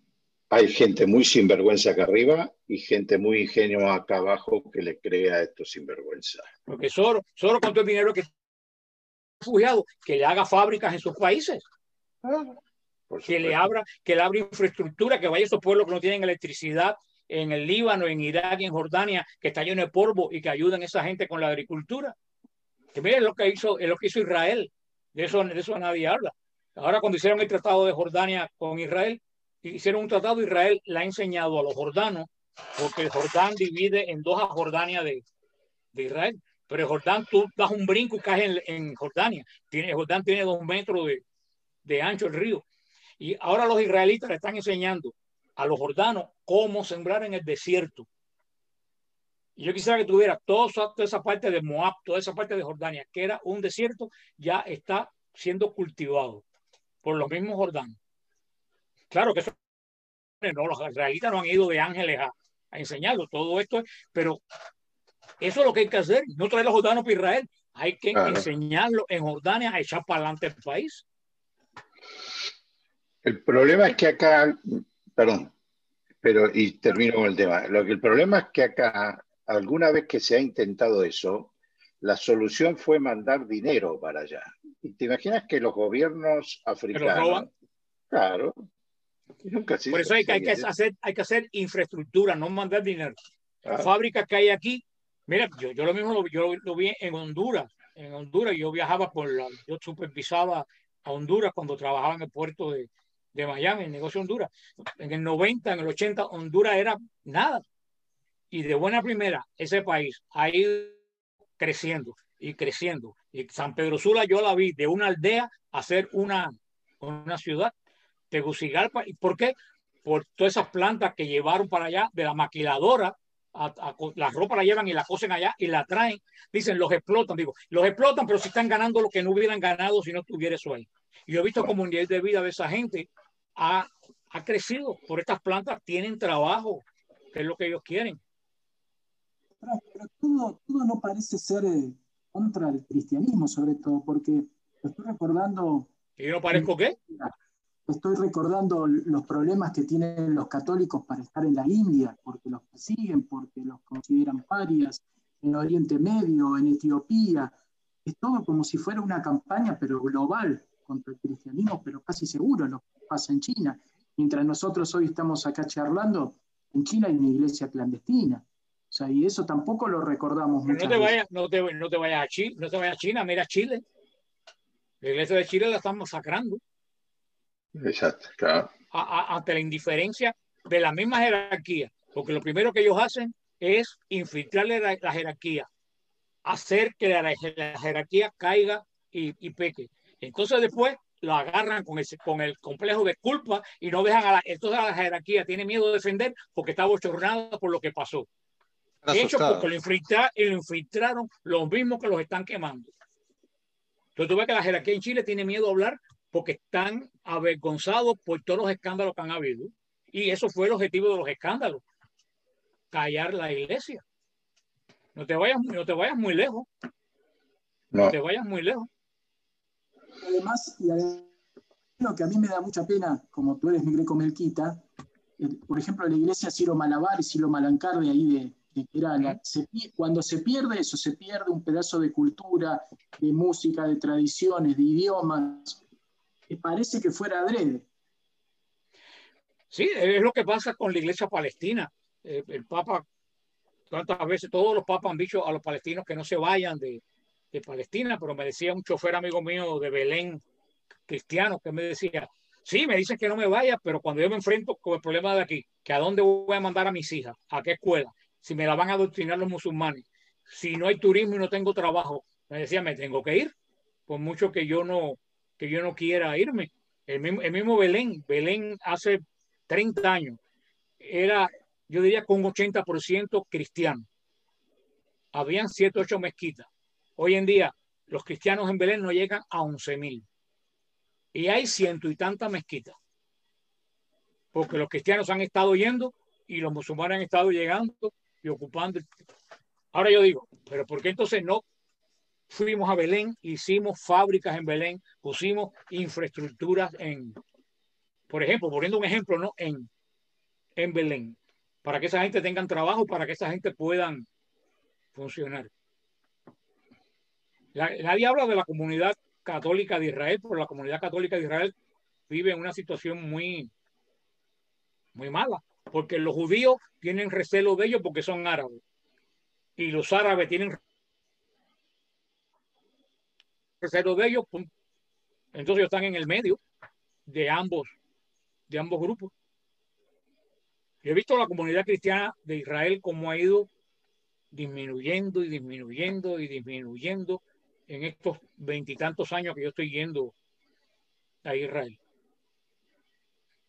hay gente muy sinvergüenza acá arriba y gente muy ingenua acá abajo que le crea esto sinvergüenza. Porque solo, solo con todo el dinero que refugiado, que le haga fábricas en sus países. que le abra, que le abra infraestructura, que vaya a esos pueblos que no tienen electricidad en el Líbano, en Irak y en Jordania, que está lleno de polvo y que ayudan a esa gente con la agricultura. Que miren lo que hizo, lo que hizo Israel. De eso, de eso nadie habla. Ahora cuando hicieron el tratado de Jordania con Israel, hicieron un tratado, Israel le ha enseñado a los jordanos, porque Jordán divide en dos a Jordania de, de Israel. Pero Jordán, tú das un brinco y caes en, en Jordania. Tiene, Jordán tiene dos metros de, de ancho el río. Y ahora los israelitas le están enseñando a los jordanos cómo sembrar en el desierto. Yo quisiera que tuviera toda esa parte de Moab, toda esa parte de Jordania, que era un desierto, ya está siendo cultivado por los mismos jordanos. Claro que eso, no, los israelitas no han ido de ángeles a, a enseñarlo, todo esto, pero eso es lo que hay que hacer, no traer los jordanos para Israel, hay que enseñarlo en Jordania a echar para adelante el país. El problema es que acá, perdón, pero y termino con el tema. Lo que el problema es que acá, alguna vez que se ha intentado eso, la solución fue mandar dinero para allá. ¿Y te imaginas que los gobiernos africanos, claro, [LAUGHS] Por eso hay que, hay que, hacer, hay que hacer infraestructura, no mandar dinero. La fábrica que hay aquí, mira, yo, yo lo mismo lo, yo lo vi en Honduras. En Honduras yo viajaba por la, yo supervisaba a Honduras cuando trabajaba en el puerto de, de Miami, el negocio Honduras. En el 90, en el 80, Honduras era nada. Y de buena primera, ese país ha ido creciendo y creciendo. Y San Pedro Sula yo la vi de una aldea a ser una, una ciudad. Tegucigalpa. ¿Y por qué? Por todas esas plantas que llevaron para allá de la maquiladora. A, la ropa la llevan y la cosen allá y la traen. Dicen, los explotan. Digo, los explotan, pero si están ganando lo que no hubieran ganado si no estuviera eso ahí. Y yo he visto como un nivel de vida de esa gente ha, ha crecido por estas plantas, tienen trabajo, que es lo que ellos quieren. Pero, todo, todo, no parece ser eh, contra el cristianismo, sobre todo, porque estoy recordando... ¿Y yo no parezco qué? Estoy recordando los problemas que tienen los católicos para estar en la India, porque los persiguen, porque los consideran parias, en Oriente Medio, en Etiopía. Es todo como si fuera una campaña, pero global, contra el cristianismo, pero casi seguro lo que pasa en China. Mientras nosotros hoy estamos acá charlando, en China hay una iglesia clandestina. O sea, y eso tampoco lo recordamos no te, vayas, no, te, no te vayas a China, no te vayas a China, mira Chile. La iglesia de Chile la están masacrando. Exacto, claro. ante la indiferencia de la misma jerarquía. Porque lo primero que ellos hacen es infiltrarle la, jerarquía, hacer que la, jerarquía caiga y, y, peque. Entonces después lo agarran con, ese, con el complejo de culpa y no dejan a la, entonces a la jerarquía tiene miedo de defender porque está bochornada por lo que pasó. De hecho, porque lo, lo infiltraron los mismos que los están quemando. Entonces tú ves que la jerarquía en Chile tiene miedo a hablar porque están avergonzados por todos los escándalos que han habido. Y eso fue el objetivo de los escándalos, callar la iglesia. No te vayas, no te vayas muy lejos. no te vayas muy lejos además, y lo que a mí me da mucha pena, como tú eres mi greco melquita, por ejemplo, la iglesia Ciro Malabar y Ciro Malancar de ahí de, de cuando se pierde eso, se pierde un pedazo de cultura, de música, de tradiciones, de idiomas, que parece que fuera adrede. Sí, es lo que pasa con la iglesia palestina. Eh, el Papa, cuántas veces todos los papas han dicho a los palestinos que no se vayan de, de Palestina, pero me decía un chofer amigo mío de Belén, cristiano, que me decía, sí, me dicen que no me vaya, pero cuando yo me enfrento con el problema de aquí, que a dónde voy a mandar a mis hijas, a qué escuela, si me la van a adoctrinar los musulmanes, si no hay turismo y no tengo trabajo, me decía, me tengo que ir, por mucho que yo no, que yo no quiera irme. El mismo, el mismo Belén, Belén hace 30 años, era, yo diría, con un 80% cristiano. Habían 7, 8 mezquitas Hoy en día, los cristianos en Belén no llegan a 11.000. Y hay ciento y tantas mezquitas. Porque los cristianos han estado yendo y los musulmanes han estado llegando y ocupando. Ahora yo digo, pero ¿por qué entonces no fuimos a Belén, hicimos fábricas en Belén, pusimos infraestructuras en, por ejemplo, poniendo un ejemplo, ¿no? En, en Belén, para que esa gente tengan trabajo, para que esa gente puedan funcionar nadie habla de la comunidad católica de Israel, pero la comunidad católica de Israel vive en una situación muy, muy mala. porque los judíos tienen recelo de ellos porque son árabes y los árabes tienen recelo de ellos, entonces ellos están en el medio de ambos, de ambos grupos. Yo he visto la comunidad cristiana de Israel como ha ido disminuyendo y disminuyendo y disminuyendo en estos veintitantos años que yo estoy yendo a Israel.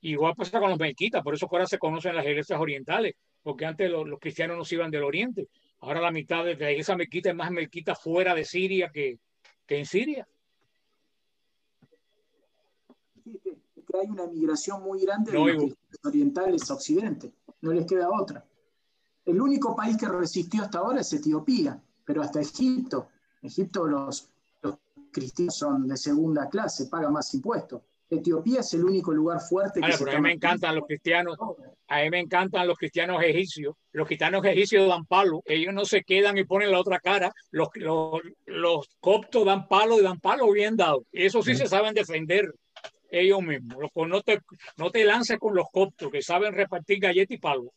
Igual pasa con los melquitas, por eso ahora se conocen las iglesias orientales, porque antes los, cristianos no se iban del oriente. Ahora la mitad de la iglesia melquita es más melquita fuera de Siria que, que en Siria. hay una migración muy grande de los orientales a Occidente. No les queda otra. El único país que resistió hasta ahora es Etiopía, pero hasta Egipto. Egipto los, los cristianos son de segunda clase, pagan más impuestos. Etiopía es el único lugar fuerte que pero a mí me encantan los cristianos, a mí me encantan los cristianos egipcios. Los cristianos egipcios dan palo, ellos no se quedan y ponen la otra cara. Los, los, los coptos dan palo y dan palo bien dado. Y eso sí se saben defender ellos mismos. No te, no te lances con los coptos que saben repartir galletas y palo.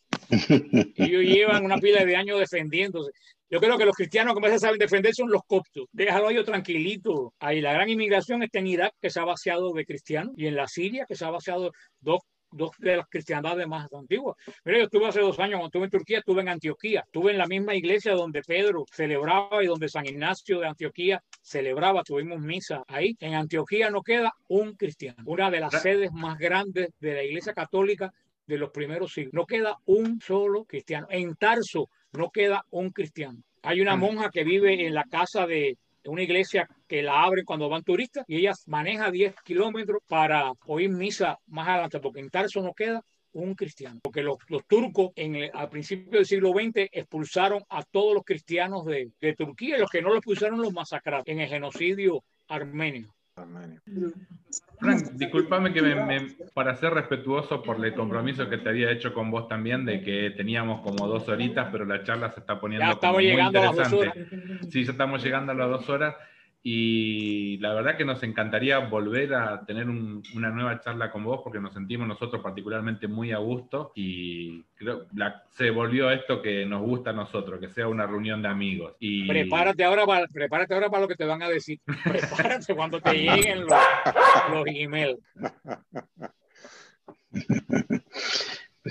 Ellos llevan una pila de años defendiéndose. Yo creo que los cristianos que más saben defender son los coptos. Déjalo ellos tranquilito. Ahí la gran inmigración está en Irak, que se ha vaciado de cristianos, y en la Siria, que se ha vaciado dos dos de las cristiandades más antiguas. Mira, yo estuve hace dos años, cuando estuve en Turquía, estuve en Antioquía, estuve en la misma iglesia donde Pedro celebraba y donde San Ignacio de Antioquía celebraba, tuvimos misa ahí. En Antioquía no queda un cristiano, una de las sedes más grandes de la iglesia católica de los primeros siglos. No queda un solo cristiano. En Tarso no queda un cristiano. Hay una monja que vive en la casa de una iglesia que la abren cuando van turistas y ella maneja 10 kilómetros para oír misa más adelante, porque en Tarso no queda un cristiano, porque los, turcos en al principio del siglo XX expulsaron a todos los cristianos de, de Turquía y los que no los expulsaron los masacraron en el genocidio armenio. Frank, discúlpame que me, para ser respetuoso por el compromiso que te había hecho con vos también de que teníamos como dos horitas, pero la charla se está poniendo ya estamos llegando A las dos horas. Sí, ya estamos llegando a las dos horas y la verdad que nos encantaría volver a tener una nueva charla con vos porque nos sentimos nosotros particularmente muy a gusto y creo la, se volvió esto que nos gusta a nosotros, que sea una reunión de amigos. Y... Prepárate, ahora para, prepárate ahora para lo que te van a decir. [LAUGHS] Prepárate cuando te lleguen los, los emails.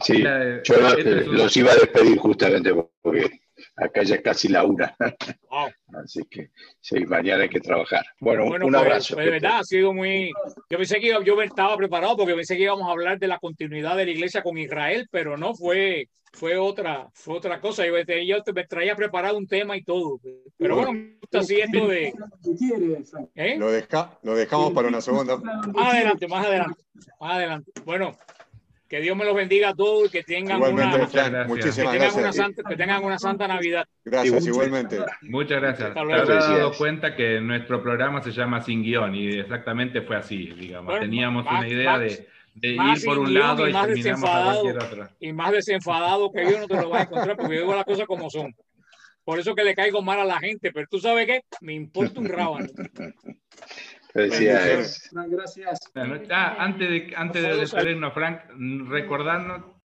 Sí, yo este los iba a despedir justamente porque acá ya es casi la una. Así que sí, mañana hay que trabajar. Bueno, un pues, abrazo. Pues, de verdad, ha sido muy. Yo pensé que yo estaba preparado porque pensé que íbamos a hablar de la continuidad de la iglesia con Israel, pero no fue, fue otra, fue otra cosa. Yo, yo me traía preparado un tema y todo. Pero bueno, me gusta así esto de. ¿Eh? Lo, deja, lo dejamos para una segunda. Más adelante, más adelante. Más adelante. Bueno, que Dios me los bendiga a todos y que tengan, una, que tengan, una, santa, Navidad. Gracias, igualmente. Muchas gracias. Te habrás dado cuenta que nuestro programa se llama Sin Guión y exactamente fue así, digamos. Teníamos una idea de, ir por un lado y, terminamos a cualquier otro. Y más desenfadado que yo no te lo vas a encontrar porque yo digo las cosas como son. Por eso que le caigo mal a la gente, pero tú sabes qué, me importa un rábano. Gracias. gracias. Ah, antes de, antes de despedirnos, Frank, recordarnos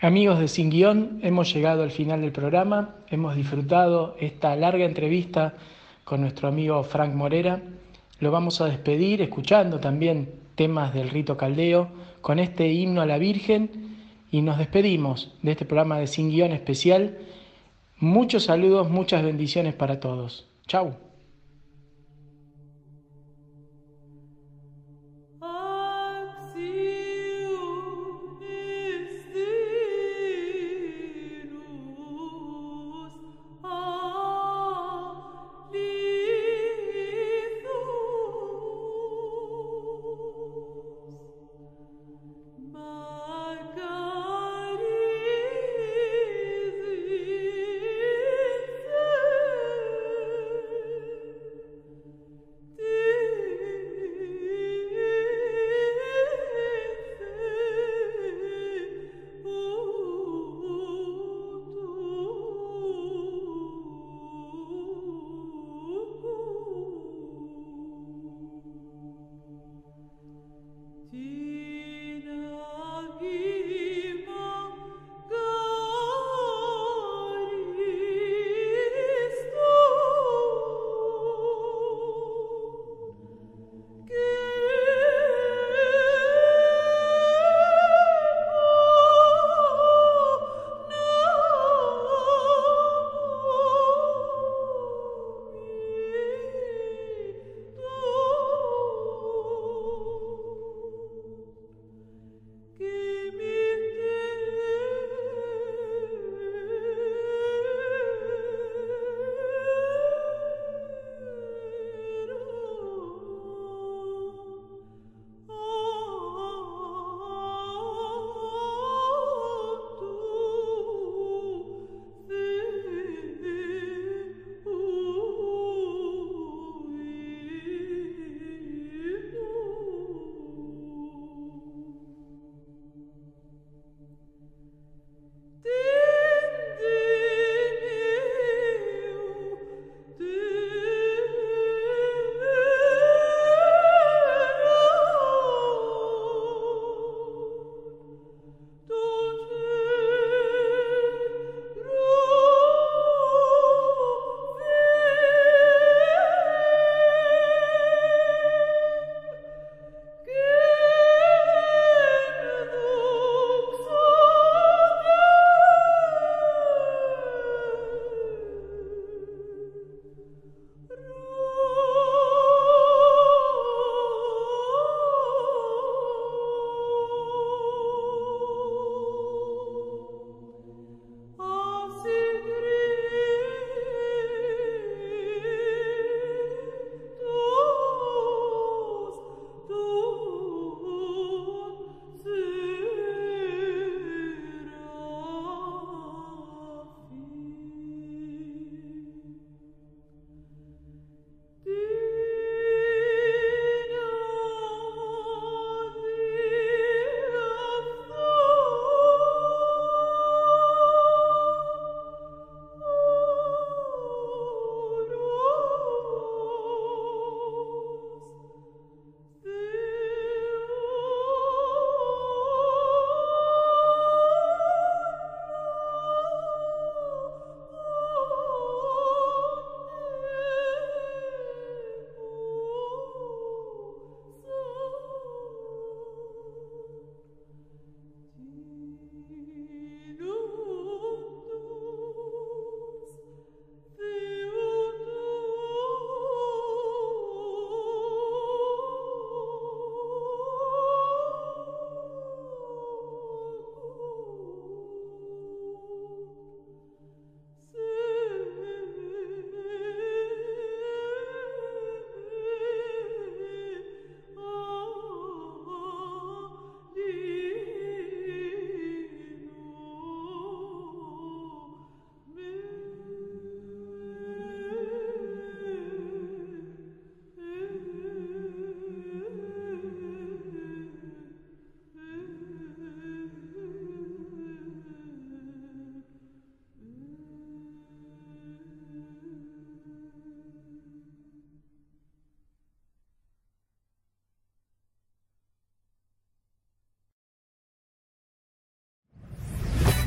Amigos de Sin Guión, hemos llegado al final del programa, hemos disfrutado esta larga entrevista con nuestro amigo Frank Morera. Lo vamos a despedir escuchando también temas del rito caldeo con este himno a la Virgen y nos despedimos de este programa de Sin Guión especial. Muchos saludos, muchas bendiciones para todos. Chau.